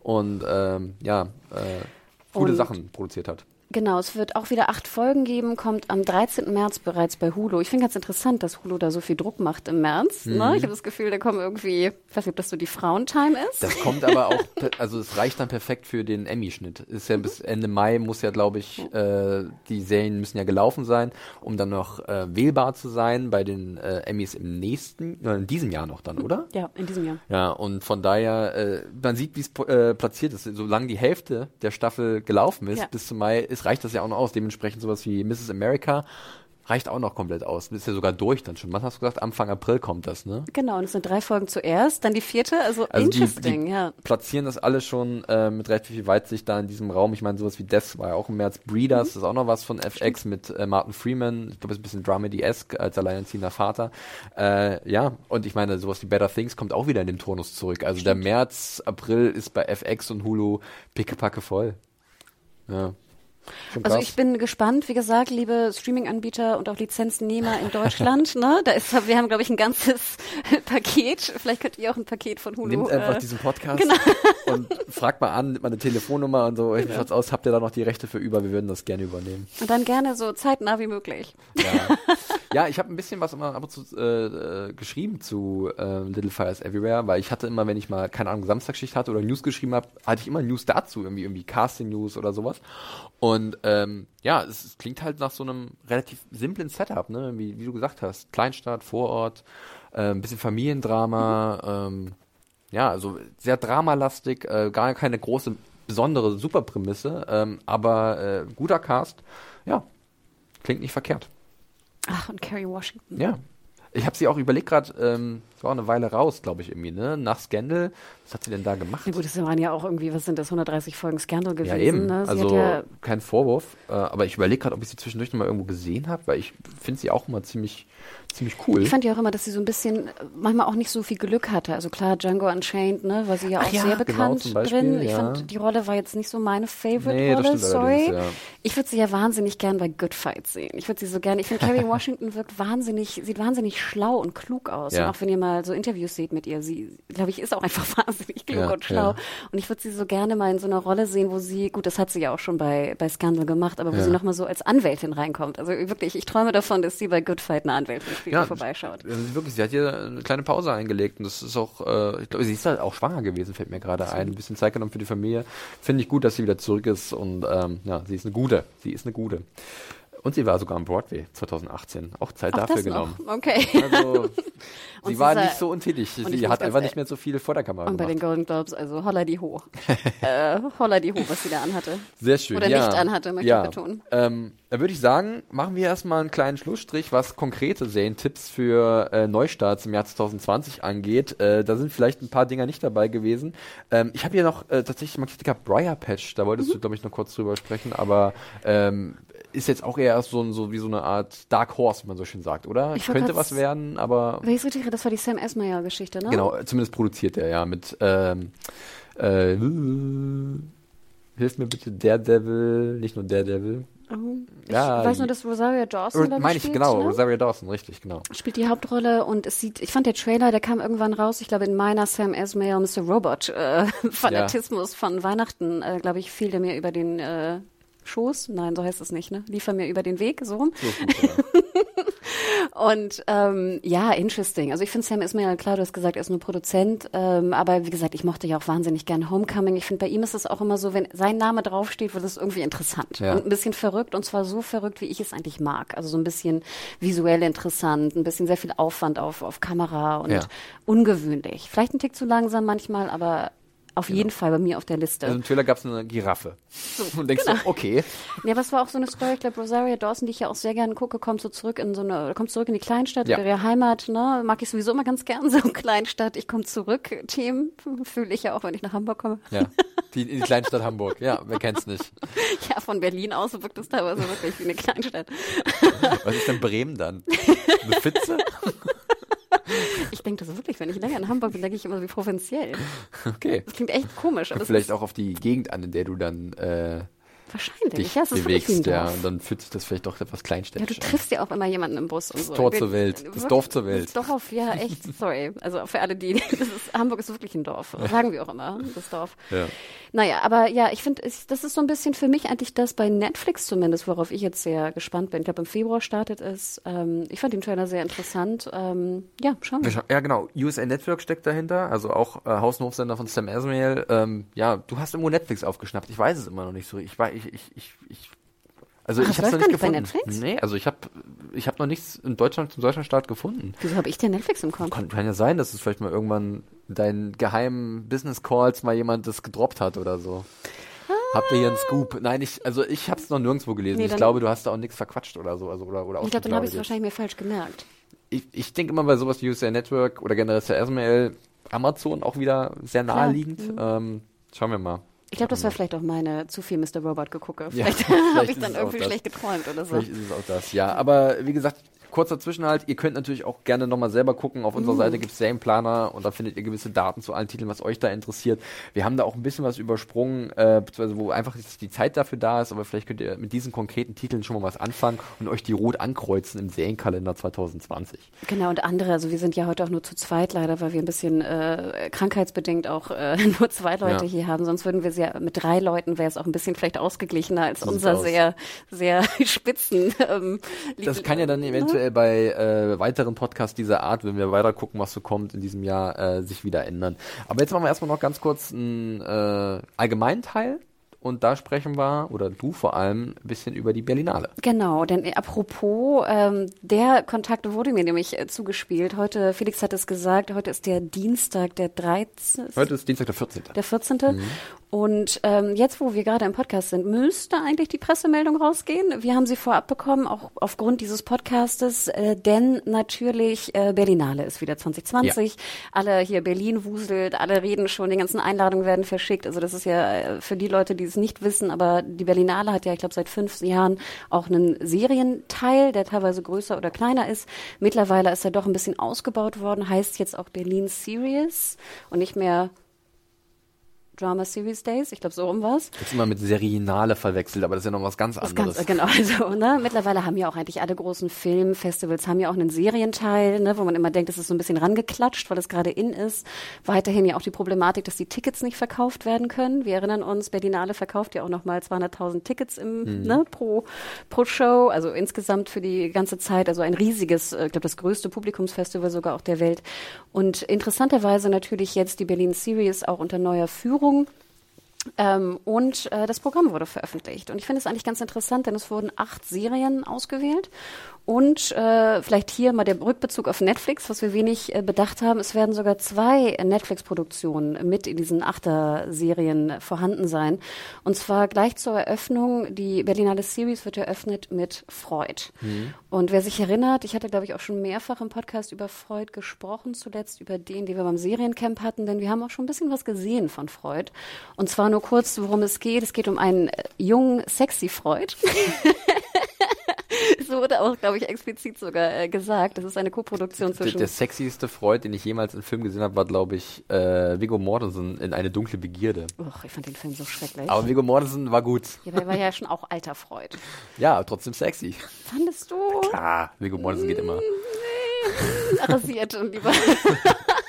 Speaker 2: und ähm, ja, äh, gute
Speaker 1: Und-
Speaker 2: Sachen produziert hat.
Speaker 1: Genau, es wird auch wieder acht Folgen geben, kommt am 13. März bereits bei Hulu. Ich finde ganz interessant, dass Hulu da so viel Druck macht im März.
Speaker 2: Mhm.
Speaker 1: Ne? Ich habe das Gefühl, da kommen irgendwie, ich weiß nicht, ob das so die Frauentime ist.
Speaker 2: Das kommt aber auch, also es reicht dann perfekt für den Emmy-Schnitt. Ist ja bis Ende Mai muss ja, glaube ich, äh, die Serien müssen ja gelaufen sein, um dann noch äh, wählbar zu sein bei den äh, Emmys im nächsten, äh, in diesem Jahr noch dann, oder?
Speaker 1: ja, in diesem Jahr.
Speaker 2: Ja, und von daher, äh, man sieht, wie es äh, platziert ist. Solange die Hälfte der Staffel gelaufen ist,
Speaker 1: Ja.
Speaker 2: bis zum Mai, ist, reicht das ja auch noch aus. Dementsprechend sowas wie Mrs. America reicht auch noch komplett aus. Ist ja sogar durch dann schon. Was hast du gesagt? Anfang April kommt das, ne?
Speaker 1: Genau, und es sind drei Folgen zuerst, dann die vierte, also,
Speaker 2: Also die,
Speaker 1: interesting,
Speaker 2: die
Speaker 1: ja.
Speaker 2: platzieren das alle schon äh, mit recht viel Weitsicht da in diesem Raum. Ich meine, sowas wie Death war ja auch im März. Breeders
Speaker 1: Mhm.
Speaker 2: ist auch noch was von FX mit äh, Martin Freeman. Ich glaube, ist ein bisschen Dramedy-esque als alleinerziehender Vater. Äh, ja, und ich meine, sowas wie Better Things kommt auch wieder in den Turnus zurück. Also der März, April ist bei FX und Hulu pickepacke voll. Ja.
Speaker 1: Also ich bin gespannt, wie gesagt, liebe Streaming-Anbieter und auch Lizenznehmer in Deutschland. ne? Da ist, wir haben, glaube ich, ein ganzes Paket. Vielleicht könnt ihr auch ein Paket von Hulu.
Speaker 2: Nehmt einfach
Speaker 1: äh,
Speaker 2: diesen Podcast
Speaker 1: genau.
Speaker 2: und fragt mal an, nimmt mal eine Telefonnummer und so, wie schaut's aus, habt ihr da noch die Rechte für über? Wir würden das gerne übernehmen.
Speaker 1: und dann gerne so zeitnah wie möglich.
Speaker 2: Ja, ja ich habe ein bisschen was immer ab und zu äh, äh, geschrieben zu äh, Little Fires Everywhere, weil ich hatte immer, wenn ich mal, keine Ahnung, Samstagsschicht hatte oder News geschrieben habe, hatte ich immer News dazu, irgendwie, irgendwie Casting-News oder sowas. Und ähm, ja, es, es klingt halt nach so einem relativ simplen Setup, ne? Wie, wie du gesagt hast. Kleinstadt, Vorort, äh, ein bisschen Familiendrama, ähm, ja, also sehr dramalastig, äh, gar keine große, besondere Superprämisse, ähm, aber äh, guter Cast, ja, klingt nicht verkehrt.
Speaker 1: Ach, und Kerry Washington.
Speaker 2: Ja. Ich habe sie auch überlegt gerade, ähm, Das war auch eine Weile raus, glaube ich, irgendwie, ne? Nach Scandal. Was hat sie denn da gemacht?
Speaker 1: Ja gut, das waren ja auch irgendwie, was sind das, 130 Folgen Scandal gewesen.
Speaker 2: Ja, eben.
Speaker 1: Ne?
Speaker 2: Also
Speaker 1: ja,
Speaker 2: kein Vorwurf. Äh, aber ich überlege gerade, ob ich sie zwischendurch noch mal irgendwo gesehen habe, weil ich finde sie auch immer ziemlich, ziemlich cool.
Speaker 1: ich fand ja auch immer, dass sie so ein bisschen, äh, manchmal auch nicht so viel Glück hatte. Also klar, Django Unchained, ne, war sie ja
Speaker 2: Ach
Speaker 1: auch
Speaker 2: ja,
Speaker 1: sehr
Speaker 2: genau,
Speaker 1: bekannt
Speaker 2: zum Beispiel,
Speaker 1: drin. Ich
Speaker 2: ja.
Speaker 1: fand, die Rolle war jetzt nicht so meine
Speaker 2: Nee, das
Speaker 1: Favorite-Rolle,
Speaker 2: stimmt
Speaker 1: sorry.
Speaker 2: ja.
Speaker 1: Ich würde sie ja wahnsinnig gern bei Good Fight sehen. Ich würde sie so gerne, ich finde, Kerry Washington wirkt wahnsinnig, sieht wahnsinnig schlau und klug aus.
Speaker 2: Ja.
Speaker 1: Und auch wenn ihr mal so Interviews seht mit ihr, sie, glaube ich, ist auch einfach wahnsinnig klug und schlau. Und ich würde sie so gerne mal in so einer Rolle sehen, wo sie, gut, das hat sie ja auch schon bei, bei Scandal gemacht, aber wo
Speaker 2: Ja.
Speaker 1: sie nochmal so als Anwältin reinkommt. Also wirklich, ich träume davon, dass sie bei Good Fight eine Anwältin spielt, die vorbeischaut.
Speaker 2: äh, sie wirklich, sie hat hier eine kleine Pause eingelegt und das ist auch, äh, ich glaube, sie ist halt auch schwanger gewesen, fällt mir gerade ein. Ein bisschen Zeit genommen für die Familie. Finde ich gut, dass sie wieder zurück ist und ähm, ja, sie ist eine gute. Sie ist eine gute. Und sie war sogar am Broadway 2018. Auch Zeit
Speaker 1: Auch
Speaker 2: dafür genommen.
Speaker 1: noch? Okay.
Speaker 2: Also, sie war nicht so untätig. Sie hat einfach nicht mehr so viel vor der Kamera
Speaker 1: Und bei den
Speaker 2: gemacht.
Speaker 1: Golden Globes, also holla die ho. äh, holla die ho, was sie da anhatte.
Speaker 2: Sehr schön.
Speaker 1: Oder
Speaker 2: ja.
Speaker 1: nicht anhatte, möchte
Speaker 2: ja.
Speaker 1: ich betonen.
Speaker 2: Ähm, da würde ich sagen, machen wir erstmal einen kleinen Schlussstrich, was konkrete Serientipps für äh, Neustarts im Jahr 2020 angeht. Äh, da sind vielleicht ein paar Dinger nicht dabei gewesen. Ähm, ich habe hier noch äh, tatsächlich markiert gehabt, Briar Patch, da wolltest
Speaker 1: Mhm.
Speaker 2: du, glaube ich, noch kurz drüber sprechen, aber ähm, ist jetzt auch eher so, ein- so wie so eine Art Dark Horse, wie man so schön sagt, oder?
Speaker 1: Ich
Speaker 2: Könnte was werden, aber
Speaker 1: Wenn ich es richtig erinnere, das war die Sam Esmayer-Geschichte, ne?
Speaker 2: Genau, zumindest produziert er ja mit ähm, äh, Hilf mir bitte Daredevil, nicht nur Daredevil.
Speaker 1: Mhm. Ich
Speaker 2: Ja,
Speaker 1: weiß nur, dass Rosario Dawson,
Speaker 2: Meine ich,
Speaker 1: spielt,
Speaker 2: genau,
Speaker 1: ne?
Speaker 2: Rosario Dawson, richtig, genau.
Speaker 1: spielt die Hauptrolle und es sieht, ich fand der Trailer, der kam irgendwann raus, ich glaube in meiner Sam Esmayer Mr. Robot äh, Fanatismus von Weihnachten, äh, glaube ich, fiel der mir über den äh, Schoß, nein, so heißt es nicht, ne? Liefer mir über den Weg, so rum.
Speaker 2: Ist ja.
Speaker 1: Und ähm, ja, interesting. Also ich finde Sam Esmail, klar, du hast gesagt, er ist nur Produzent, ähm, aber wie gesagt, ich mochte ja auch wahnsinnig gern Homecoming. Ich finde, bei ihm ist es auch immer so, wenn sein Name draufsteht, wird es irgendwie interessant
Speaker 2: Ja.
Speaker 1: und ein bisschen verrückt und zwar so verrückt, wie ich es eigentlich mag. Also so ein bisschen visuell interessant, ein bisschen sehr viel Aufwand auf, auf Kamera und
Speaker 2: Ja.
Speaker 1: ungewöhnlich. Vielleicht ein Tick zu langsam manchmal, aber auf jeden Fall bei mir auf der Liste.
Speaker 2: Also im Trailer gab es eine Giraffe. Und denkst
Speaker 1: genau.
Speaker 2: du, okay.
Speaker 1: Ja, was war auch so eine Story, ich glaube, Rosario Dawson, die ich ja auch sehr gerne gucke, kommt so zurück in so eine, kommt zurück in die Kleinstadt,
Speaker 2: Ja.
Speaker 1: ihre Heimat, ne? Mag ich sowieso immer ganz gern, so Kleinstadt, ich komme zurück, Themen, fühle ich ja auch, wenn ich nach Hamburg komme.
Speaker 2: Ja, die, die Kleinstadt Hamburg. Ja, wer kennt's nicht.
Speaker 1: Ja, von Berlin aus wirkt es teilweise wirklich wie eine Kleinstadt.
Speaker 2: Was ist denn Bremen dann? Eine Pfütze?
Speaker 1: Ich denke das wirklich, wenn ich länger in Hamburg bin, denke ich immer wie provinziell.
Speaker 2: Okay.
Speaker 1: Das klingt echt komisch, aber
Speaker 2: vielleicht auch auf die Gegend an, in der du dann äh,
Speaker 1: wahrscheinlich.
Speaker 2: dich
Speaker 1: ja, es ist
Speaker 2: bewegst, ja. Und dann fühlt sich das vielleicht doch etwas
Speaker 1: Ja,
Speaker 2: kleinstädtisch
Speaker 1: du
Speaker 2: an.
Speaker 1: triffst ja auch immer jemanden im Bus und so.
Speaker 2: Tor
Speaker 1: Wir-
Speaker 2: zur Welt. Das
Speaker 1: wirklich,
Speaker 2: Dorf zur Welt.
Speaker 1: Das Dorf, ja, echt, sorry. Also für alle, die, das ist, Hamburg ist wirklich ein Dorf. Sagen wir auch immer, das Dorf.
Speaker 2: Ja.
Speaker 1: Naja, aber ja, ich finde, das ist so ein bisschen für mich eigentlich das bei Netflix zumindest, worauf ich jetzt sehr gespannt bin. Ich glaube, im Februar startet es. Ähm, ich fand den Trailer sehr interessant. Ähm, ja, schauen wir.
Speaker 2: Ja, genau. USA Network steckt dahinter, also auch äh, Haus- von Sam Esmail. Ähm, ja, du hast irgendwo Netflix aufgeschnappt. Ich weiß es immer noch nicht so. Ich ich, ich, ich, ich also
Speaker 1: Ach,
Speaker 2: ich habe noch nicht
Speaker 1: nicht bei
Speaker 2: gefunden.
Speaker 1: Netflix?
Speaker 2: Nee, also ich habe ich habe noch nichts in Deutschland zum Deutschlandstart gefunden.
Speaker 1: Wieso habe ich denn Netflix im Konto?
Speaker 2: Kann, kann ja sein, dass es vielleicht mal irgendwann in deinen geheimen Business Calls mal jemand das gedroppt hat oder so. Habt ihr hier einen Scoop? Nein, ich, also ich habe es noch nirgendwo gelesen.
Speaker 1: Nee,
Speaker 2: ich glaube, du hast da auch nichts verquatscht oder so, also oder oder
Speaker 1: Ich glaube, dann habe ich es wahrscheinlich mir falsch gemerkt.
Speaker 2: ich, ich denke immer bei sowas wie USA Network oder generell SML, Amazon auch wieder sehr naheliegend.
Speaker 1: Mhm.
Speaker 2: Ähm, schauen wir mal.
Speaker 1: Ich glaube, das war vielleicht auch meine zu viel Mr. Robot gegucke.
Speaker 2: Ja,
Speaker 1: Vielleicht
Speaker 2: vielleicht
Speaker 1: habe ich dann irgendwie schlecht geträumt oder so.
Speaker 2: Vielleicht ist es auch das, ja. Aber wie gesagt, kurzer Zwischenhalt, ihr könnt natürlich auch gerne nochmal selber gucken. Auf unserer Seite gibt es Serienplaner und da findet ihr gewisse Daten zu allen Titeln, was euch da interessiert. Wir haben da auch ein bisschen was übersprungen, äh, beziehungsweise wo einfach die Zeit dafür da ist, aber vielleicht könnt ihr mit diesen konkreten Titeln schon mal was anfangen und euch die rot ankreuzen im Serienkalender 2020.
Speaker 1: Genau, und andere, also wir sind ja heute auch nur zu zweit leider, weil wir ein bisschen äh, krankheitsbedingt auch äh, nur zwei Leute
Speaker 2: Ja.
Speaker 1: hier haben. Sonst würden wir es ja mit drei Leuten wäre es auch ein bisschen vielleicht ausgeglichener als unser
Speaker 2: aus.
Speaker 1: sehr, sehr spitzen. Ähm,
Speaker 2: Das kann ja dann eventuell bei äh, weiteren Podcasts dieser Art, wenn wir weiter gucken, was so kommt in diesem Jahr, äh, sich wieder ändern. Aber jetzt machen wir erstmal noch ganz kurz einen äh, allgemeinen Teil und da sprechen wir, oder du vor allem, ein bisschen über die Berlinale.
Speaker 1: Genau, denn apropos, ähm, der Kontakt wurde mir nämlich äh, zugespielt. Heute, Felix hat es gesagt, heute ist der Dienstag, der 13.
Speaker 2: Heute ist Dienstag der 14.
Speaker 1: der 14. Und ähm, jetzt, wo wir gerade im Podcast sind, müsste eigentlich die Pressemeldung rausgehen. Wir haben sie vorab bekommen, auch aufgrund dieses Podcastes, äh, denn natürlich äh, Berlinale ist wieder 2020. Ja. Alle hier Berlin wuselt, alle reden schon, die ganzen Einladungen werden verschickt. Also das ist ja äh, für die Leute, die es nicht wissen, aber die Berlinale hat ja, ich glaube, seit fünf Jahren auch einen Serienteil, der teilweise größer oder kleiner ist. Mittlerweile ist er doch ein bisschen ausgebaut worden, heißt jetzt auch Berlin Series und nicht mehr Drama Series Days, ich glaube so rum was.
Speaker 2: Jetzt immer mit Serienale verwechselt, aber das ist ja noch was ganz anderes.
Speaker 1: Ganz, genau, also ne, mittlerweile haben ja auch eigentlich alle großen Filmfestivals haben ja auch einen Serienteil, ne, wo man immer denkt, das ist so ein bisschen rangeklatscht, weil es gerade in ist. Weiterhin ja auch die Problematik, dass die Tickets nicht verkauft werden können. Wir erinnern uns, Berlinale verkauft ja auch noch mal 200.000 Tickets im, mhm. ne, pro, pro Show, also insgesamt für die ganze Zeit, also ein riesiges, äh, ich glaube das größte Publikumsfestival sogar auch der Welt. Und interessanterweise natürlich jetzt die Berlin Series auch unter neuer Führung Führung. Ähm, und äh, das Programm wurde veröffentlicht. Und ich finde es eigentlich ganz interessant, denn es wurden acht Serien ausgewählt. Und äh, vielleicht hier mal der Rückbezug auf Netflix, was wir wenig äh, bedacht haben. Es werden sogar zwei Netflix-Produktionen mit in diesen Achter-Serien vorhanden sein. Und zwar gleich zur Eröffnung. Die Berlinale Series wird eröffnet mit Freud. Mhm. Und wer sich erinnert, ich hatte, glaube ich, auch schon mehrfach im Podcast über Freud gesprochen, zuletzt über den, den wir beim Seriencamp hatten, denn wir haben auch schon ein bisschen was gesehen von Freud. Und zwar nur kurz, worum es geht. Es geht um einen äh, jungen, sexy Freud. so wurde auch, glaube ich, explizit sogar äh, gesagt. Das ist eine Koproduktion zwischen.
Speaker 2: Der, der sexieste Freud, den ich jemals in Film gesehen habe, war, glaube ich, äh, Viggo Mortensen in Eine dunkle Begierde.
Speaker 1: Och, ich fand den Film so schrecklich.
Speaker 2: Aber Viggo Mortensen war gut.
Speaker 1: Ja, der war ja schon auch alter Freud.
Speaker 2: Ja, trotzdem sexy.
Speaker 1: Fandest du?
Speaker 2: klar, Viggo Mortensen geht immer.
Speaker 1: Nee, rasiert und lieber.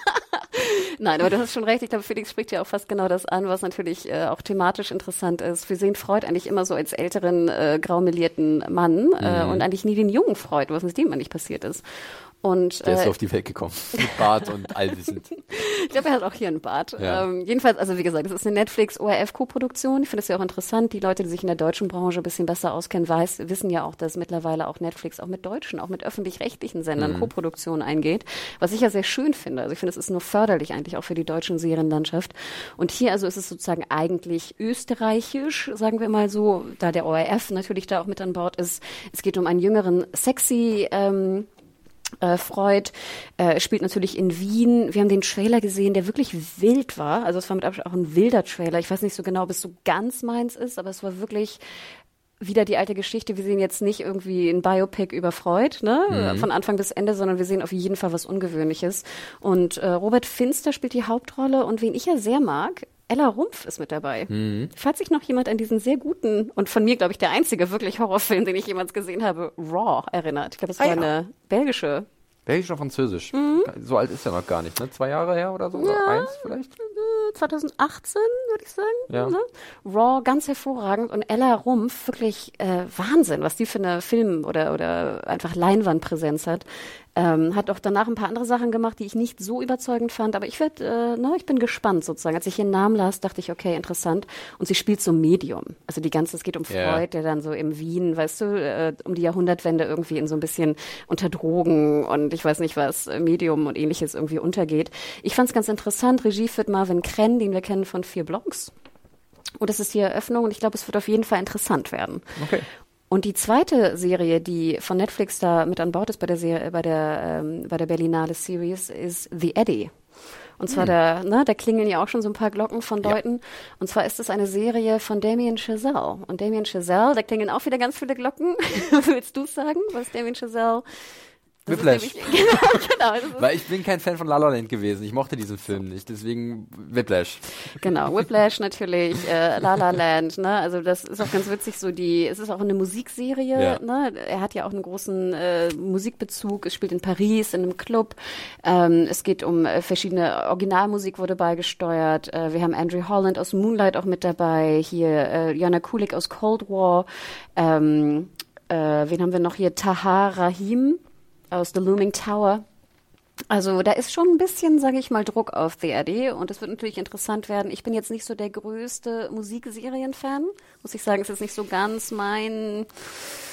Speaker 1: Nein, aber du hast schon recht. Ich glaube, Felix spricht ja auch fast genau das an, was natürlich äh, auch thematisch interessant ist. Wir sehen Freud eigentlich immer so als älteren, äh, graumelierten Mann äh, mhm. und eigentlich nie den jungen Freud, was mit dem eigentlich passiert ist. Und,
Speaker 2: der ist äh, auf die Welt gekommen. Mit Bart und allwissend.
Speaker 1: ich glaube, er hat auch hier einen Bart. Ja. Ähm, jedenfalls, also wie gesagt, es ist eine Netflix-ORF-Co-Produktion. Ich finde es ja auch interessant. Die Leute, die sich in der deutschen Branche ein bisschen besser auskennen, weiß, wissen ja auch, dass mittlerweile auch Netflix auch mit deutschen, auch mit öffentlich-rechtlichen Sendern mhm. Co-Produktionen eingeht. Was ich ja sehr schön finde. Also ich finde, es ist nur förderlich eigentlich auch für die deutschen Serienlandschaft. Und hier also ist es sozusagen eigentlich österreichisch, sagen wir mal so, da der ORF natürlich da auch mit an Bord ist. Es geht um einen jüngeren, sexy ähm, äh, Freud äh, spielt natürlich in Wien. Wir haben den Trailer gesehen, der wirklich wild war. Also es war mit Abstand auch ein wilder Trailer. Ich weiß nicht so genau, ob es so ganz meins ist, aber es war wirklich wieder die alte Geschichte. Wir sehen jetzt nicht irgendwie ein Biopic über Freud, ne, mhm. von Anfang bis Ende, sondern wir sehen auf jeden Fall was Ungewöhnliches. Und äh, Robert Finster spielt die Hauptrolle und wen ich ja sehr mag, Ella Rumpf ist mit dabei. Mhm. Falls sich noch jemand an diesen sehr guten und von mir, glaube ich, der einzige wirklich Horrorfilm, den ich jemals gesehen habe, Raw erinnert. Ich glaube, es war ah, ja. eine belgische
Speaker 2: Belgisch oder Französisch? Mhm. So alt ist er noch gar nicht, ne? Zwei Jahre her oder so? Ja. Oder eins vielleicht?
Speaker 1: 2018, würde ich sagen.
Speaker 2: Ja.
Speaker 1: Ne? Raw, ganz hervorragend. Und Ella Rumpf, wirklich äh, Wahnsinn, was die für eine Film- oder, oder einfach Leinwandpräsenz hat. Ähm, hat auch danach ein paar andere Sachen gemacht, die ich nicht so überzeugend fand. Aber ich werd, äh, ne, ich bin gespannt sozusagen. Als ich ihren Namen las, dachte ich, okay, interessant. Und sie spielt so Medium. Also die ganze, es geht um Freud, yeah. der dann so im Wien, weißt du, äh, um die Jahrhundertwende irgendwie in so ein bisschen unter Drogen und ich weiß nicht was, Medium und ähnliches irgendwie untergeht. Ich fand es ganz interessant. Regie führt Marvin Krenn, den wir kennen von vier Blogs. Und das ist die Eröffnung und ich glaube, es wird auf jeden Fall interessant werden.
Speaker 2: Okay.
Speaker 1: Und die zweite Serie, die von Netflix da mit an Bord ist bei der Serie, bei der ähm, bei der Berlinale Series, ist The Eddie. Und zwar hm. da, ne, da klingeln ja auch schon so ein paar Glocken von Deuten. Ja. Und zwar ist es eine Serie von Damien Chazelle. Und Damien Chazelle, da klingeln auch wieder ganz viele Glocken. Willst du sagen, was Damien Chazelle
Speaker 2: Whiplash. genau, genau, Weil ich bin kein Fan von La La Land gewesen. Ich mochte diesen Film nicht. Deswegen Whiplash.
Speaker 1: Genau, Whiplash natürlich, äh, La La Land. Ne? Also das ist auch ganz witzig. So die, es ist auch eine Musikserie. Ja. Ne? Er hat ja auch einen großen äh, Musikbezug. Es spielt in Paris in einem Club. Ähm, es geht um äh, verschiedene Originalmusik wurde beigesteuert. Äh, wir haben Andrew Holland aus Moonlight auch mit dabei. Hier äh, Jana Kulik aus Cold War. Ähm, äh, wen haben wir noch hier? Tahar Rahim aus The Looming Tower. Also da ist schon ein bisschen, sage ich mal, Druck auf The Eddie und es wird natürlich interessant werden. Ich bin jetzt nicht so der größte Musikserien-Fan, muss ich sagen. Es ist nicht so ganz mein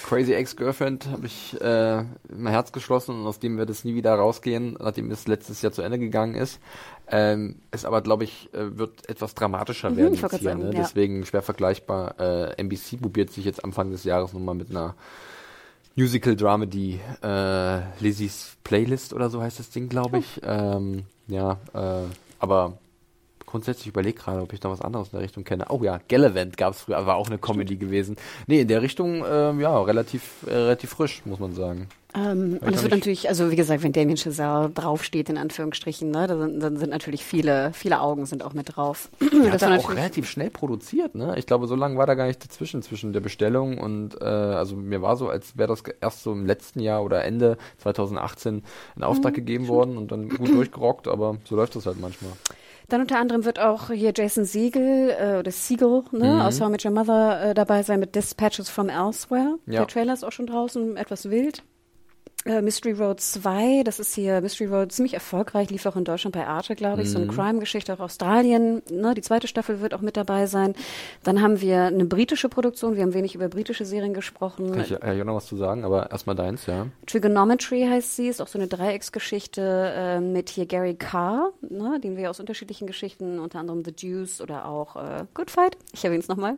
Speaker 2: Crazy Ex-Girlfriend habe ich äh, mein Herz geschlossen und aus dem wird es nie wieder rausgehen, nachdem es letztes Jahr zu Ende gegangen ist. Ähm, es aber, glaube ich, äh, wird etwas dramatischer
Speaker 1: Mhm,
Speaker 2: werden jetzt hier,
Speaker 1: gerade sagen,
Speaker 2: ne?
Speaker 1: ja.
Speaker 2: Deswegen schwer vergleichbar. Äh, NBC probiert sich jetzt Anfang des Jahres nochmal mit einer Musical-Dramedy, äh, Lizzie's Playlist oder so heißt das Ding, glaube ich. Ähm, ja, äh, aber grundsätzlich überlege gerade, ob ich da was anderes in der Richtung kenne. Oh ja, Gallivant gab es früher, aber auch eine Comedy gewesen. Nee, in der Richtung, ähm, ja, relativ, äh, relativ frisch, muss man sagen.
Speaker 1: Ähm, und es wird natürlich, also wie gesagt, wenn Damien Chazelle draufsteht, in Anführungsstrichen, ne, da sind, dann sind natürlich viele, viele Augen sind auch mit drauf. Das
Speaker 2: hat
Speaker 1: war
Speaker 2: er auch relativ schnell produziert, ne? Ich glaube, so lange war da gar nicht dazwischen, zwischen der Bestellung und, äh, also mir war so, als wäre das erst so im letzten Jahr oder Ende 2018 in Auftrag
Speaker 1: Mhm.
Speaker 2: gegeben worden und dann gut durchgerockt, aber so läuft das halt manchmal.
Speaker 1: Dann unter anderem wird auch hier Jason Siegel äh, oder Siegel ne,
Speaker 2: Mhm.
Speaker 1: aus How I Met Your Mother äh, dabei sein mit Dispatches from Elsewhere.
Speaker 2: Ja.
Speaker 1: Der Trailer ist auch schon draußen, etwas wild. Äh, Mystery Road 2, das ist hier Mystery Road ziemlich erfolgreich, lief auch in Deutschland bei Arte, glaube ich, so
Speaker 2: Mhm.
Speaker 1: eine Crime-Geschichte auch Australien. Ne, die zweite Staffel wird auch mit dabei sein. Dann haben wir eine britische Produktion, wir haben wenig über britische Serien gesprochen.
Speaker 2: Kann ich ja ja noch was zu sagen, aber erstmal deins, ja.
Speaker 1: Trigonometry heißt sie, ist auch so eine Dreiecksgeschichte äh, mit hier Gary Carr, ne, den wir aus unterschiedlichen Geschichten, unter anderem The Deuce oder auch äh, Good Fight, ich erwähne es nochmal.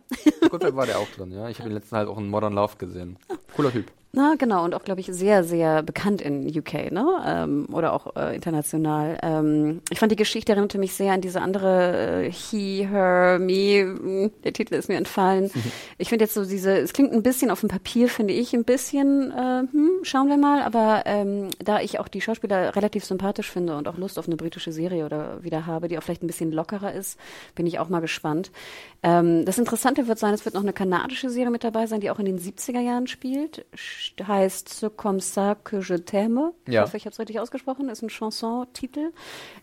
Speaker 2: Gut, war der auch drin, ja. Ich habe den letzten halt auch in Modern Love gesehen. Cooler Typ.
Speaker 1: Na, genau, und auch, glaube ich, sehr, sehr bekannt in UK, ne? Ähm, oder auch äh, international. Ähm, ich fand die Geschichte erinnerte mich sehr an diese andere äh, He, Her, Me. mh, Der Titel ist mir entfallen. Ich finde jetzt so diese, es klingt ein bisschen auf dem Papier, finde ich, ein bisschen, äh, hm, schauen wir mal, aber ähm, da ich auch die Schauspieler relativ sympathisch finde und auch Lust auf eine britische Serie oder wieder habe, die auch vielleicht ein bisschen lockerer ist, bin ich auch mal gespannt. Ähm, das Interessante wird sein, es wird noch eine kanadische Serie mit dabei sein, die auch in den 70er Jahren spielt. Heißt Ce comme ça que je t'aime. Ich
Speaker 2: Ja.
Speaker 1: hoffe, ich habe es richtig ausgesprochen. Ist ein Chanson-Titel.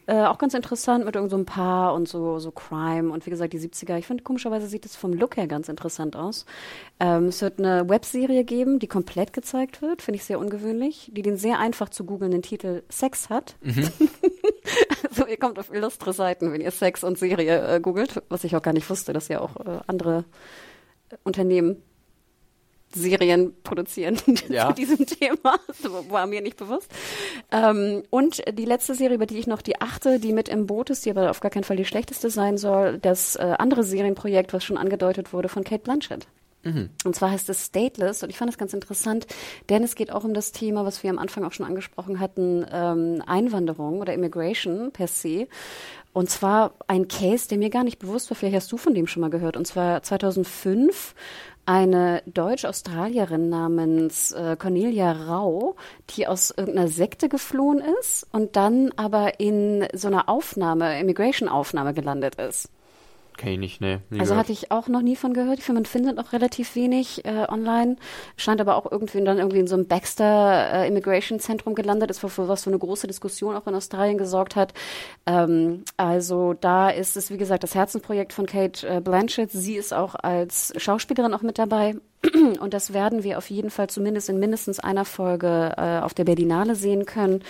Speaker 1: Äh, auch ganz interessant mit irgendeinem so Paar und so, so Crime. Und wie gesagt, die 70er. Ich finde, komischerweise sieht es vom Look her ganz interessant aus. Ähm, es wird eine Webserie geben, die komplett gezeigt wird. Finde ich sehr ungewöhnlich. Die den sehr einfach zu googelnden Titel Sex hat. So, ihr kommt auf illustre Seiten, wenn ihr Sex und Serie äh, googelt, was ich auch gar nicht wusste, dass ja auch äh, andere äh, Unternehmen Serien produzieren
Speaker 2: Ja.
Speaker 1: zu diesem Thema. Das war mir nicht bewusst. Ähm, und die letzte Serie, über die ich noch die achte, die mit im Boot ist, die aber auf gar keinen Fall die schlechteste sein soll, das äh, andere Serienprojekt, was schon angedeutet wurde von Kate Blanchett. Und zwar heißt es Stateless und ich fand das ganz interessant, denn es geht auch um das Thema, was wir am Anfang auch schon angesprochen hatten, ähm, Einwanderung oder Immigration per se. Und zwar ein Case, der mir gar nicht bewusst war, vielleicht hast du von dem schon mal gehört. Und zwar 2005 eine Deutsch-Australierin namens äh, Cornelia Rau, die aus irgendeiner Sekte geflohen ist und dann aber in so einer Aufnahme, Immigration-Aufnahme gelandet ist.
Speaker 2: Kenn ich nicht, nie
Speaker 1: Also
Speaker 2: gehört.
Speaker 1: hatte ich auch noch nie von gehört. Ich finde, man findet auch relativ wenig äh, online. Scheint aber auch irgendwie dann irgendwie in so einem Baxter äh, Immigration Zentrum gelandet ist, für was für eine große Diskussion auch in Australien gesorgt hat. Ähm, also da ist es, wie gesagt, das Herzensprojekt von Kate äh, Blanchett. Sie ist auch als Schauspielerin auch mit dabei. Und das werden wir auf jeden Fall zumindest in mindestens einer Folge äh, auf der Berlinale sehen können.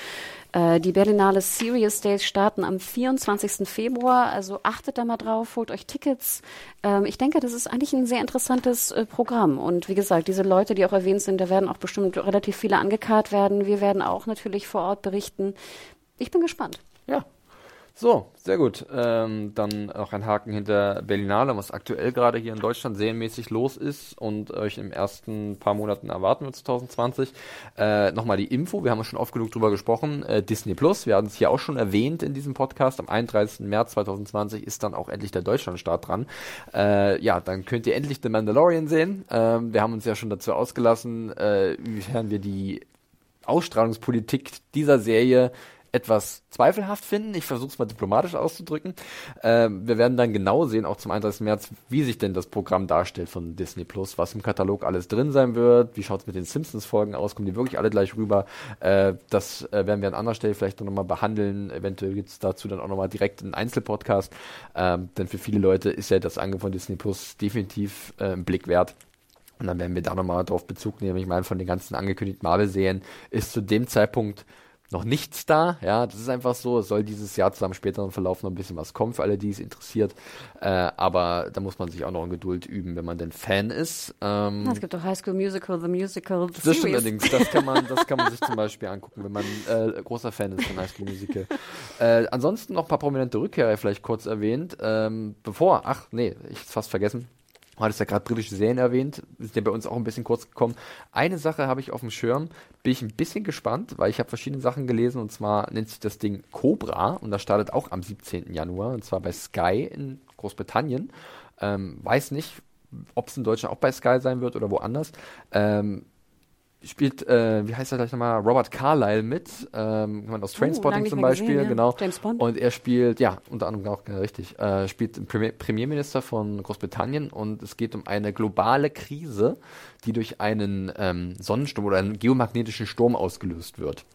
Speaker 1: Äh, die Berlinale Serious Days starten am 24. Februar, also achtet da mal drauf, holt euch Tickets. Ähm, ich denke, das ist eigentlich ein sehr interessantes äh, Programm. Und wie gesagt, diese Leute, die auch erwähnt sind, da werden auch bestimmt relativ viele angekarrt werden. Wir werden auch natürlich vor Ort berichten. Ich bin gespannt.
Speaker 2: Ja. So, sehr gut. Ähm, dann auch ein Haken hinter Berlinale, was aktuell gerade hier in Deutschland serienmäßig los ist und euch im ersten paar Monaten erwarten wird 2020. Äh, Nochmal die Info, wir haben schon oft genug drüber gesprochen. Äh, Disney Plus, wir hatten es hier auch schon erwähnt in diesem Podcast. Am 31. März 2020 ist dann auch endlich der Deutschlandstart dran. Äh, ja, dann könnt ihr endlich The Mandalorian sehen. Ähm, wir haben uns ja schon dazu ausgelassen, äh, inwiefern wir die Ausstrahlungspolitik dieser Serie etwas zweifelhaft finden. Ich versuche es mal diplomatisch auszudrücken. Ähm, wir werden dann genau sehen, auch zum 31. März, wie sich denn das Programm darstellt von Disney Plus, was im Katalog alles drin sein wird, wie schaut es mit den Simpsons-Folgen aus, kommen die wirklich alle gleich rüber. Äh, das äh, werden wir an anderer Stelle vielleicht noch mal behandeln. Eventuell gibt es dazu dann auch noch mal direkt einen Einzelpodcast. Ähm, denn für viele Leute ist ja das Angebot von Disney Plus definitiv äh, im Blick wert. Und dann werden wir da nochmal drauf Bezug nehmen. Ich meine, von den ganzen angekündigten Marvel-Serien ist zu dem Zeitpunkt noch nichts da. Ja, das ist einfach so. Es soll dieses Jahr zusammen späteren Verlauf noch ein bisschen was kommen für alle, die es interessiert. Äh, aber da muss man sich auch noch in Geduld üben, wenn man denn Fan ist. Ähm,
Speaker 1: es gibt doch High School Musical, The Musical, The
Speaker 2: das stimmt allerdings. Das kann man, das kann man sich zum Beispiel angucken, wenn man äh, großer Fan ist von High School Musical. äh, ansonsten noch ein paar prominente Rückkehrer vielleicht kurz erwähnt. Ähm, bevor, ach nee, ich hab's fast vergessen. Du hattest ja gerade britische Serien erwähnt, sind ja bei uns auch ein bisschen kurz gekommen. Eine Sache habe ich auf dem Schirm, bin ich ein bisschen gespannt, weil ich habe verschiedene Sachen gelesen und zwar nennt sich das Ding Cobra und das startet auch am 17. Januar und zwar bei Sky in Großbritannien. Ähm, weiß nicht, ob es in Deutschland auch bei Sky sein wird oder woanders. Ähm, spielt, äh, wie heißt er gleich nochmal, Robert Carlyle mit, ähm, aus Trainspotting uh, zum Beispiel, gesehen, ja. genau. James Bond. Und er spielt, ja, unter anderem auch genau richtig, äh, spielt Premier Premierminister von Großbritannien und es geht um eine globale Krise, die durch einen ähm, Sonnensturm oder einen geomagnetischen Sturm ausgelöst wird.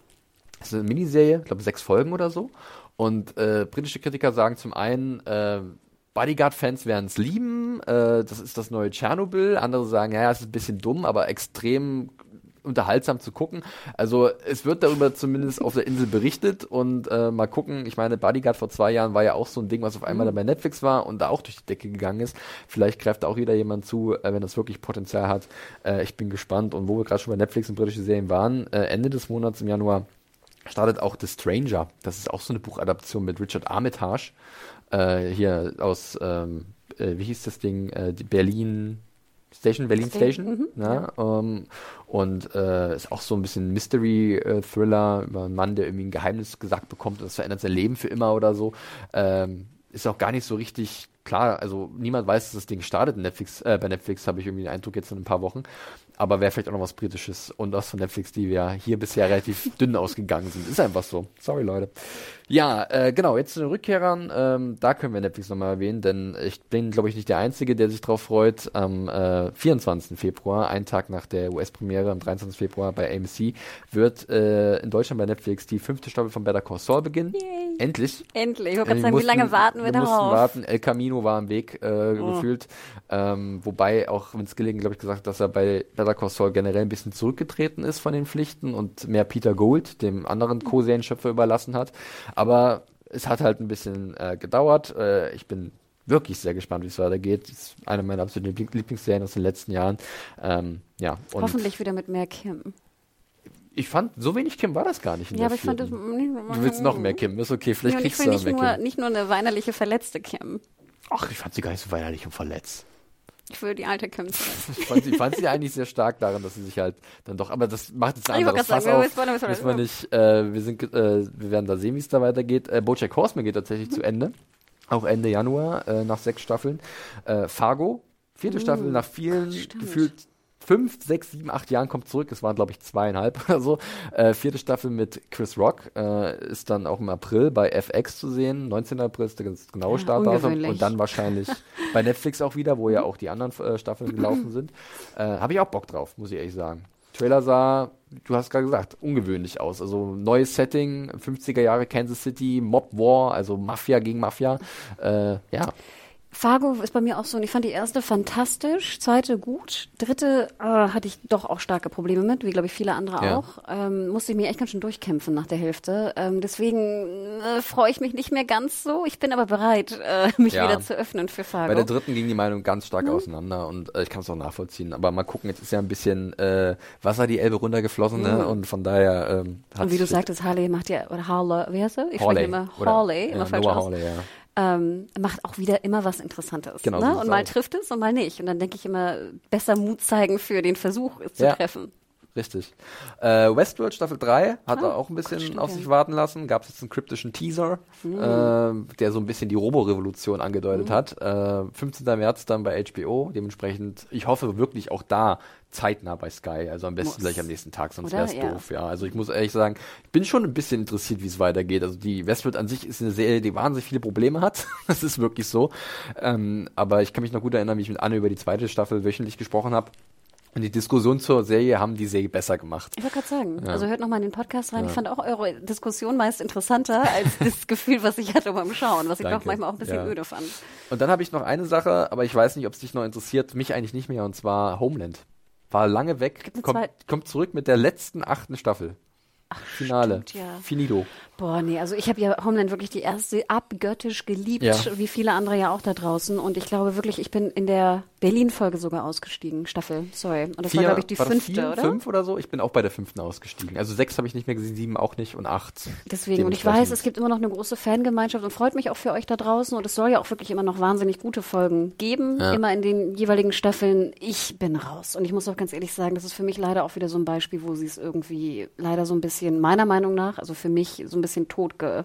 Speaker 2: Das ist eine Miniserie, ich glaube sechs Folgen oder so. Und äh, britische Kritiker sagen zum einen, äh, Bodyguard-Fans werden es lieben, äh, das ist das neue Tschernobyl. Andere sagen, ja, es ist ein bisschen dumm, aber extrem unterhaltsam zu gucken. Also es wird darüber zumindest auf der Insel berichtet und äh, mal gucken. Ich meine, Bodyguard vor zwei Jahren war ja auch so ein Ding, was auf einmal mhm. bei Netflix war und da auch durch die Decke gegangen ist. Vielleicht greift da auch wieder jemand zu, äh, wenn das wirklich Potenzial hat. Äh, ich bin gespannt. Und wo wir gerade schon bei Netflix und britische Serien waren, äh, Ende des Monats im Januar startet auch The Stranger. Das ist auch so eine Buchadaption mit Richard Armitage. Äh, hier aus, ähm, äh, wie hieß das Ding? Äh, Berlin. Station, Berlin Station. Station mhm, ja, ja. Um, und äh, ist auch so ein bisschen Mystery-Thriller über einen Mann, der irgendwie ein Geheimnis gesagt bekommt und das verändert sein Leben für immer oder so. Ähm, ist auch gar nicht so richtig klar. Also niemand weiß, dass das Ding startet in Netflix, äh, bei Netflix habe ich irgendwie den Eindruck jetzt in ein paar Wochen aber wäre vielleicht auch noch was Britisches und aus von Netflix, die wir hier bisher relativ dünn ausgegangen sind. Ist einfach so. Sorry, Leute. Ja, äh, genau, jetzt zu den Rückkehrern, ähm, da können wir Netflix nochmal erwähnen, denn ich bin, glaube ich, nicht der Einzige, der sich drauf freut. Am äh, 24. Februar, einen Tag nach der US-Premiere, am 23. Februar bei AMC, wird äh, in Deutschland bei Netflix die fünfte Staffel von Better Call Saul beginnen. Yay. Endlich.
Speaker 1: Endlich. Ich wollte gerade sagen, wie lange warten wir, wir darauf?
Speaker 2: mussten warten. El Camino war am Weg, äh, oh. gefühlt. Ähm, wobei auch Vince Gilligan, glaube ich, gesagt dass er bei Better Call Saul generell ein bisschen zurückgetreten ist von den Pflichten und mehr Peter Gold, dem anderen Co-Serienschöpfer, überlassen hat. Aber es hat halt ein bisschen äh, gedauert. Äh, ich bin wirklich sehr gespannt, wie es weitergeht. Das ist eine meiner absoluten Lieblingsserien aus den letzten Jahren. Ähm, ja,
Speaker 1: Hoffentlich wieder mit mehr Kim.
Speaker 2: Ich fand, so wenig Kim war das gar nicht. Ja, aber ich fand das. Du willst noch mehr Kim, ist okay, vielleicht ja, kriegst du
Speaker 1: mehr nur, Kim. Nicht nur eine weinerliche, verletzte Kim.
Speaker 2: Ach, ich fand sie gar nicht so weinerlich und verletzt.
Speaker 1: Ich würde die alte Kim
Speaker 2: ich fand, sie, fand sie eigentlich sehr stark daran, dass sie sich halt dann doch, aber das macht jetzt ein anderes Fass sagen, auf. Wir wissen wir nicht, äh, wir sind, äh, wir werden da sehen, wie es da weitergeht. Äh, Bojack Horseman geht tatsächlich mhm. zu Ende. Auch Ende Januar, äh, nach sechs Staffeln. Äh, Fargo, vierte uh, Staffel, nach vielen gefühlt fünf, sechs, sieben, acht Jahren kommt zurück. Es waren, glaube ich, zweieinhalb oder so. Äh, vierte Staffel mit Chris Rock äh, ist dann auch im April bei FX zu sehen. 19. April ist das genaue Startdatum. Und dann wahrscheinlich bei Netflix auch wieder, wo ja auch die anderen äh, Staffeln gelaufen sind. Äh, Habe ich auch Bock drauf, muss ich ehrlich sagen. Trailer sah, du hast gerade gesagt, ungewöhnlich aus. Also neues Setting, 50er Jahre Kansas City, Mob War, also Mafia gegen Mafia. Äh, ja,
Speaker 1: Fargo ist bei mir auch so, und ich fand die erste fantastisch, zweite gut, dritte äh, hatte ich doch auch starke Probleme mit, wie glaube ich viele andere ja. auch. Ähm, musste ich mir echt ganz schön durchkämpfen nach der Hälfte. Ähm, deswegen äh, freue ich mich nicht mehr ganz so. Ich bin aber bereit, äh, mich ja. wieder zu öffnen für Fargo.
Speaker 2: Bei der dritten ging die Meinung ganz stark mhm. auseinander und äh, ich kann es auch nachvollziehen. Aber mal gucken, jetzt ist ja ein bisschen äh, Wasser die Elbe runtergeflossen ne? mhm. ne? und von daher ähm,
Speaker 1: Und wie du sagtest, Harley macht ja, oder Harley, wie heißt er? Ich spreche immer Harley, immer ja, falsch Noah aus. Harley, ja ähm, macht auch wieder immer was Interessantes. Genau, ne? Und mal auch. trifft es und mal nicht. Und dann denke ich immer, besser Mut zeigen für den Versuch, es zu ja. treffen.
Speaker 2: Richtig. Äh, Westworld Staffel 3 hat ah, auch ein bisschen Gott, auf sich warten lassen. Gab es jetzt einen kryptischen Teaser, mhm. äh, der so ein bisschen die Robo-Revolution angedeutet mhm. hat. Äh, 15. März dann bei HBO. Dementsprechend, ich hoffe wirklich auch da zeitnah bei Sky. Also am besten muss. gleich am nächsten Tag, sonst wäre es ja. doof. Ja, also ich muss ehrlich sagen, ich bin schon ein bisschen interessiert, wie es weitergeht. Also die Westworld an sich ist eine Serie, die wahnsinnig viele Probleme hat. das ist wirklich so. Ähm, aber ich kann mich noch gut erinnern, wie ich mit Anne über die zweite Staffel wöchentlich gesprochen habe. Und die Diskussion zur Serie haben die Serie besser gemacht.
Speaker 1: Ich wollte gerade sagen, ja. also hört nochmal in den Podcast rein. Ja. Ich fand auch eure Diskussion meist interessanter als das Gefühl, was ich hatte beim Schauen, was ich Danke. doch manchmal auch ein bisschen ja. öde fand.
Speaker 2: Und dann habe ich noch eine Sache, aber ich weiß nicht, ob es dich noch interessiert, mich eigentlich nicht mehr, und zwar Homeland. War lange weg, kommt, kommt zurück mit der letzten achten Staffel. Finale.
Speaker 1: stimmt, ja.
Speaker 2: Finito.
Speaker 1: Boah, nee, also ich habe ja Homeland wirklich die erste abgöttisch geliebt,
Speaker 2: Ja.
Speaker 1: wie viele andere ja auch da draußen. Und ich glaube wirklich, ich bin in der Berlin-Folge sogar ausgestiegen, Staffel, sorry. Und das war, glaube ich, die fünfte,
Speaker 2: vier,
Speaker 1: oder?
Speaker 2: Fünf oder so? Ich bin auch bei der fünften ausgestiegen. Also sechs habe ich nicht mehr gesehen, sieben auch nicht und acht.
Speaker 1: Deswegen, und ich weiß, es gibt immer noch eine große Fangemeinschaft und freut mich auch für euch da draußen. Und es soll ja auch wirklich immer noch wahnsinnig gute Folgen geben,
Speaker 2: Ja.
Speaker 1: immer in den jeweiligen Staffeln. Ich bin raus. Und ich muss auch ganz ehrlich sagen, das ist für mich leider auch wieder so ein Beispiel, wo sie es irgendwie leider so ein bisschen, meiner Meinung nach, also für mich so ein bisschen tot, ge,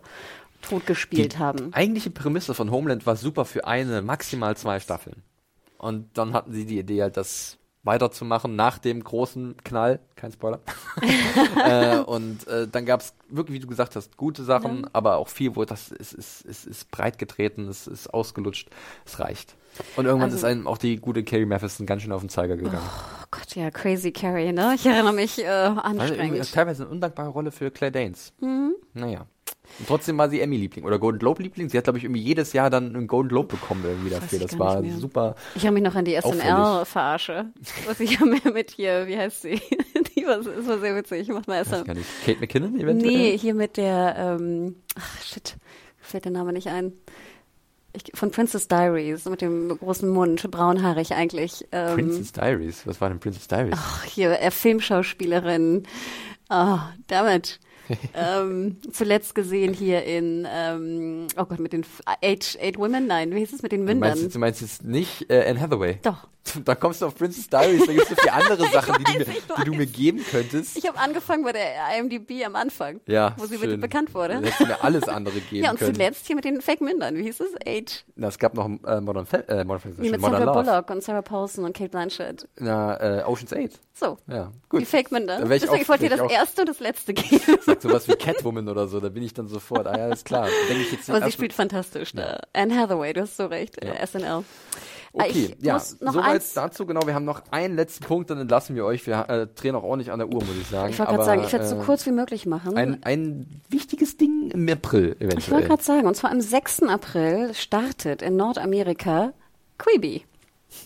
Speaker 1: tot gespielt
Speaker 2: Die
Speaker 1: haben.
Speaker 2: eigentliche Prämisse von Homeland war super für eine, maximal zwei Staffeln. Und dann hatten sie die Idee halt, das weiterzumachen nach dem großen Knall, kein Spoiler. äh, und äh, dann gab es wirklich, wie du gesagt hast, gute Sachen, aber auch viel, wo das ist, ist, ist, ist breit getreten, es ist ausgelutscht, es reicht. Und irgendwann
Speaker 1: Also-
Speaker 2: ist einem auch die gute Carrie Matheson ganz schön auf den Zeiger gegangen.
Speaker 1: Oh Gott, ja, Crazy Carrie, ne? Ich erinnere mich äh, anstrengend.
Speaker 2: ist teilweise eine undankbare Rolle für Claire Danes.
Speaker 1: Mhm.
Speaker 2: Naja. Und trotzdem war sie Emmy-Liebling oder Golden Globe-Liebling. Sie hat, glaube ich, irgendwie jedes Jahr dann einen Golden Globe bekommen irgendwie dafür. Das war
Speaker 1: mehr.
Speaker 2: super.
Speaker 1: Ich erinnere mich noch an die. SNL-Verarsche. Was ich ja mit, mit hier, wie heißt sie? Die war, das war sehr witzig. Ich mach mal
Speaker 2: Weiß
Speaker 1: erst
Speaker 2: gar nicht. Kate McKinnon eventuell?
Speaker 1: Nee, hier mit der, ähm, ach shit, fällt der Name nicht ein. Ich, von Princess Diaries, mit dem großen Mund, braunhaarig eigentlich. Ähm,
Speaker 2: Princess Diaries. Was war denn Princess Diaries?
Speaker 1: ach, hier, äh, Filmschauspielerin. Oh, damit. ähm, zuletzt gesehen hier in, ähm, oh Gott, mit den Eight, Eight Women, nein, wie hieß es mit den
Speaker 2: du,
Speaker 1: Mündern?
Speaker 2: meinst, jetzt- du meinst jetzt nicht äh, Anne Hathaway?
Speaker 1: Doch.
Speaker 2: Da kommst du auf Princess Diaries, da gibt es so viele andere Sachen, die, du mir, die du mir geben könntest.
Speaker 1: Ich habe angefangen bei der IMDb am Anfang,
Speaker 2: ja,
Speaker 1: wo sie
Speaker 2: schön.
Speaker 1: mit bekannt wurde.
Speaker 2: Hättest du mir alles andere geben
Speaker 1: Ja, und
Speaker 2: können.
Speaker 1: zuletzt hier mit den Fake-Mündern, wie hieß es? Eight.
Speaker 2: Na, es gab noch äh, Modern, Fa äh, Modern, Fa-
Speaker 1: Wie mit
Speaker 2: Modern
Speaker 1: Sandra
Speaker 2: Love.
Speaker 1: Bullock und Sarah Paulson und Kate Blanchett.
Speaker 2: Na, äh, Ocean's 8.
Speaker 1: So,
Speaker 2: Ja, gut.
Speaker 1: die Fake-Münder. Deswegen,
Speaker 2: auch-
Speaker 1: ich wollte dir das erste und das letzte geben.
Speaker 2: Sagt sowas wie Catwoman oder so, da bin ich dann sofort, ah ja, ist klar.
Speaker 1: Aber sie spielt fantastisch da. Anne Hathaway, du hast so recht.
Speaker 2: Ja.
Speaker 1: Äh, SNL.
Speaker 2: Okay,
Speaker 1: ich
Speaker 2: ja, soweit
Speaker 1: eins.
Speaker 2: dazu, genau. Wir haben noch einen letzten Punkt, dann entlassen wir euch. Wir äh, drehen auch ordentlich an der Uhr, muss ich sagen.
Speaker 1: Ich wollte gerade sagen, ich werde es so
Speaker 2: äh,
Speaker 1: kurz wie möglich machen.
Speaker 2: Ein, ein wichtiges Ding im April
Speaker 1: ich wollte
Speaker 2: eventuell.
Speaker 1: gerade sagen, und zwar am 6. April startet in Nordamerika Quibi.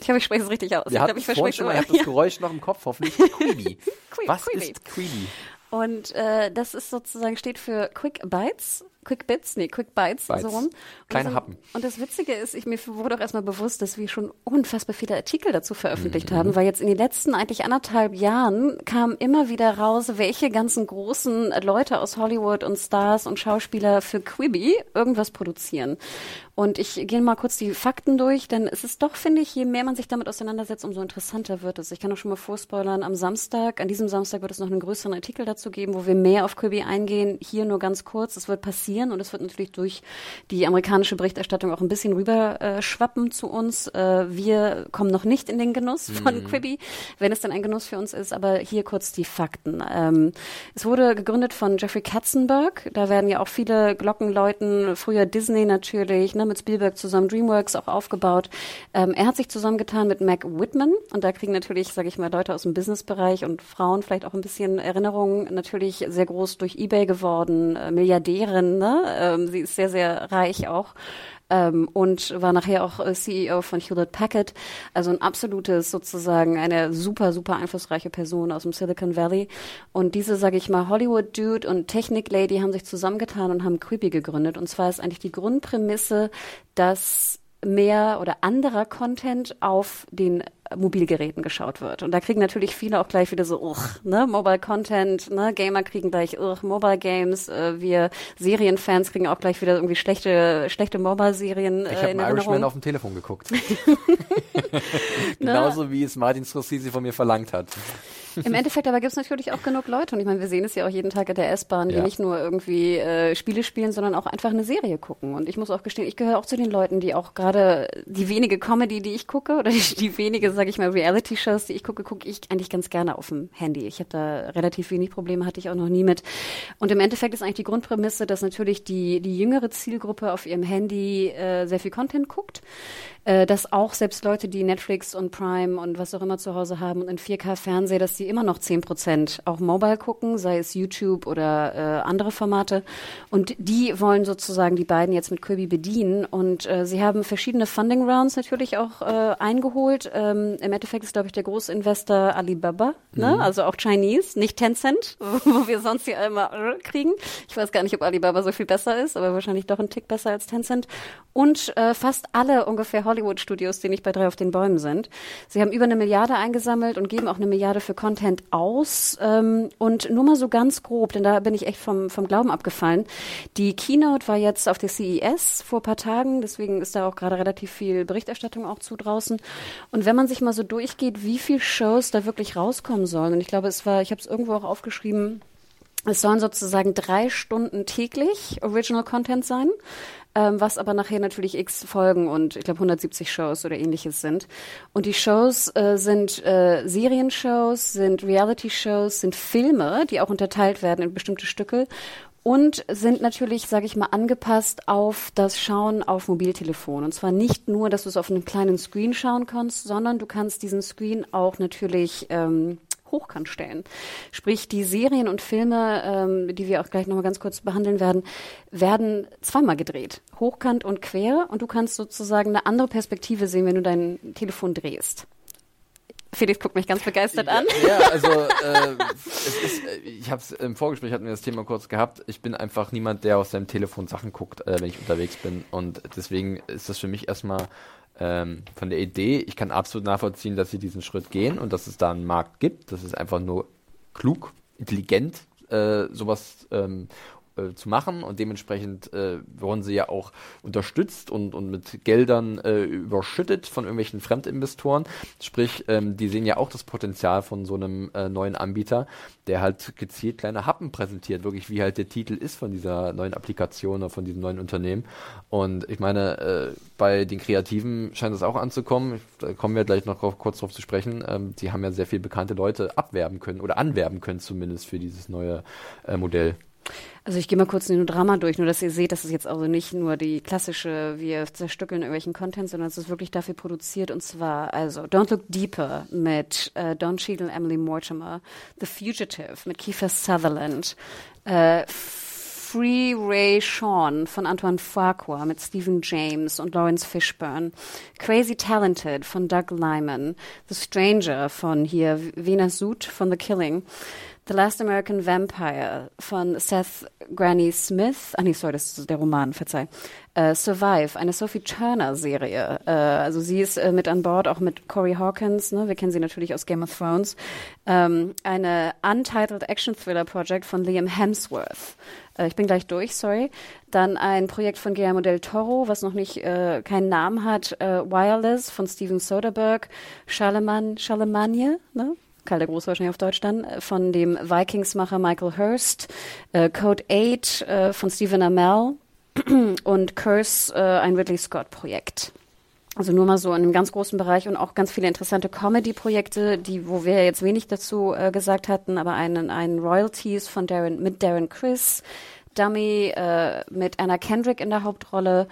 Speaker 1: Ich hoffe, ich spreche es richtig aus.
Speaker 2: Wir
Speaker 1: ich glaube, ich verspreche
Speaker 2: schon mal, ich habe das. Geräusch noch im Kopf, hoffentlich. Quibi.
Speaker 1: Qui-
Speaker 2: Was
Speaker 1: Quibi.
Speaker 2: ist Quibi?
Speaker 1: Und äh, das ist sozusagen steht für Quick Bites, Quick Bits, nee, Quick Bites,
Speaker 2: Bites.
Speaker 1: so rum. Und
Speaker 2: Kleine
Speaker 1: das,
Speaker 2: Happen.
Speaker 1: Und das Witzige ist, ich, mir wurde auch erstmal bewusst, dass wir schon unfassbar viele Artikel dazu
Speaker 2: Mhm.
Speaker 1: veröffentlicht haben, weil jetzt in den letzten eigentlich anderthalb Jahren kam immer wieder raus, welche ganzen großen Leute aus Hollywood und Stars und Schauspieler für Quibi irgendwas produzieren. Und ich gehe mal kurz die Fakten durch, denn es ist doch, finde ich, je mehr man sich damit auseinandersetzt, umso interessanter wird es. Ich kann auch schon mal vorspoilern, am Samstag, an diesem Samstag wird es noch einen größeren Artikel dazu geben, wo wir mehr auf Quibi eingehen. Hier nur ganz kurz, es wird passieren und es wird natürlich durch die amerikanische Berichterstattung auch ein bisschen rüber äh, schwappen zu uns. Äh, wir kommen noch nicht in den Genuss von Quibi, wenn es dann ein Genuss für uns ist, aber hier kurz die Fakten. Ähm, es wurde gegründet von Jeffrey Katzenberg, da werden ja auch viele Glocken läuten, früher Disney natürlich, ne, mit Spielberg zusammen Dreamworks auch aufgebaut. Ähm, er hat sich zusammengetan mit Mac Whitman und da kriegen natürlich, sage ich mal, Leute aus dem Businessbereich und Frauen vielleicht auch ein bisschen Erinnerungen, natürlich sehr groß durch Ebay geworden, äh, Milliardärin, ne? ähm, sie ist sehr, sehr reich auch ähm, und war nachher auch äh, CEO von Hewlett Packard. Also ein absolutes sozusagen eine super, super einflussreiche Person aus dem Silicon Valley. Und diese, sage ich mal, Hollywood-Dude und Technik-Lady haben sich zusammengetan und haben Quibi gegründet. Und zwar ist eigentlich die Grundprämisse, dass mehr oder anderer Content auf den Mobilgeräten geschaut wird. Und da kriegen natürlich viele auch gleich wieder so, uch, ne, Mobile Content, ne, Gamer kriegen gleich, uch, Mobile Games, äh, wir Serienfans kriegen auch gleich wieder irgendwie schlechte, schlechte Mobile-Serien
Speaker 2: Ich
Speaker 1: äh,
Speaker 2: habe
Speaker 1: in
Speaker 2: einen Irishman auf dem Telefon geguckt. Genauso wie es Martin Scorsese von mir verlangt hat.
Speaker 1: Im Endeffekt aber gibt es natürlich auch genug Leute und ich meine, wir sehen es ja auch jeden Tag in der S-Bahn, die
Speaker 2: Ja.
Speaker 1: nicht nur irgendwie äh, Spiele spielen, sondern auch einfach eine Serie gucken. Und ich muss auch gestehen, ich gehöre auch zu den Leuten, die auch gerade die wenige Comedy, die ich gucke oder die, die wenige, sage ich mal, Reality-Shows, die ich gucke, gucke ich eigentlich ganz gerne auf dem Handy. Ich habe da relativ wenig Probleme, hatte ich auch noch nie mit. Und im Endeffekt ist eigentlich die Grundprämisse, dass natürlich die, die jüngere Zielgruppe auf ihrem Handy äh, sehr viel Content guckt. Äh, dass auch selbst Leute, die Netflix und Prime und was auch immer zu Hause haben und in 4K Fernsehen, dass sie immer noch 10 Prozent auch mobile gucken, sei es YouTube oder äh, andere Formate. Und die wollen sozusagen die beiden jetzt mit Kirby bedienen. Und äh, sie haben verschiedene Funding Rounds natürlich auch äh, eingeholt. Ähm, Im Endeffekt ist, glaube ich, der Großinvestor Alibaba, ne? Mhm. also auch Chinese, nicht Tencent, wo wir sonst hier immer äh, kriegen. Ich weiß gar nicht, ob Alibaba so viel besser ist, aber wahrscheinlich doch ein Tick besser als Tencent. Und äh, fast alle ungefähr Hollywood-Studios, die nicht bei drei auf den Bäumen sind. Sie haben über eine Milliarde eingesammelt und geben auch eine Milliarde für Content aus. Ähm, und nur mal so ganz grob, denn da bin ich echt vom, vom Glauben abgefallen. Die Keynote war jetzt auf der CES vor paar Tagen, deswegen ist da auch gerade relativ viel Berichterstattung auch zu draußen. Und wenn man sich mal so durchgeht, wie viele Shows da wirklich rauskommen sollen, und ich glaube, es war, ich habe es irgendwo auch aufgeschrieben, es sollen sozusagen drei Stunden täglich Original Content sein, ähm, was aber nachher natürlich x Folgen und ich glaube 170 Shows oder ähnliches sind. Und die Shows äh, sind äh, Serienshows, sind Reality-Shows, sind Filme, die auch unterteilt werden in bestimmte Stücke und sind natürlich, sage ich mal, angepasst auf das Schauen auf Mobiltelefon. Und zwar nicht nur, dass du es auf einem kleinen Screen schauen kannst, sondern du kannst diesen Screen auch natürlich ähm, hochkant stellen. Sprich, die Serien und Filme, ähm, die wir auch gleich nochmal ganz kurz behandeln werden, werden zweimal gedreht. Hochkant und quer. Und du kannst sozusagen eine andere Perspektive sehen, wenn du dein Telefon drehst. Felix guckt mich ganz begeistert an.
Speaker 2: Ja, also äh, ist, äh, ich habe es im Vorgespräch hatten wir das Thema kurz gehabt. Ich bin einfach niemand, der aus seinem Telefon Sachen guckt, äh, wenn ich unterwegs bin. Und deswegen ist das für mich erstmal ähm, von der Idee, ich kann absolut nachvollziehen, dass sie diesen Schritt gehen und dass es da einen Markt gibt. Das ist einfach nur klug, intelligent, äh, sowas ähm, äh, zu machen und dementsprechend äh, wurden sie ja auch unterstützt und, und mit Geldern äh, überschüttet von irgendwelchen Fremdinvestoren. Sprich, ähm, die sehen ja auch das Potenzial von so einem äh, neuen Anbieter, der halt gezielt kleine Happen präsentiert, wirklich wie halt der Titel ist von dieser neuen Applikation oder von diesem neuen Unternehmen. Und ich meine, äh, bei den Kreativen scheint es auch anzukommen. Da kommen wir gleich noch kurz drauf zu sprechen. Ähm, die haben ja sehr viele bekannte Leute abwerben können oder anwerben können zumindest für dieses neue äh, Modell.
Speaker 1: Also ich gehe mal kurz den Drama durch, nur dass ihr seht, dass es jetzt also nicht nur die klassische, wir zerstückeln irgendwelchen Content, sondern es ist wirklich dafür produziert und zwar also Don't Look Deeper mit äh, Don Cheadle, Emily Mortimer, The Fugitive mit Kiefer Sutherland, äh, Free Ray Sean von Antoine Fuqua mit Stephen James und Lawrence Fishburne, Crazy Talented von Doug Lyman, The Stranger von hier Vena Sud von The Killing, The Last American Vampire von Seth Granny Smith. Ah nee, sorry, das ist der Roman, verzeih. Uh, Survive, eine Sophie Turner Serie. Uh, also sie ist uh, mit an Bord, auch mit Corey Hawkins, ne? wir kennen sie natürlich aus Game of Thrones. Ähm, eine Untitled Action Thriller Project von Liam Hemsworth. ich bin gleich durch, sorry. Dann ein Projekt von Guillermo del Toro, was noch nicht keinen Namen hat. Wireless von Steven Soderbergh. Charlemagne, Charlemagne, ne? Karl der Große wahrscheinlich auf Deutsch dann, äh, von dem Vikings-Macher Michael Hurst, äh, Code 8 äh, von Stephen Amell und Curse, äh, ein Ridley Scott-Projekt. Also nur mal so in einem ganz großen Bereich und auch ganz viele interessante Comedy-Projekte, die, wo wir jetzt wenig dazu äh, gesagt hatten, aber einen, einen Royalties von Darren, mit Darren Chris, Dummy äh, mit Anna Kendrick in der Hauptrolle,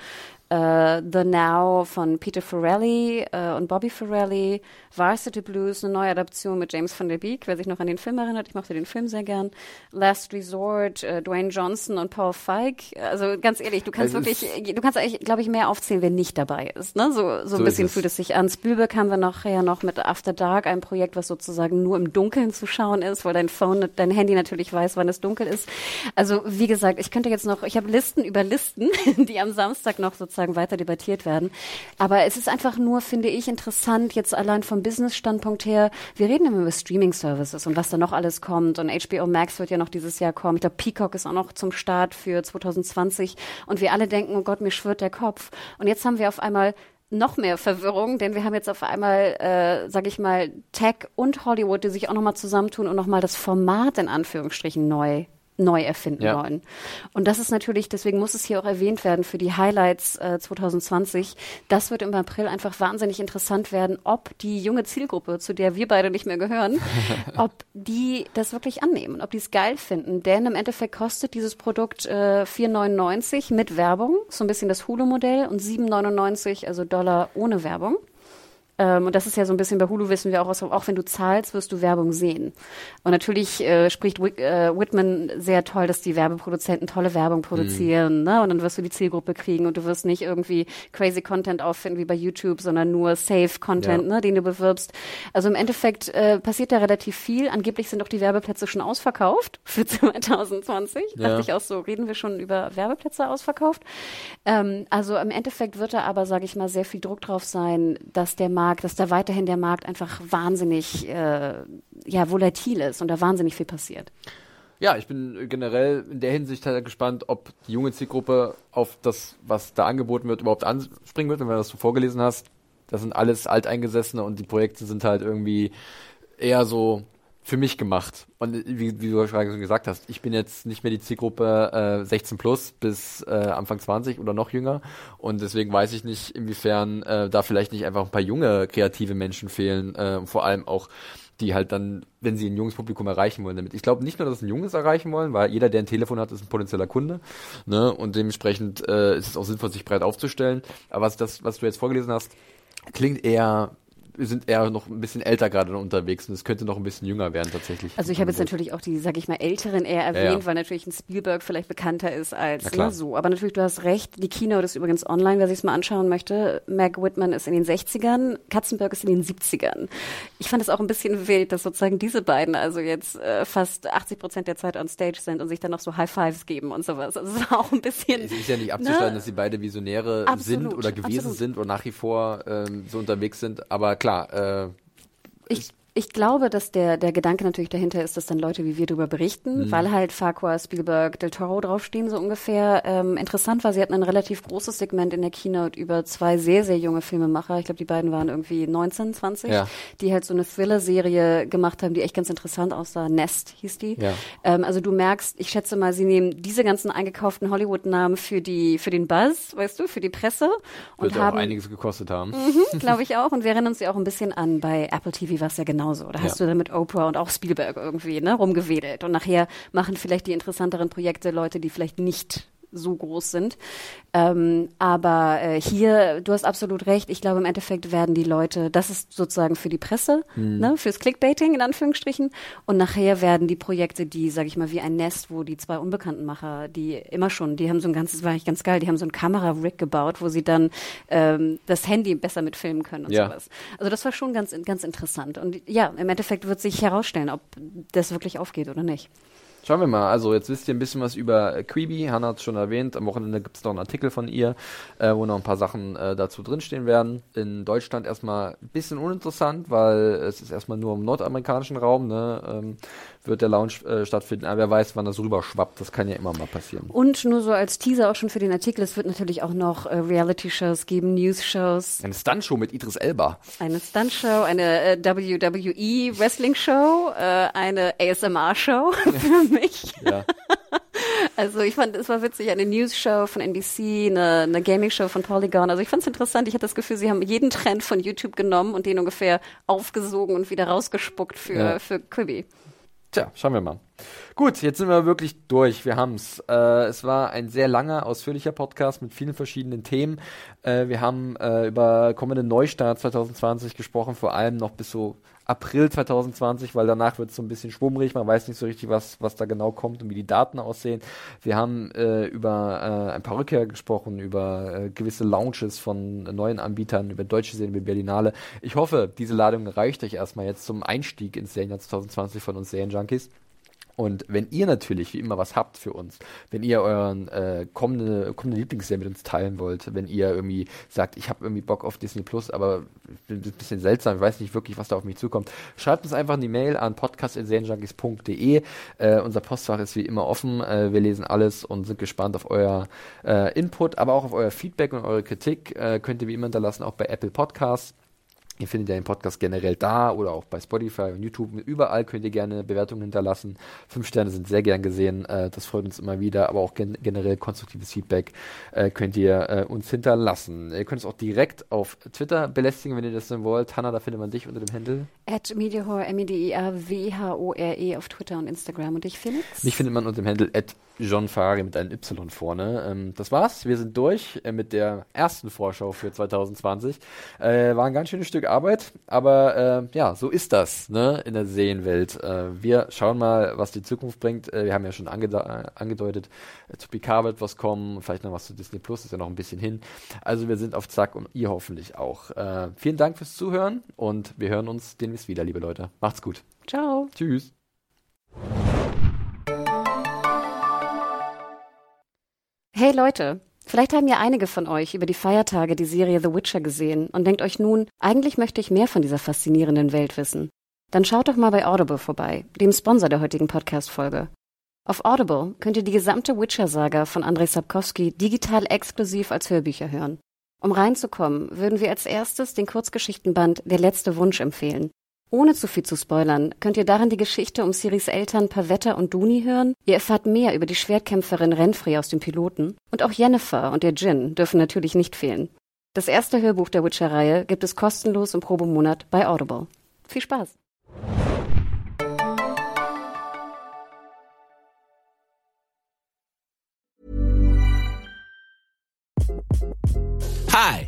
Speaker 1: Uh, The Now von Peter Farrelly uh, und Bobby Farrelly, Varsity Blues, eine neue Adaption mit James van der Beek, wer sich noch an den Film erinnert, ich mochte den Film sehr gern. Last Resort, uh, Dwayne Johnson und Paul Feig. Also ganz ehrlich, du kannst also wirklich, du kannst eigentlich, glaube ich, mehr aufzählen, wer nicht dabei ist. Ne? So, so, so ein bisschen fühlt es sich an. Spielberg haben wir nachher noch mit After Dark, ein Projekt, was sozusagen nur im Dunkeln zu schauen ist, weil dein Phone, dein Handy natürlich weiß, wann es dunkel ist. Also wie gesagt, ich könnte jetzt noch, ich habe Listen über Listen, die am Samstag noch sozusagen sozusagen weiter debattiert werden. Aber es ist einfach nur, finde ich, interessant, jetzt allein vom Business-Standpunkt her, wir reden immer über Streaming-Services und was da noch alles kommt. Und HBO Max wird ja noch dieses Jahr kommen. Glaube, Peacock ist auch noch zum Start für 2020. Und wir alle denken, oh Gott, mir schwirrt der Kopf. Und jetzt haben wir auf einmal noch mehr Verwirrung, denn wir haben jetzt auf einmal, äh, sag ich mal, Tech und Hollywood, die sich auch nochmal zusammentun und nochmal das Format in Anführungsstrichen neu neu erfinden
Speaker 2: Ja.
Speaker 1: wollen. Und das ist natürlich, deswegen muss es hier auch erwähnt werden für die Highlights äh, 2020. Das wird im April einfach wahnsinnig interessant werden, ob die junge Zielgruppe, zu der wir beide nicht mehr gehören, ob die das wirklich annehmen, ob die es geil finden. Denn im Endeffekt kostet dieses Produkt äh, 4,99 mit Werbung, so ein bisschen das Hulu-Modell, und 7,99, also Dollar ohne Werbung. Ähm, und das ist ja so ein bisschen bei Hulu wissen wir auch, auch wenn du zahlst, wirst du Werbung sehen. Und natürlich äh, spricht Wick, äh, Whitman sehr toll, dass die Werbeproduzenten tolle Werbung produzieren. Ne? Und dann wirst du die Zielgruppe kriegen und du wirst nicht irgendwie crazy Content auffinden wie bei YouTube, sondern nur safe Content,
Speaker 2: Ja.
Speaker 1: ne, den du bewirbst. Also im Endeffekt äh, passiert da relativ viel. Angeblich sind auch die Werbeplätze schon ausverkauft für 2020.
Speaker 2: Ja.
Speaker 1: Dachte ich auch so, reden wir schon über Werbeplätze ausverkauft. Ähm, also im Endeffekt wird da aber, sage ich mal, sehr viel Druck drauf sein, dass der Markt, dass da weiterhin der Markt einfach wahnsinnig äh, ja, volatil ist und da wahnsinnig viel passiert.
Speaker 2: Ja, ich bin generell in der Hinsicht halt gespannt, ob die junge Zielgruppe auf das, was da angeboten wird, überhaupt anspringen wird. Und wenn du das so vorgelesen hast, das sind alles Alteingesessene und die Projekte sind halt irgendwie eher so für mich gemacht. Und wie, wie du gerade schon gesagt hast, ich bin jetzt nicht mehr die Zielgruppe äh, 16 plus bis äh, Anfang 20 oder noch jünger. Und deswegen weiß ich nicht, inwiefern äh, da vielleicht nicht einfach ein paar junge, kreative Menschen fehlen. Äh, vor allem auch die halt dann, wenn sie ein junges Publikum erreichen wollen damit. Ich glaube nicht nur, dass ein junges erreichen wollen, weil jeder, der ein Telefon hat, ist ein potenzieller Kunde. Ne? Und dementsprechend äh, ist es auch sinnvoll, sich breit aufzustellen. Aber was das, was du jetzt vorgelesen hast, klingt eher, sind eher noch ein bisschen älter gerade unterwegs und es könnte noch ein bisschen jünger werden tatsächlich.
Speaker 1: Also ich habe jetzt natürlich auch die, sag ich mal, Älteren eher erwähnt,
Speaker 2: Ja,
Speaker 1: weil natürlich ein Spielberg vielleicht bekannter ist als ne, so. Aber natürlich, du hast recht, die Keynote ist übrigens online, wer sich es mal anschauen möchte. Mac Whitman ist in den 60ern, Katzenberg ist in den 70ern. Ich fand es auch ein bisschen wild, dass sozusagen diese beiden also jetzt äh, fast 80 Prozent der Zeit on Stage sind und sich dann noch so High Fives geben und sowas. Also es war auch ein bisschen...
Speaker 2: Es ist ja nicht abzustreiten,
Speaker 1: Ne?
Speaker 2: dass sie beide Visionäre
Speaker 1: Absolut,
Speaker 2: sind oder gewesen
Speaker 1: absolut.
Speaker 2: sind und nach wie vor ähm, so unterwegs sind. Aber klar, äh,
Speaker 1: Ich, ich glaube, dass der, der Gedanke natürlich dahinter ist, dass dann Leute wie wir darüber berichten,
Speaker 2: Mhm.
Speaker 1: weil halt Farquhar, Spielberg, Del Toro draufstehen, so ungefähr. Ähm, interessant war, sie hatten ein relativ großes Segment in der Keynote über zwei sehr, sehr junge Filmemacher. Ich glaube, die beiden waren irgendwie 19, 20,
Speaker 2: Ja.
Speaker 1: die halt so eine Thriller-Serie gemacht haben, die echt ganz interessant aussah. Nest hieß die.
Speaker 2: Ja.
Speaker 1: Ähm, also du merkst, ich schätze mal, sie nehmen diese ganzen eingekauften Hollywood-Namen für die, für den Buzz, weißt du, für die Presse und
Speaker 2: wird ja auch
Speaker 1: haben
Speaker 2: einiges gekostet haben.
Speaker 1: glaube ich auch. Und wir erinnern uns ja auch ein bisschen an, bei Apple TV war es ja genauso. Da hast
Speaker 2: Ja.
Speaker 1: du dann mit Oprah und auch Spielberg irgendwie ne, rumgewedelt. Und nachher machen vielleicht die interessanteren Projekte Leute, die vielleicht nicht so groß sind. Ähm, aber äh, hier, du hast absolut recht. Ich glaube, im Endeffekt werden die Leute, das ist sozusagen für die Presse, ne, fürs Clickbaiting in Anführungsstrichen. Und nachher werden die Projekte, die, sag ich mal, wie ein Nest, wo die zwei Unbekanntenmacher, die immer schon, die haben so ein ganzes, war eigentlich ganz geil, die haben so ein Kamera-Rig gebaut, wo sie dann ähm, das Handy besser mitfilmen können und
Speaker 2: Ja.
Speaker 1: sowas. Also das war schon ganz, ganz interessant. Und ja, im Endeffekt wird sich herausstellen, ob das wirklich aufgeht oder nicht.
Speaker 2: Schauen wir mal. Also jetzt wisst ihr ein bisschen was über äh, Quibi. Hannah hat es schon erwähnt. Am Wochenende gibt es noch einen Artikel von ihr, äh, wo noch ein paar Sachen äh, dazu drinstehen werden. In Deutschland erstmal ein bisschen uninteressant, weil es ist erstmal nur im nordamerikanischen Raum. Ne, ähm, wird der Launch äh, stattfinden. Aber wer weiß, wann das rüber schwappt. Das kann ja immer mal passieren.
Speaker 1: Und nur so als Teaser auch schon für den Artikel, es wird natürlich auch noch äh, Reality-Shows geben, News-Shows,
Speaker 2: Eine Stuntshow mit Idris Elba.
Speaker 1: eine Stunt-Show, eine äh, WWE-Wrestling-Show, äh, eine ASMR-Show für mich.
Speaker 2: Ja.
Speaker 1: Also ich fand, es war witzig, eine News-Show von NBC, eine, eine Gaming-Show von Polygon. Also ich fand es interessant. Ich hatte das Gefühl, sie haben jeden Trend von YouTube genommen und den ungefähr aufgesogen und wieder rausgespuckt für,
Speaker 2: Ja.
Speaker 1: für Quibi.
Speaker 2: Tja, schauen wir mal. Gut, jetzt sind wir wirklich durch. Wir haben's. Äh, es war ein sehr langer, ausführlicher Podcast mit vielen verschiedenen Themen. Äh, wir haben äh, über kommende Neustart 2020 gesprochen, vor allem noch bis so April 2020, weil danach wird es so ein bisschen schwummrig. Man weiß nicht so richtig, was, was da genau kommt und wie die Daten aussehen. Wir haben äh, über äh, ein paar Rückkehr gesprochen, über äh, gewisse Launches von neuen Anbietern, über deutsche Serien, über Berlinale. Ich hoffe, diese Ladung reicht euch erstmal jetzt zum Einstieg ins Serienjahr 2020 von uns Serienjunkies. Und wenn ihr natürlich wie immer was habt für uns, wenn ihr euren äh, kommende, kommende Lieblingsserie mit uns teilen wollt, wenn ihr irgendwie sagt, ich habe irgendwie Bock auf Disney Plus, aber ich bin ein bisschen seltsam, ich weiß nicht wirklich, was da auf mich zukommt, schreibt uns einfach eine Mail an podcast.serienjunkies.de. Äh, unser Postfach ist wie immer offen. Äh, wir lesen alles und sind gespannt auf euer äh, Input, aber auch auf euer Feedback und eure Kritik. Äh, könnt ihr wie immer hinterlassen, auch bei Apple Podcasts. Ihr findet ja den Podcast generell da oder auch bei Spotify und YouTube. Überall könnt ihr gerne Bewertungen hinterlassen. Fünf Sterne sind sehr gern gesehen. Äh, das freut uns immer wieder. Aber auch gen generell konstruktives Feedback äh, könnt ihr äh, uns hinterlassen. Ihr könnt es auch direkt auf Twitter belästigen, wenn ihr das denn wollt. Hanna, da findet man dich unter dem Handel.
Speaker 1: At Mediahore, M-E-D-I-A-W-H-O-R-E auf Twitter und Instagram. Und dich, Felix?
Speaker 2: Mich findet man unter dem Handel at John Ferrari mit einem Y vorne. Ähm, das war's. Wir sind durch äh, mit der ersten Vorschau für 2020. Äh, war ein ganz schönes Stück Arbeit, aber äh, ja, so ist das ne, in der Serienwelt. Äh, wir schauen mal, was die Zukunft bringt. Äh, wir haben ja schon ange äh, angedeutet, zu Picard wird was kommen, vielleicht noch was zu Disney Plus, ist ja noch ein bisschen hin. Also wir sind auf Zack und ihr hoffentlich auch. vielen Dank fürs Zuhören und wir hören uns demnächst wieder, liebe Leute. Macht's gut.
Speaker 1: Ciao.
Speaker 2: Tschüss.
Speaker 1: Hey Leute, vielleicht haben ja einige von euch über die Feiertage die Serie The Witcher gesehen und denkt euch nun, eigentlich möchte ich mehr von dieser faszinierenden Welt wissen. Dann schaut doch mal bei Audible vorbei, dem Sponsor der heutigen Podcast-Folge. Auf Audible könnt ihr die gesamte Witcher-Saga von Andrei Sapkowski digital exklusiv als Hörbücher hören. Um reinzukommen, würden wir als erstes den Kurzgeschichtenband Der letzte Wunsch empfehlen. Ohne zu viel zu spoilern, könnt ihr darin die Geschichte um Siris Eltern Pavetta und Duni hören. Ihr erfahrt mehr über die Schwertkämpferin Renfrey aus dem Piloten. Und auch Jennifer und der Djinn dürfen natürlich nicht fehlen. Das erste Hörbuch der Witcher-Reihe gibt es kostenlos im Probemonat bei Audible. Viel Spaß!
Speaker 4: Hi,